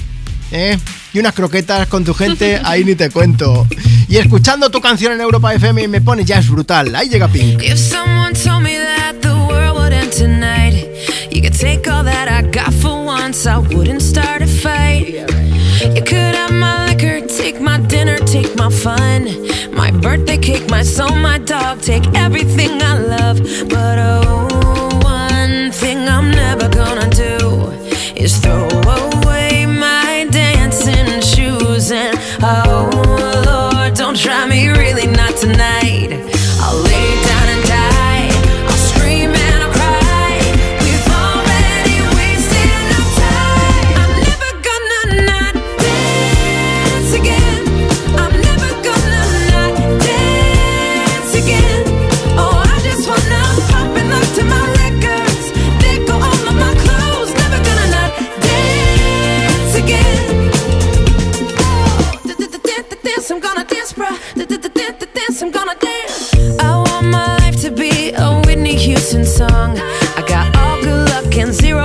¿eh? Y unas croquetas con tu gente, [LAUGHS] ahí ni te cuento. Y escuchando tu canción en Europa FM me pone ya es brutal. Ahí llega Pink. If someone told me that the world would end tonight, you could take all that I got for once, I wouldn't start a fight. You could have my liquor, take my dinner, take my fun, my birthday cake, my soul, my dog, take everything I love. But oh,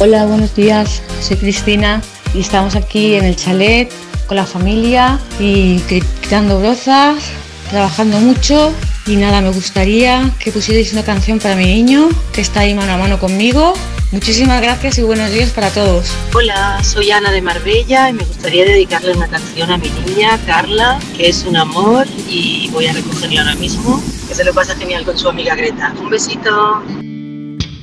Hola, buenos días. Soy Cristina y estamos aquí en el chalet con la familia y quitando brozas, trabajando mucho. Y nada, me gustaría que pusierais una canción para mi niño que está ahí mano a mano conmigo. Muchísimas gracias y buenos días para todos. Hola, soy Ana de Marbella y me gustaría dedicarle una canción a mi niña, Carla, que es un amor y voy a recogerla ahora mismo. Que se lo pasa genial con su amiga Greta. Un besito.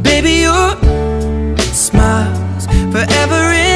Baby, your smiles forever in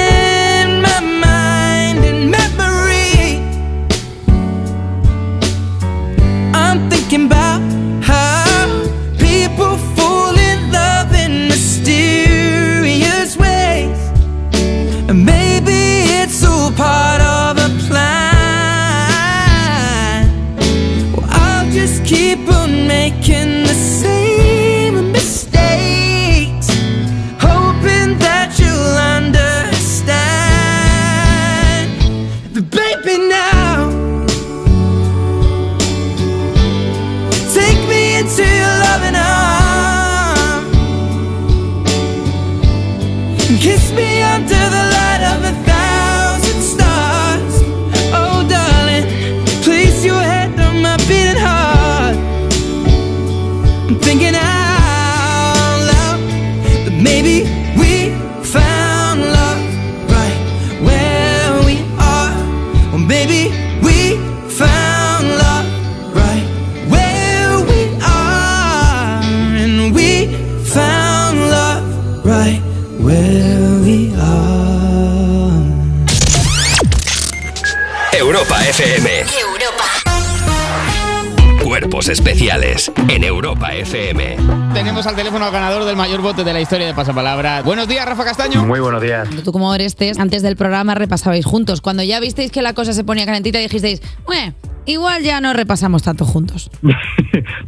Cuerpos especiales en Europa FM. Tenemos al teléfono al ganador del mayor bote de la historia de Pasapalabra. Buenos días, Rafa Castaño. Muy buenos días. Tú como Orestes, antes del programa repasabais juntos. Cuando ya visteis que la cosa se ponía calentita, dijisteis, "Bueno, igual ya no repasamos tanto juntos. [LAUGHS]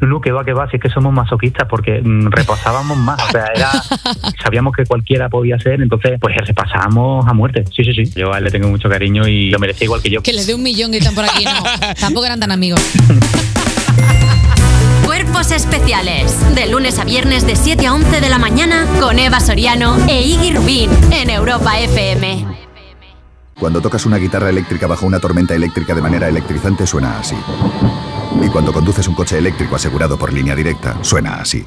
No, que va, que va, si es que somos masoquistas porque mm, repasábamos más, o sea, era, [LAUGHS] sabíamos que cualquiera podía ser, entonces pues repasábamos a muerte. Sí, sí, sí. Yo a él le tengo mucho cariño y lo merecía igual que yo. Que les dé un millón que están por aquí. No, [LAUGHS] tampoco eran tan amigos. [LAUGHS] Cuerpos especiales. De lunes a viernes de 7 a 11 de la mañana con Eva Soriano e Iggy Rubín en Europa FM. Cuando tocas una guitarra eléctrica bajo una tormenta eléctrica de manera electrizante suena así. Y cuando conduces un coche eléctrico asegurado por línea directa, suena así.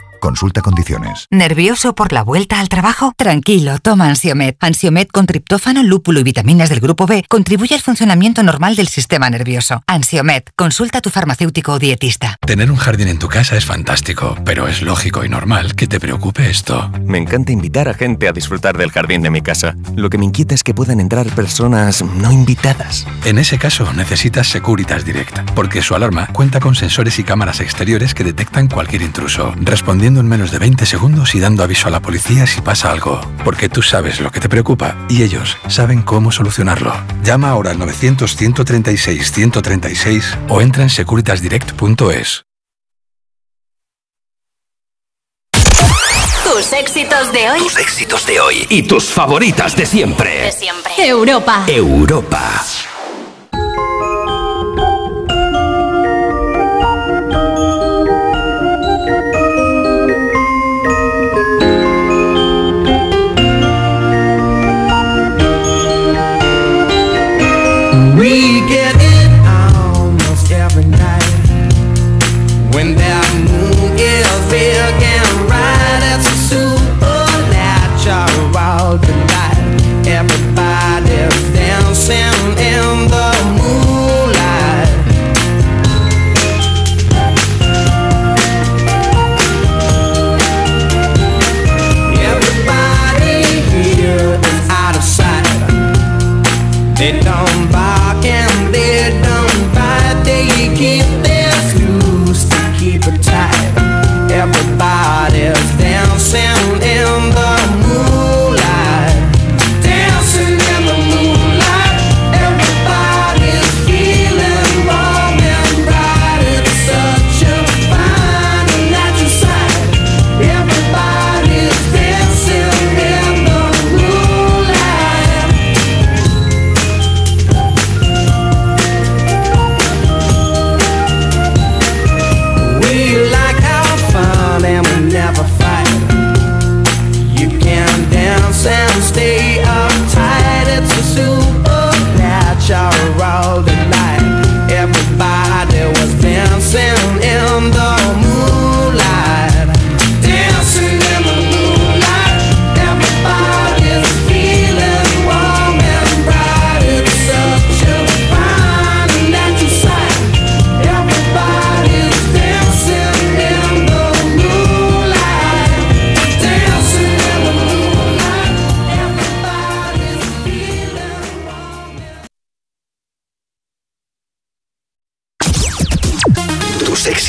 Consulta condiciones. ¿Nervioso por la vuelta al trabajo? Tranquilo, toma Ansiomet. Ansiomet con triptófano, lúpulo y vitaminas del grupo B contribuye al funcionamiento normal del sistema nervioso. Ansiomet, consulta a tu farmacéutico o dietista. Tener un jardín en tu casa es fantástico, pero es lógico y normal que te preocupe esto. Me encanta invitar a gente a disfrutar del jardín de mi casa. Lo que me inquieta es que puedan entrar personas no invitadas. En ese caso necesitas Securitas Direct, porque su alarma cuenta con sensores y cámaras exteriores que detectan cualquier intruso, respondiendo en menos de 20 segundos y dando aviso a la policía si pasa algo, porque tú sabes lo que te preocupa y ellos saben cómo solucionarlo. Llama ahora al 900 136 136 o entra en securitasdirect.es. Tus éxitos de hoy. Tus éxitos de hoy y tus favoritas de siempre. De siempre. Europa. Europa.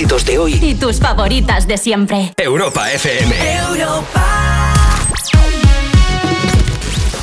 Éxitos de hoy. Y tus favoritas de siempre. Europa FM.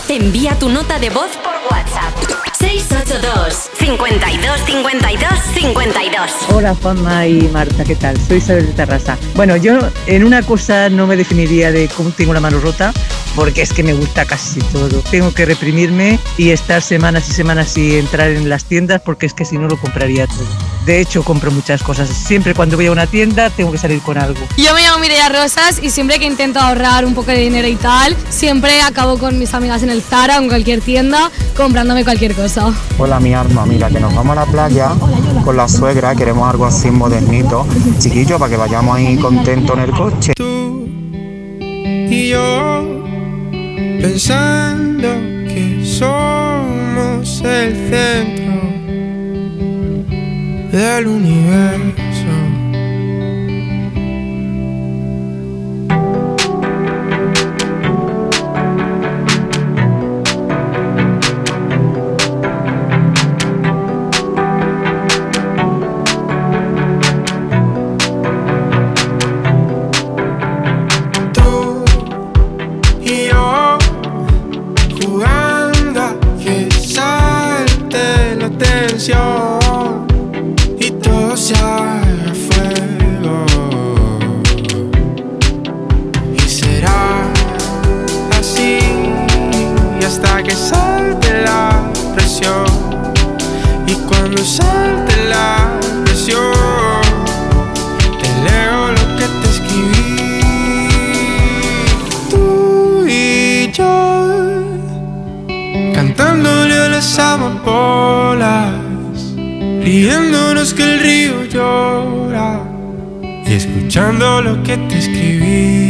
Envía tu nota de voz por WhatsApp. 682 52 52 52. Hola Juanma y Marta, ¿qué tal? Soy Isabel de Terrassa. Bueno, yo en una cosa no me definiría de cómo tengo la mano rota, porque es que me gusta casi todo. Tengo que reprimirme y estar semanas y semanas sin entrar en las tiendas, porque es que si no lo compraría todo. De hecho, compro muchas cosas. Siempre cuando voy a una tienda tengo que salir con algo. Yo me llamo Mireia Rosas y siempre que intento ahorrar un poco de dinero y tal, siempre acabo con mis amigas en el Zara o en cualquier tienda comprándome cualquier cosa. Hola mi arma, mira que nos vamos a la playa con la suegra, queremos algo así modernito, chiquillo, para que vayamos ahí contentos en el coche. y yo pensando que somos el centro del universo. salte la presión. Te leo lo que te escribí. Tú y yo, cantándole a las amapolas, riéndonos que el río llora y escuchando lo que te escribí.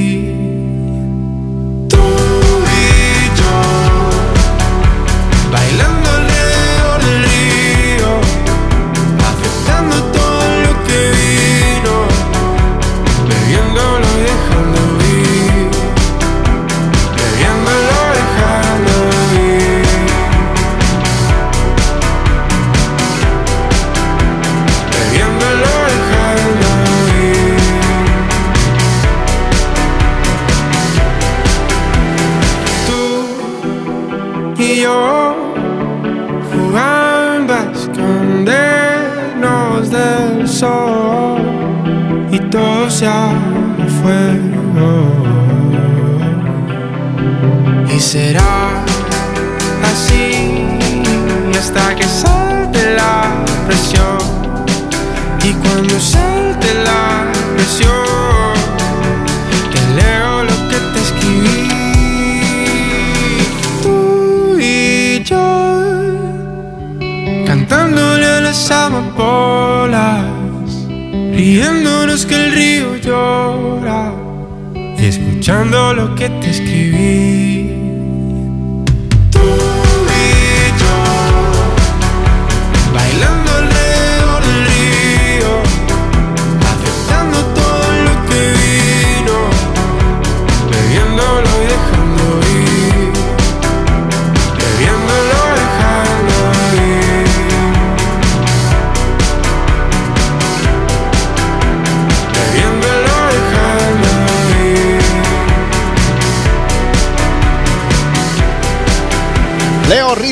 Escuchando lo que te escribí.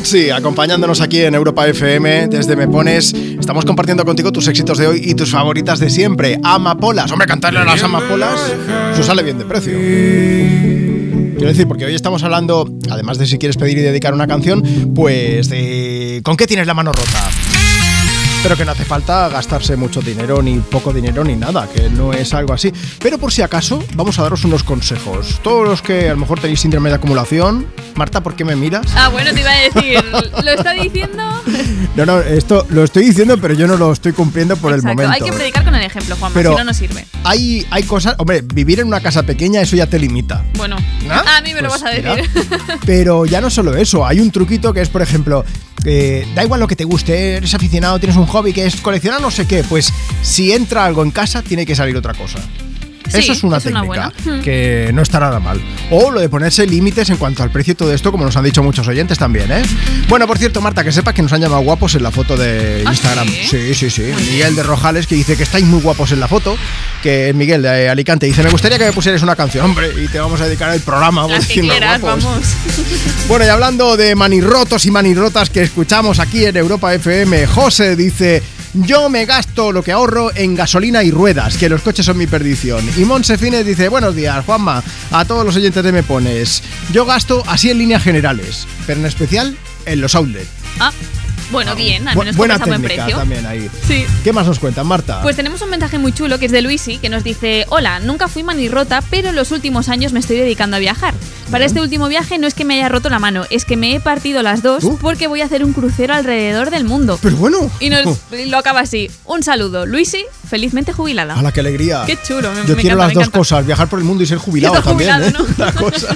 Rizzi, acompañándonos aquí en Europa FM desde Me Pones. Estamos compartiendo contigo tus éxitos de hoy y tus favoritas de siempre. Amapolas. Hombre, cantarle a las amapolas, eso sale bien de precio. Quiero decir, porque hoy estamos hablando, además de si quieres pedir y dedicar una canción, pues de ¿con qué tienes la mano rota? Pero que no hace falta gastarse mucho dinero, ni poco dinero, ni nada, que no es algo así. Pero por si acaso, vamos a daros unos consejos. Todos los que a lo mejor tenéis síndrome de acumulación, Marta, ¿por qué me miras? Ah, bueno, te iba a decir, [LAUGHS] ¿lo está diciendo? No, no, esto lo estoy diciendo, pero yo no lo estoy cumpliendo por el momento. hay que predicar ejemplo, Juanma, Pero- si no, no sirve. Hay, hay cosas, hombre, vivir en una casa pequeña, eso ya te limita. Bueno, ¿Ah? a mí me lo Pues vas a mira. decir. [LAUGHS] Pero ya no solo eso, hay un truquito que es, por ejemplo, eh, da igual lo que te guste, eres aficionado, tienes un hobby que es coleccionar no sé qué, pues si entra algo en casa, tiene que salir otra cosa. Sí, Eso es una es técnica que no está nada mal. O lo de ponerse límites en cuanto al precio y todo esto, como nos han dicho muchos oyentes también, ¿eh? Bueno, por cierto, Marta, que sepas que nos han llamado guapos en la foto de ¿Ah, Instagram. sí? sí, sí, sí. Miguel de Rojales que dice que estáis muy guapos en la foto. Que Miguel de Alicante dice, me gustaría que me pusieras una canción, hombre, y te vamos a dedicar el programa. Las que diciendo quieras, guapos. vamos. [LAUGHS] Bueno, y hablando de manirrotos y manirrotas que escuchamos aquí en Europa FM, José dice, yo me gasto lo que ahorro en gasolina y ruedas, que los coches son mi perdición. Y Monse Fines dice, buenos días, Juanma, a todos los oyentes de Me Pones. Yo gasto así en líneas generales, pero en especial en los outlets. Ah, bueno, bien, al Bu- menos buena compras a buen técnica precio. también ahí. Sí. ¿Qué más nos cuentan, Marta? Pues tenemos un mensaje muy chulo que es de Luisi que nos dice: Hola, nunca fui manirrota, pero en los últimos años me estoy dedicando a viajar. Para este último viaje no es que me haya roto la mano, es que me he partido las dos porque voy a hacer un crucero alrededor del mundo. Uh. Pero bueno. Y nos [LAUGHS] lo acaba así: Un saludo, Luisi, felizmente jubilada. ¡Hala, qué alegría! Qué chulo, me, Yo me quiero encanta, las dos encanta. cosas, viajar por el mundo y ser jubilado también. ¿eh? [LAUGHS] La cosa.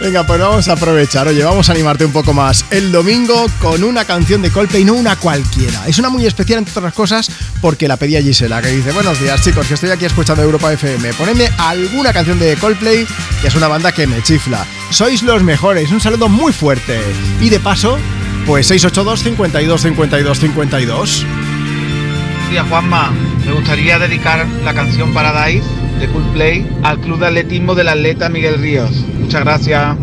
Venga, pues vamos a aprovechar. Oye, vamos a animarte un poco más. El domingo con una canción de Coldplay, no una cualquiera. Es una muy especial, entre otras cosas, porque la pedía Gisela, que dice: Buenos días, chicos, que estoy aquí escuchando Europa FM. Ponedme alguna canción de Coldplay, que es una banda que me chifla. Sois los mejores. Un saludo muy fuerte. Y de paso, pues 682 52 52 52. Días Juanma, me gustaría dedicar la canción Paradise de Coldplay al Club de Atletismo del atleta Miguel Ríos. Muchas gracias.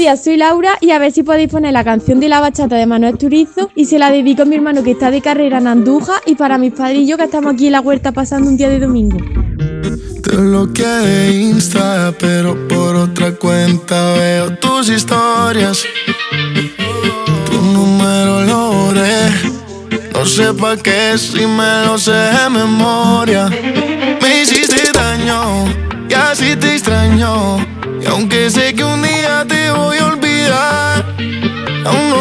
días, soy Laura y a ver si podéis poner la canción de la bachata de Manuel Turizo y se la dedico a mi hermano que está de carrera en Anduja y para mis padres y yo que estamos aquí en la huerta pasando un día de domingo. Te bloqueé de Insta, pero por otra cuenta veo tus historias. Tu número lo borré, no sé pa' qué si me lo sé de memoria. Me hiciste daño y así te extraño, y aunque sé que un Oh no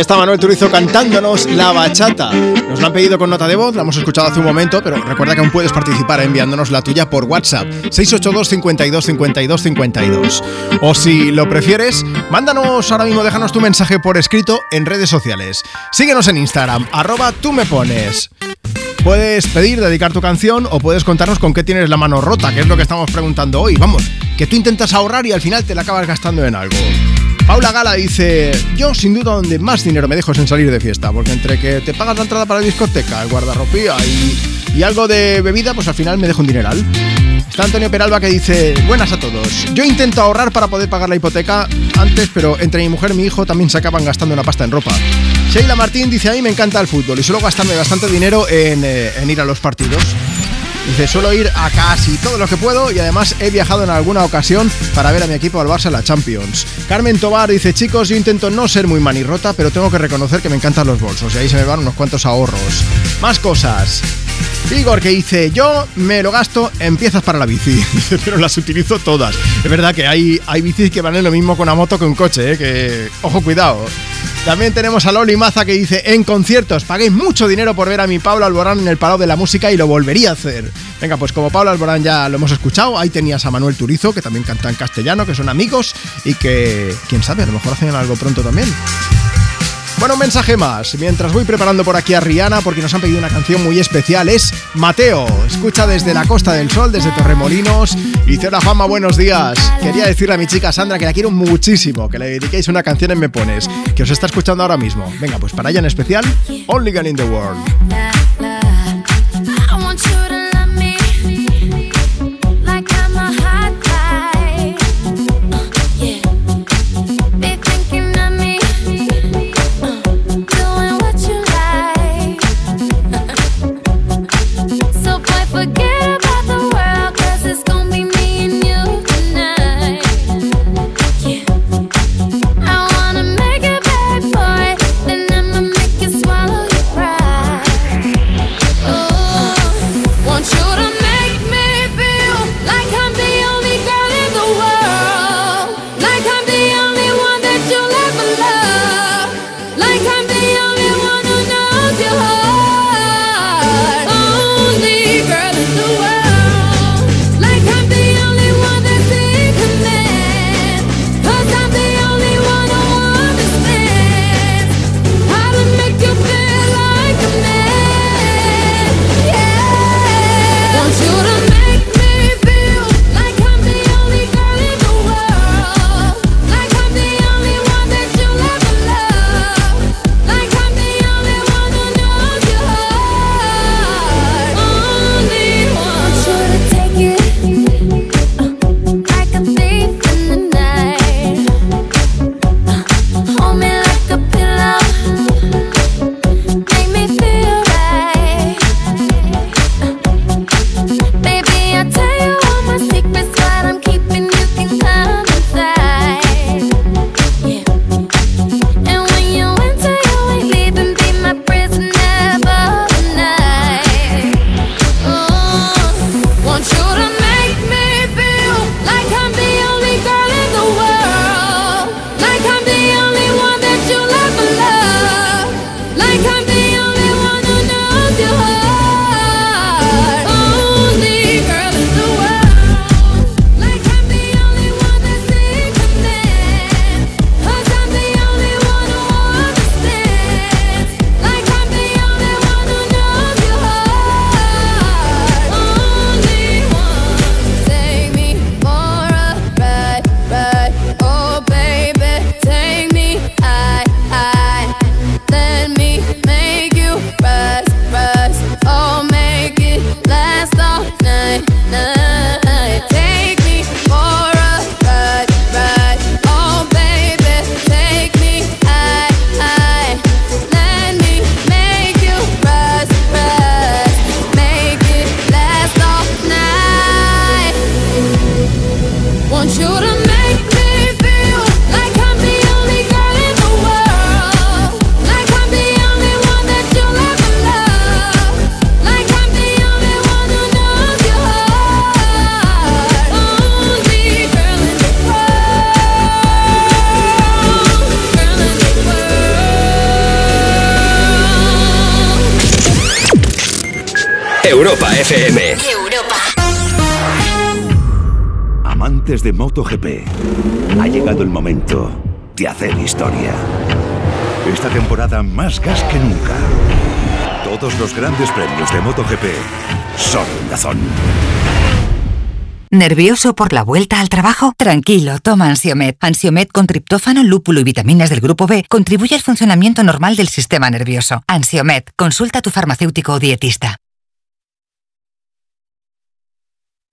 Ahí está Manuel Turizo cantándonos la bachata. Nos la han pedido con nota de voz, la hemos escuchado hace un momento, pero recuerda que aún puedes participar enviándonos la tuya por WhatsApp 682 52 52 52. O si lo prefieres, mándanos ahora mismo, déjanos tu mensaje por escrito en redes sociales. Síguenos en Instagram, arroba tú me pones. Puedes pedir, dedicar tu canción o puedes contarnos con qué tienes la mano rota, que es lo que estamos preguntando hoy. Vamos, que tú intentas ahorrar y al final te la acabas gastando en algo. Paula Gala dice, yo sin duda donde más dinero me dejo es en salir de fiesta, porque entre que te pagas la entrada para la discoteca, el guardarropía y, y algo de bebida, pues al final me dejo un dineral. Está Antonio Peralba que dice, buenas a todos. Yo intento ahorrar para poder pagar la hipoteca antes, pero entre mi mujer y mi hijo también se acaban gastando una pasta en ropa. Sheila Martín dice, a mí me encanta el fútbol y suelo gastarme bastante dinero en, eh, en ir a los partidos. Dice, suelo ir a casi todo lo que puedo y además he viajado en alguna ocasión para ver a mi equipo al Barça en la Champions. Carmen Tobar dice, chicos, yo intento no ser muy manirrota, pero tengo que reconocer que me encantan los bolsos y ahí se me van unos cuantos ahorros. Más cosas. Igor que dice, yo me lo gasto en piezas para la bici, [LAUGHS] pero las utilizo todas. Es verdad que hay, hay bicis que valen lo mismo con una moto que un coche, ¿eh? que ojo cuidado. También tenemos a Loli Maza que dice, en conciertos, pagué mucho dinero por ver a mi Pablo Alborán en el Palau de la Música y lo volvería a hacer. Venga, pues como Pablo Alborán ya lo hemos escuchado, ahí tenías a Manuel Turizo, que también canta en castellano, que son amigos y que, quién sabe, a lo mejor hacen algo pronto también. Bueno, un mensaje más. Mientras voy preparando por aquí a Rihanna, porque nos han pedido una canción muy especial, es Mateo. Escucha desde la Costa del Sol, desde Torremolinos. Y Hola Fama, buenos días. Quería decirle a mi chica Sandra que la quiero muchísimo, que le dediquéis una canción en Me Pones, que os está escuchando ahora mismo. Venga, pues para ella en especial, Only Gun in the World. Grandes premios de MotoGP son en Dazón. ¿Nervioso por la vuelta al trabajo? Tranquilo, toma Ansiomet. Ansiomet con triptófano, lúpulo y vitaminas del grupo B contribuye al funcionamiento normal del sistema nervioso. Ansiomet, consulta a tu farmacéutico o dietista.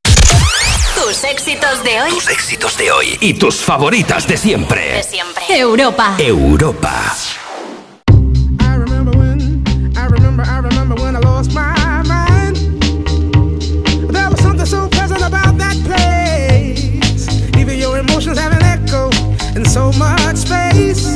Tus éxitos de hoy. Tus éxitos de hoy y tus favoritas de siempre. De siempre. Europa. Europa. So much space.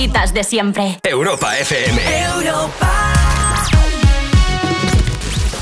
Favoritas de siempre. Europa FM. Europa.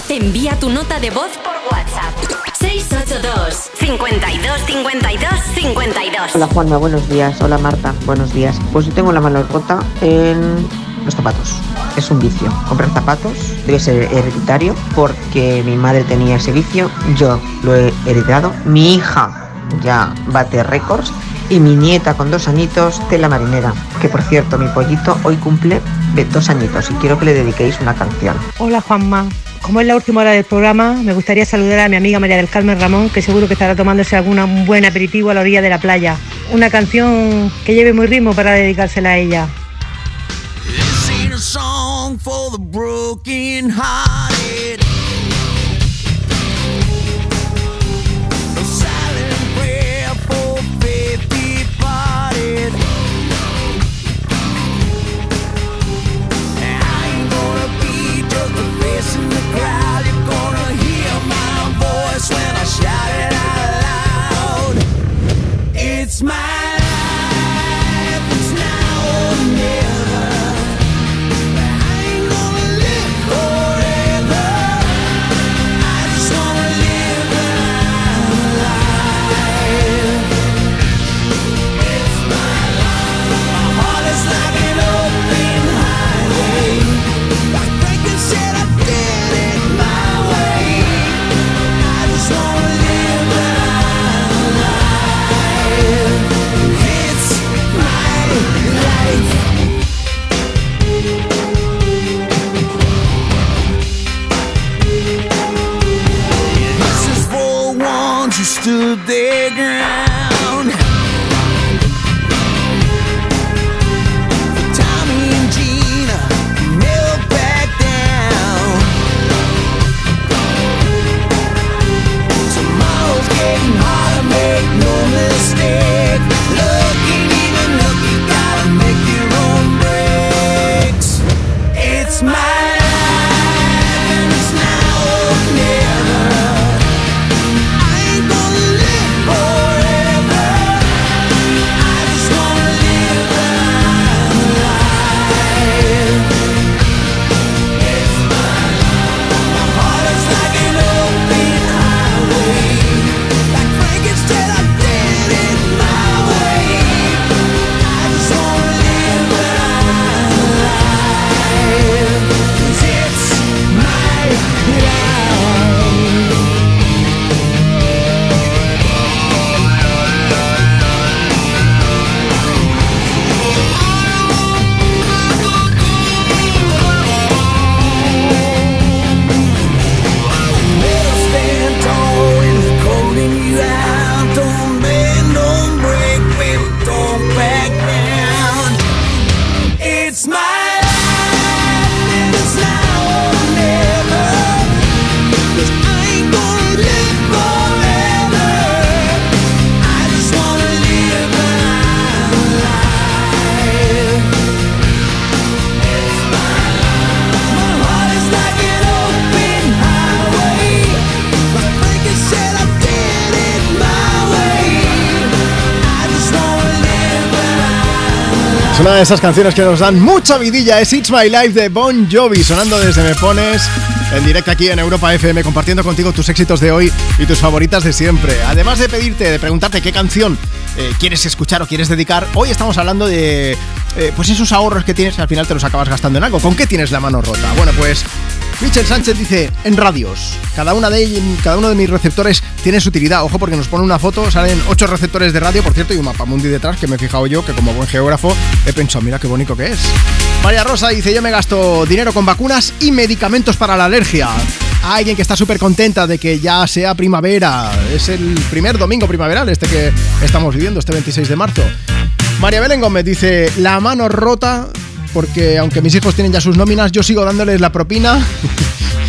Envía tu nota de voz por WhatsApp. 682 52 52 52. Hola Juanma, buenos días. Hola Marta, buenos días. Pues yo tengo la mano rota en los zapatos. Es un vicio. Comprar zapatos debe ser hereditario porque mi madre tenía ese vicio, yo lo he heredado. Mi hija ya bate récords y mi nieta con dos añitos tela marinera. Que por cierto, mi pollito hoy cumple de dos añitos y quiero que le dediquéis una canción. Hola Juanma, como es la última hora del programa, me gustaría saludar a mi amiga María del Carmen Ramón, que seguro que estará tomándose algún un buen aperitivo a la orilla de la playa. Una canción que lleve muy ritmo para dedicársela a ella. This ain't a song for the broken hearted. Esas canciones que nos dan mucha vidilla. Es It's My Life de Bon Jovi, sonando desde Me Pones en directo aquí en Europa FM, compartiendo contigo tus éxitos de hoy y tus favoritas de siempre. Además de pedirte, de preguntarte qué canción eh, quieres escuchar o quieres dedicar, hoy estamos hablando de eh, pues esos ahorros que tienes y al final te los acabas gastando en algo. ¿Con qué tienes la mano rota? Bueno, pues Michel Sánchez dice, en radios, cada, una de, cada uno de mis receptores tiene su utilidad. Ojo porque nos pone una foto, salen ocho receptores de radio, por cierto, y un mapamundi detrás que me he fijado yo, que como buen geógrafo he pensado, mira qué bonito que es. María Rosa dice, yo me gasto dinero con vacunas y medicamentos para la alergia. Alguien que está súper contenta de que ya sea primavera. Es el primer domingo primaveral este que estamos viviendo, este 26 de marzo. María Belén Gómez dice, la mano rota porque aunque mis hijos tienen ya sus nóminas, yo sigo dándoles la propina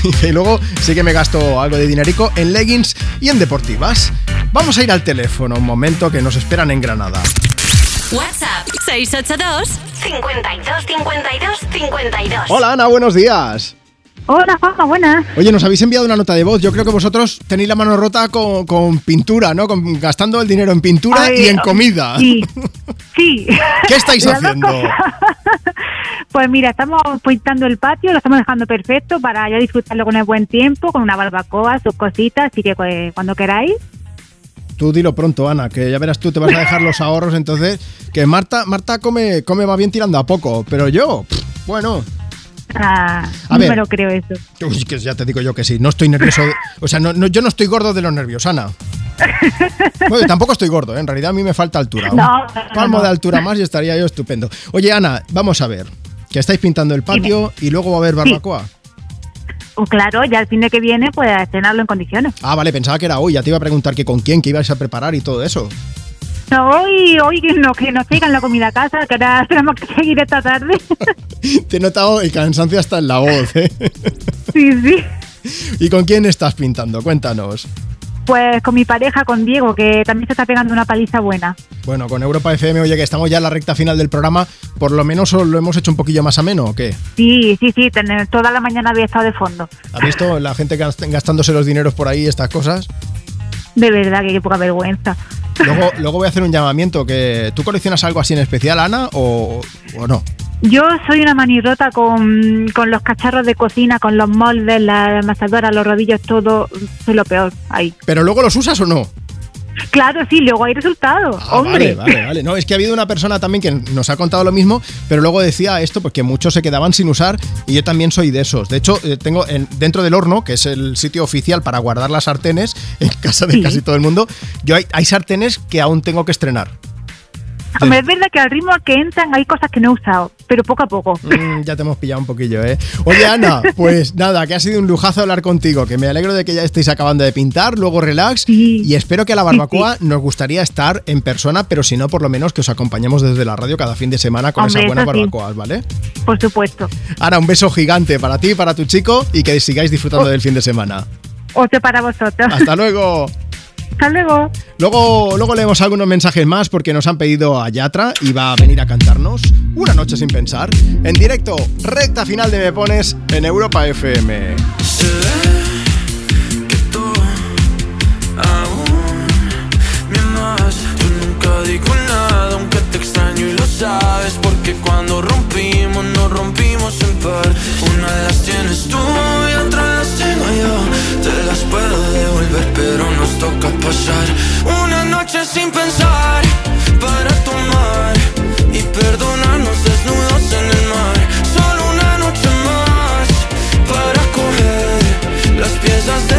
[LAUGHS] y luego sí que me gasto algo de dinerico en leggings y en deportivas. Vamos a ir al teléfono un momento que nos esperan en Granada. WhatsApp 682 52 52 52. Hola Ana, buenos días. Hola, Juanma, buenas. Oye, nos habéis enviado una nota de voz. Yo creo que vosotros tenéis la mano rota con, con pintura, ¿no? Con, gastando el dinero en pintura Ay, y en comida. Sí, sí. [LAUGHS] ¿Qué estáis haciendo? Pues mira, estamos pintando el patio, lo estamos dejando perfecto para ya disfrutarlo con el buen tiempo, con una barbacoa, sus cositas, así que pues, cuando queráis. Tú dilo pronto, Ana, que ya verás tú, te vas a dejar los ahorros. Entonces, que Marta, Marta come, come más bien tirando a poco, pero yo, pff, bueno. Ah, A no ver. me lo creo eso. Uy, que ya te digo yo que sí, no estoy nervioso. O sea, no, no- yo no estoy gordo de los nervios, Ana. [LAUGHS] Bueno, tampoco estoy gordo, ¿eh? en realidad a mí me falta altura. No, palmo de altura más y estaría yo estupendo. Oye, Ana, vamos a ver. Que estáis pintando el patio y luego va a haber barbacoa. Pues claro, ya el fin de que viene, pues a estrenarlo en condiciones. Ah, vale, pensaba que era hoy. Ya te iba a preguntar que con quién, que ibais a preparar y todo eso. No, hoy, hoy que no, que nos la comida a casa, que ahora [LAUGHS] tenemos que seguir esta tarde. [LAUGHS] Te he notado el cansancio hasta en la voz, ¿eh? sí, sí. [LAUGHS] ¿Y con quién estás pintando? Cuéntanos. Pues con mi pareja, con Diego, que también se está pegando una paliza buena. Bueno, con Europa FM, oye, que estamos ya en la recta final del programa, por lo menos os lo hemos hecho un poquillo más ameno, ¿o qué? Sí, sí, sí, tener- toda la mañana había estado de fondo. ¿Has visto la gente gast- gastándose los dineros por ahí, estas cosas? De verdad que qué poca vergüenza. Luego, luego voy a hacer un llamamiento, que ¿tú coleccionas algo así en especial, Ana, o, o no? Yo soy una manirrota con, con los cacharros de cocina, con los moldes, la amasadora, los rodillos, todo. Soy lo peor ahí. ¿Pero luego los usas o no? Claro, sí, luego hay resultados. Ah, hombre. Vale, vale, vale. No, es que ha habido una persona también que nos ha contado lo mismo, pero luego decía esto porque muchos se quedaban sin usar y yo también soy de esos. De hecho, eh, tengo en- dentro del horno, que es el sitio oficial para guardar las sartenes [LAUGHS] en casa de casi todo el mundo, yo hay, hay sartenes que aún tengo que estrenar. Hombre, es verdad que al ritmo que entran hay cosas que no he usado, pero poco a poco. Mm, ya te hemos pillado un poquillo, ¿eh? Oye, Ana, [LAUGHS] pues nada, que ha sido un lujazo hablar contigo, que me alegro de que ya estéis acabando de pintar, luego relax, y espero que a la barbacoa nos gustaría estar en persona, pero si no, por lo menos que os acompañemos desde la radio cada fin de semana con Hombre, esas buenas barbacoas, ¿vale? Por supuesto. Ana, un beso gigante para ti, para tu chico, y que sigáis disfrutando Oh. del fin de semana. Otro para vosotros. Hasta luego. [LAUGHS] Hasta luego. Luego, luego leemos algunos mensajes más porque nos han pedido a Yatra y va a venir a cantarnos Una noche sin pensar en directo, recta final de Me Pones en Europa FM. aún me amas. Yo nunca digo nada, aunque te extraño y lo sabes. Porque cuando rompimos, nos rompimos en par. Una las tienes tú y otra las tengo yo. Te las puedo devolver, pero nos toca pasar una noche sin pensar para tomar y perdonarnos desnudos en el mar. Solo una noche más para coger las piezas de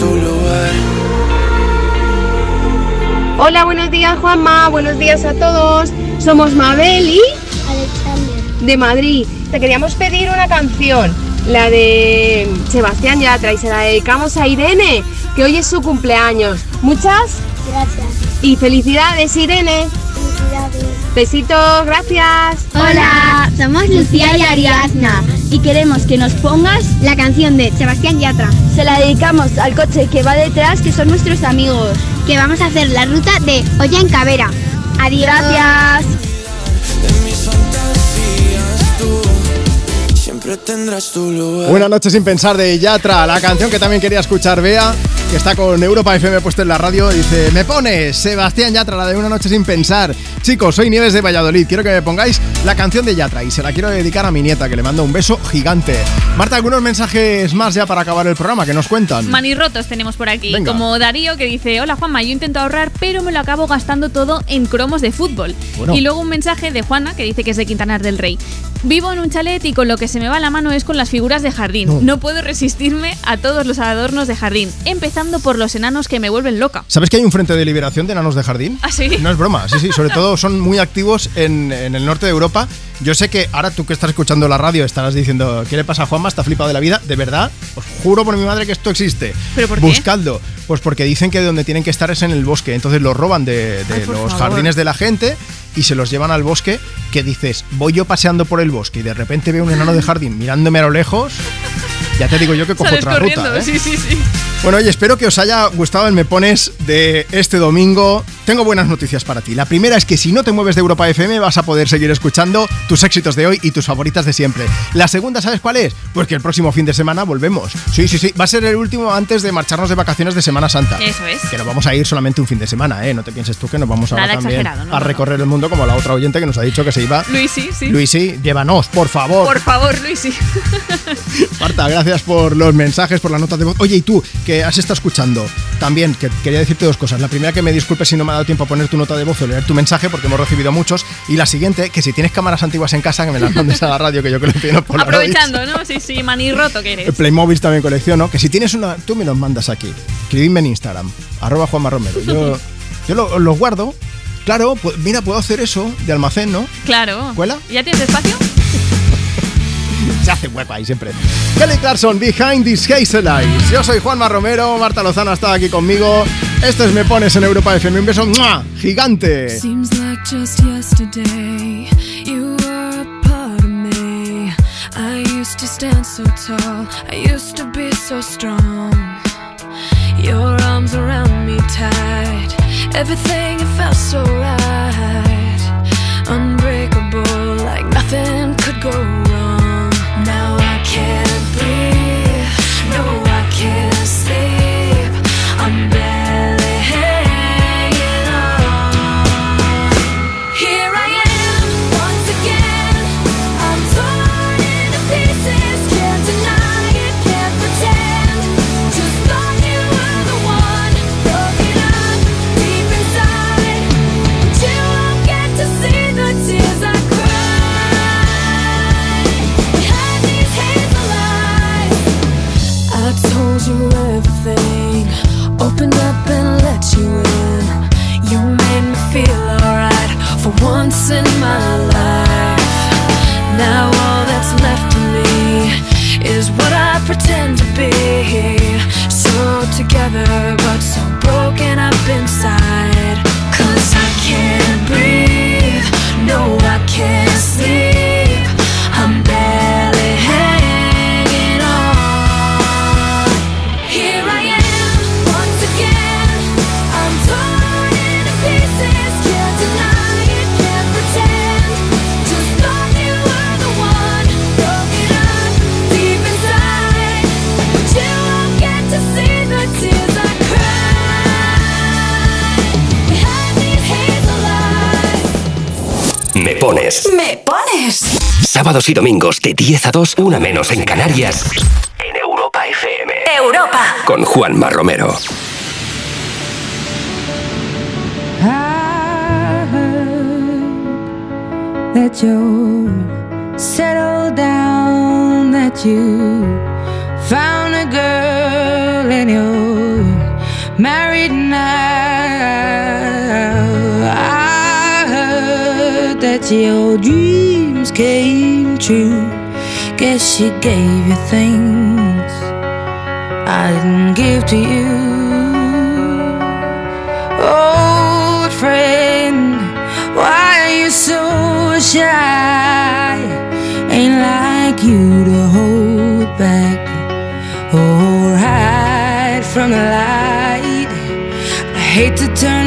tu lugar. Hola, buenos días Juanma, buenos días a todos. Somos Mabel y Alexander de Madrid. Te queríamos pedir una canción, la de Sebastián Yatra y se la dedicamos a Irene, que hoy es su cumpleaños. Muchas gracias. Y felicidades Irene. Besitos, gracias. Hola, somos Lucía y Ariadna y queremos que nos pongas la canción de Sebastián Yatra. Se la dedicamos al coche que va detrás, que son nuestros amigos. Que vamos a hacer la ruta de Olla en Cabera. Adiós. Gracias. En mis fantasías tú siempre tendrás tu lugar. Una noche sin pensar de Yatra, la canción que también quería escuchar Bea, que está con Europa FM puesto en la radio, dice, me pones Sebastián Yatra, la de Una noche sin pensar. Chicos, soy Nieves de Valladolid, quiero que me pongáis la canción de Yatra y se la quiero dedicar a mi nieta, que le mando un beso gigante. Marta, algunos mensajes más ya para acabar el programa, que nos cuentan. Manirrotos tenemos por aquí, Venga. como Darío que dice, hola Juanma, yo intento ahorrar pero me lo acabo gastando todo en cromos de fútbol. Bueno. Y luego un mensaje de Juana que dice que es de Quintanar del Rey. Vivo en un chalet y con lo que se me va la mano es con las figuras de jardín. No. No, puedo resistirme a todos los adornos de jardín, empezando por los enanos que me vuelven loca. ¿Sabes que hay un frente de liberación de enanos de jardín? ¿Ah, sí? No es broma, sí, sí, sobre todo son muy activos en, en el norte de Europa. Yo sé que ahora tú que estás escuchando la radio estarás diciendo, ¿qué le pasa a Juanma? Está flipado de la vida. De verdad, os juro por mi madre que esto existe. ¿Pero por qué? Buscadlo. Pues porque dicen que donde tienen que estar es en el bosque. Entonces los roban de, de Ay, por los favor. jardines de la gente y se los llevan al bosque. Que dices, voy yo paseando por el bosque y de repente veo un enano de jardín mirándome a lo lejos. Ya te digo yo que cojo Sales otra ruta. ¿eh? sí, sí, sí. Bueno, oye, espero que os haya gustado el Me Pones de este domingo. Tengo buenas noticias para ti. La primera es que si no te mueves de Europa FM vas a poder seguir escuchando tus éxitos de hoy y tus favoritas de siempre. La segunda, ¿sabes cuál es? Pues que el próximo fin de semana volvemos. Sí, sí, sí. Va a ser el último antes de marcharnos de vacaciones de Semana Santa. Eso es. Que nos vamos a ir solamente un fin de semana, ¿eh? No te pienses tú que nos vamos Nada también no, a no. recorrer el mundo como la otra oyente que nos ha dicho que se iba. Luisi, sí. Luisi, llévanos, por favor. Por favor, Luisi. Marta, gracias por los mensajes, por las notas de voz. Oye, y tú, que has estado escuchando, también, que quería decirte dos cosas. La primera, que me disculpes si no me ha dado tiempo a poner tu nota de voz o leer tu mensaje, porque hemos recibido muchos. Y la siguiente, que si tienes cámaras antiguas en casa, que me las mandes a la radio, que yo colecciono por la Aprovechando, ¿no? Sí, sí, manirroto que eres. Playmobil también colecciono. Que si tienes una, tú me los mandas aquí. Escribidme en Instagram, arroba Juanma Romero. Yo, [LAUGHS] yo lo- los guardo. Claro, pues, mira, puedo hacer eso de almacén, ¿no? Claro. ¿Cuela? ¿Ya tienes espacio? [LAUGHS] [LAUGHS] Se hace hueco ahí siempre. Kelly Clarkson, Behind These Hazel Eyes. Yo soy Juanma Romero, Marta Lozano está aquí conmigo. Esto es Me Pones en Europa FM. Un beso ¡mua! gigante. Seems like just yesterday you were a part of me. I used to stand so tall, I used to be so strong. Your arms around me tight, everything felt so right. Once pones. Me pones. Sábados y domingos de 10 a 2, una menos en Canarias. En Europa FM. Europa. Con Juanma Romero. I heard that you're settled down, that you found a girl and you're married now. Your dreams came true. Guess she gave you things I didn't give to you. Old friend, why are you so shy? Ain't like you to hold back or hide from the light. I hate to turn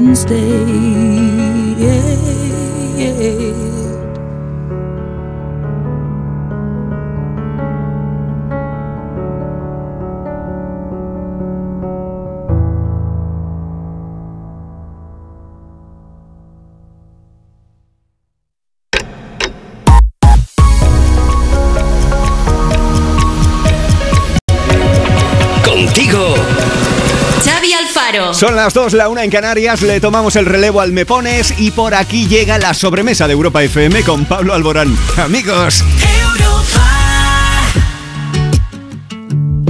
Wednesday. Son las 2, la una en Canarias, le tomamos el relevo al Me Pones y por aquí llega la sobremesa de Europa FM con Pablo Alborán. Amigos. Europa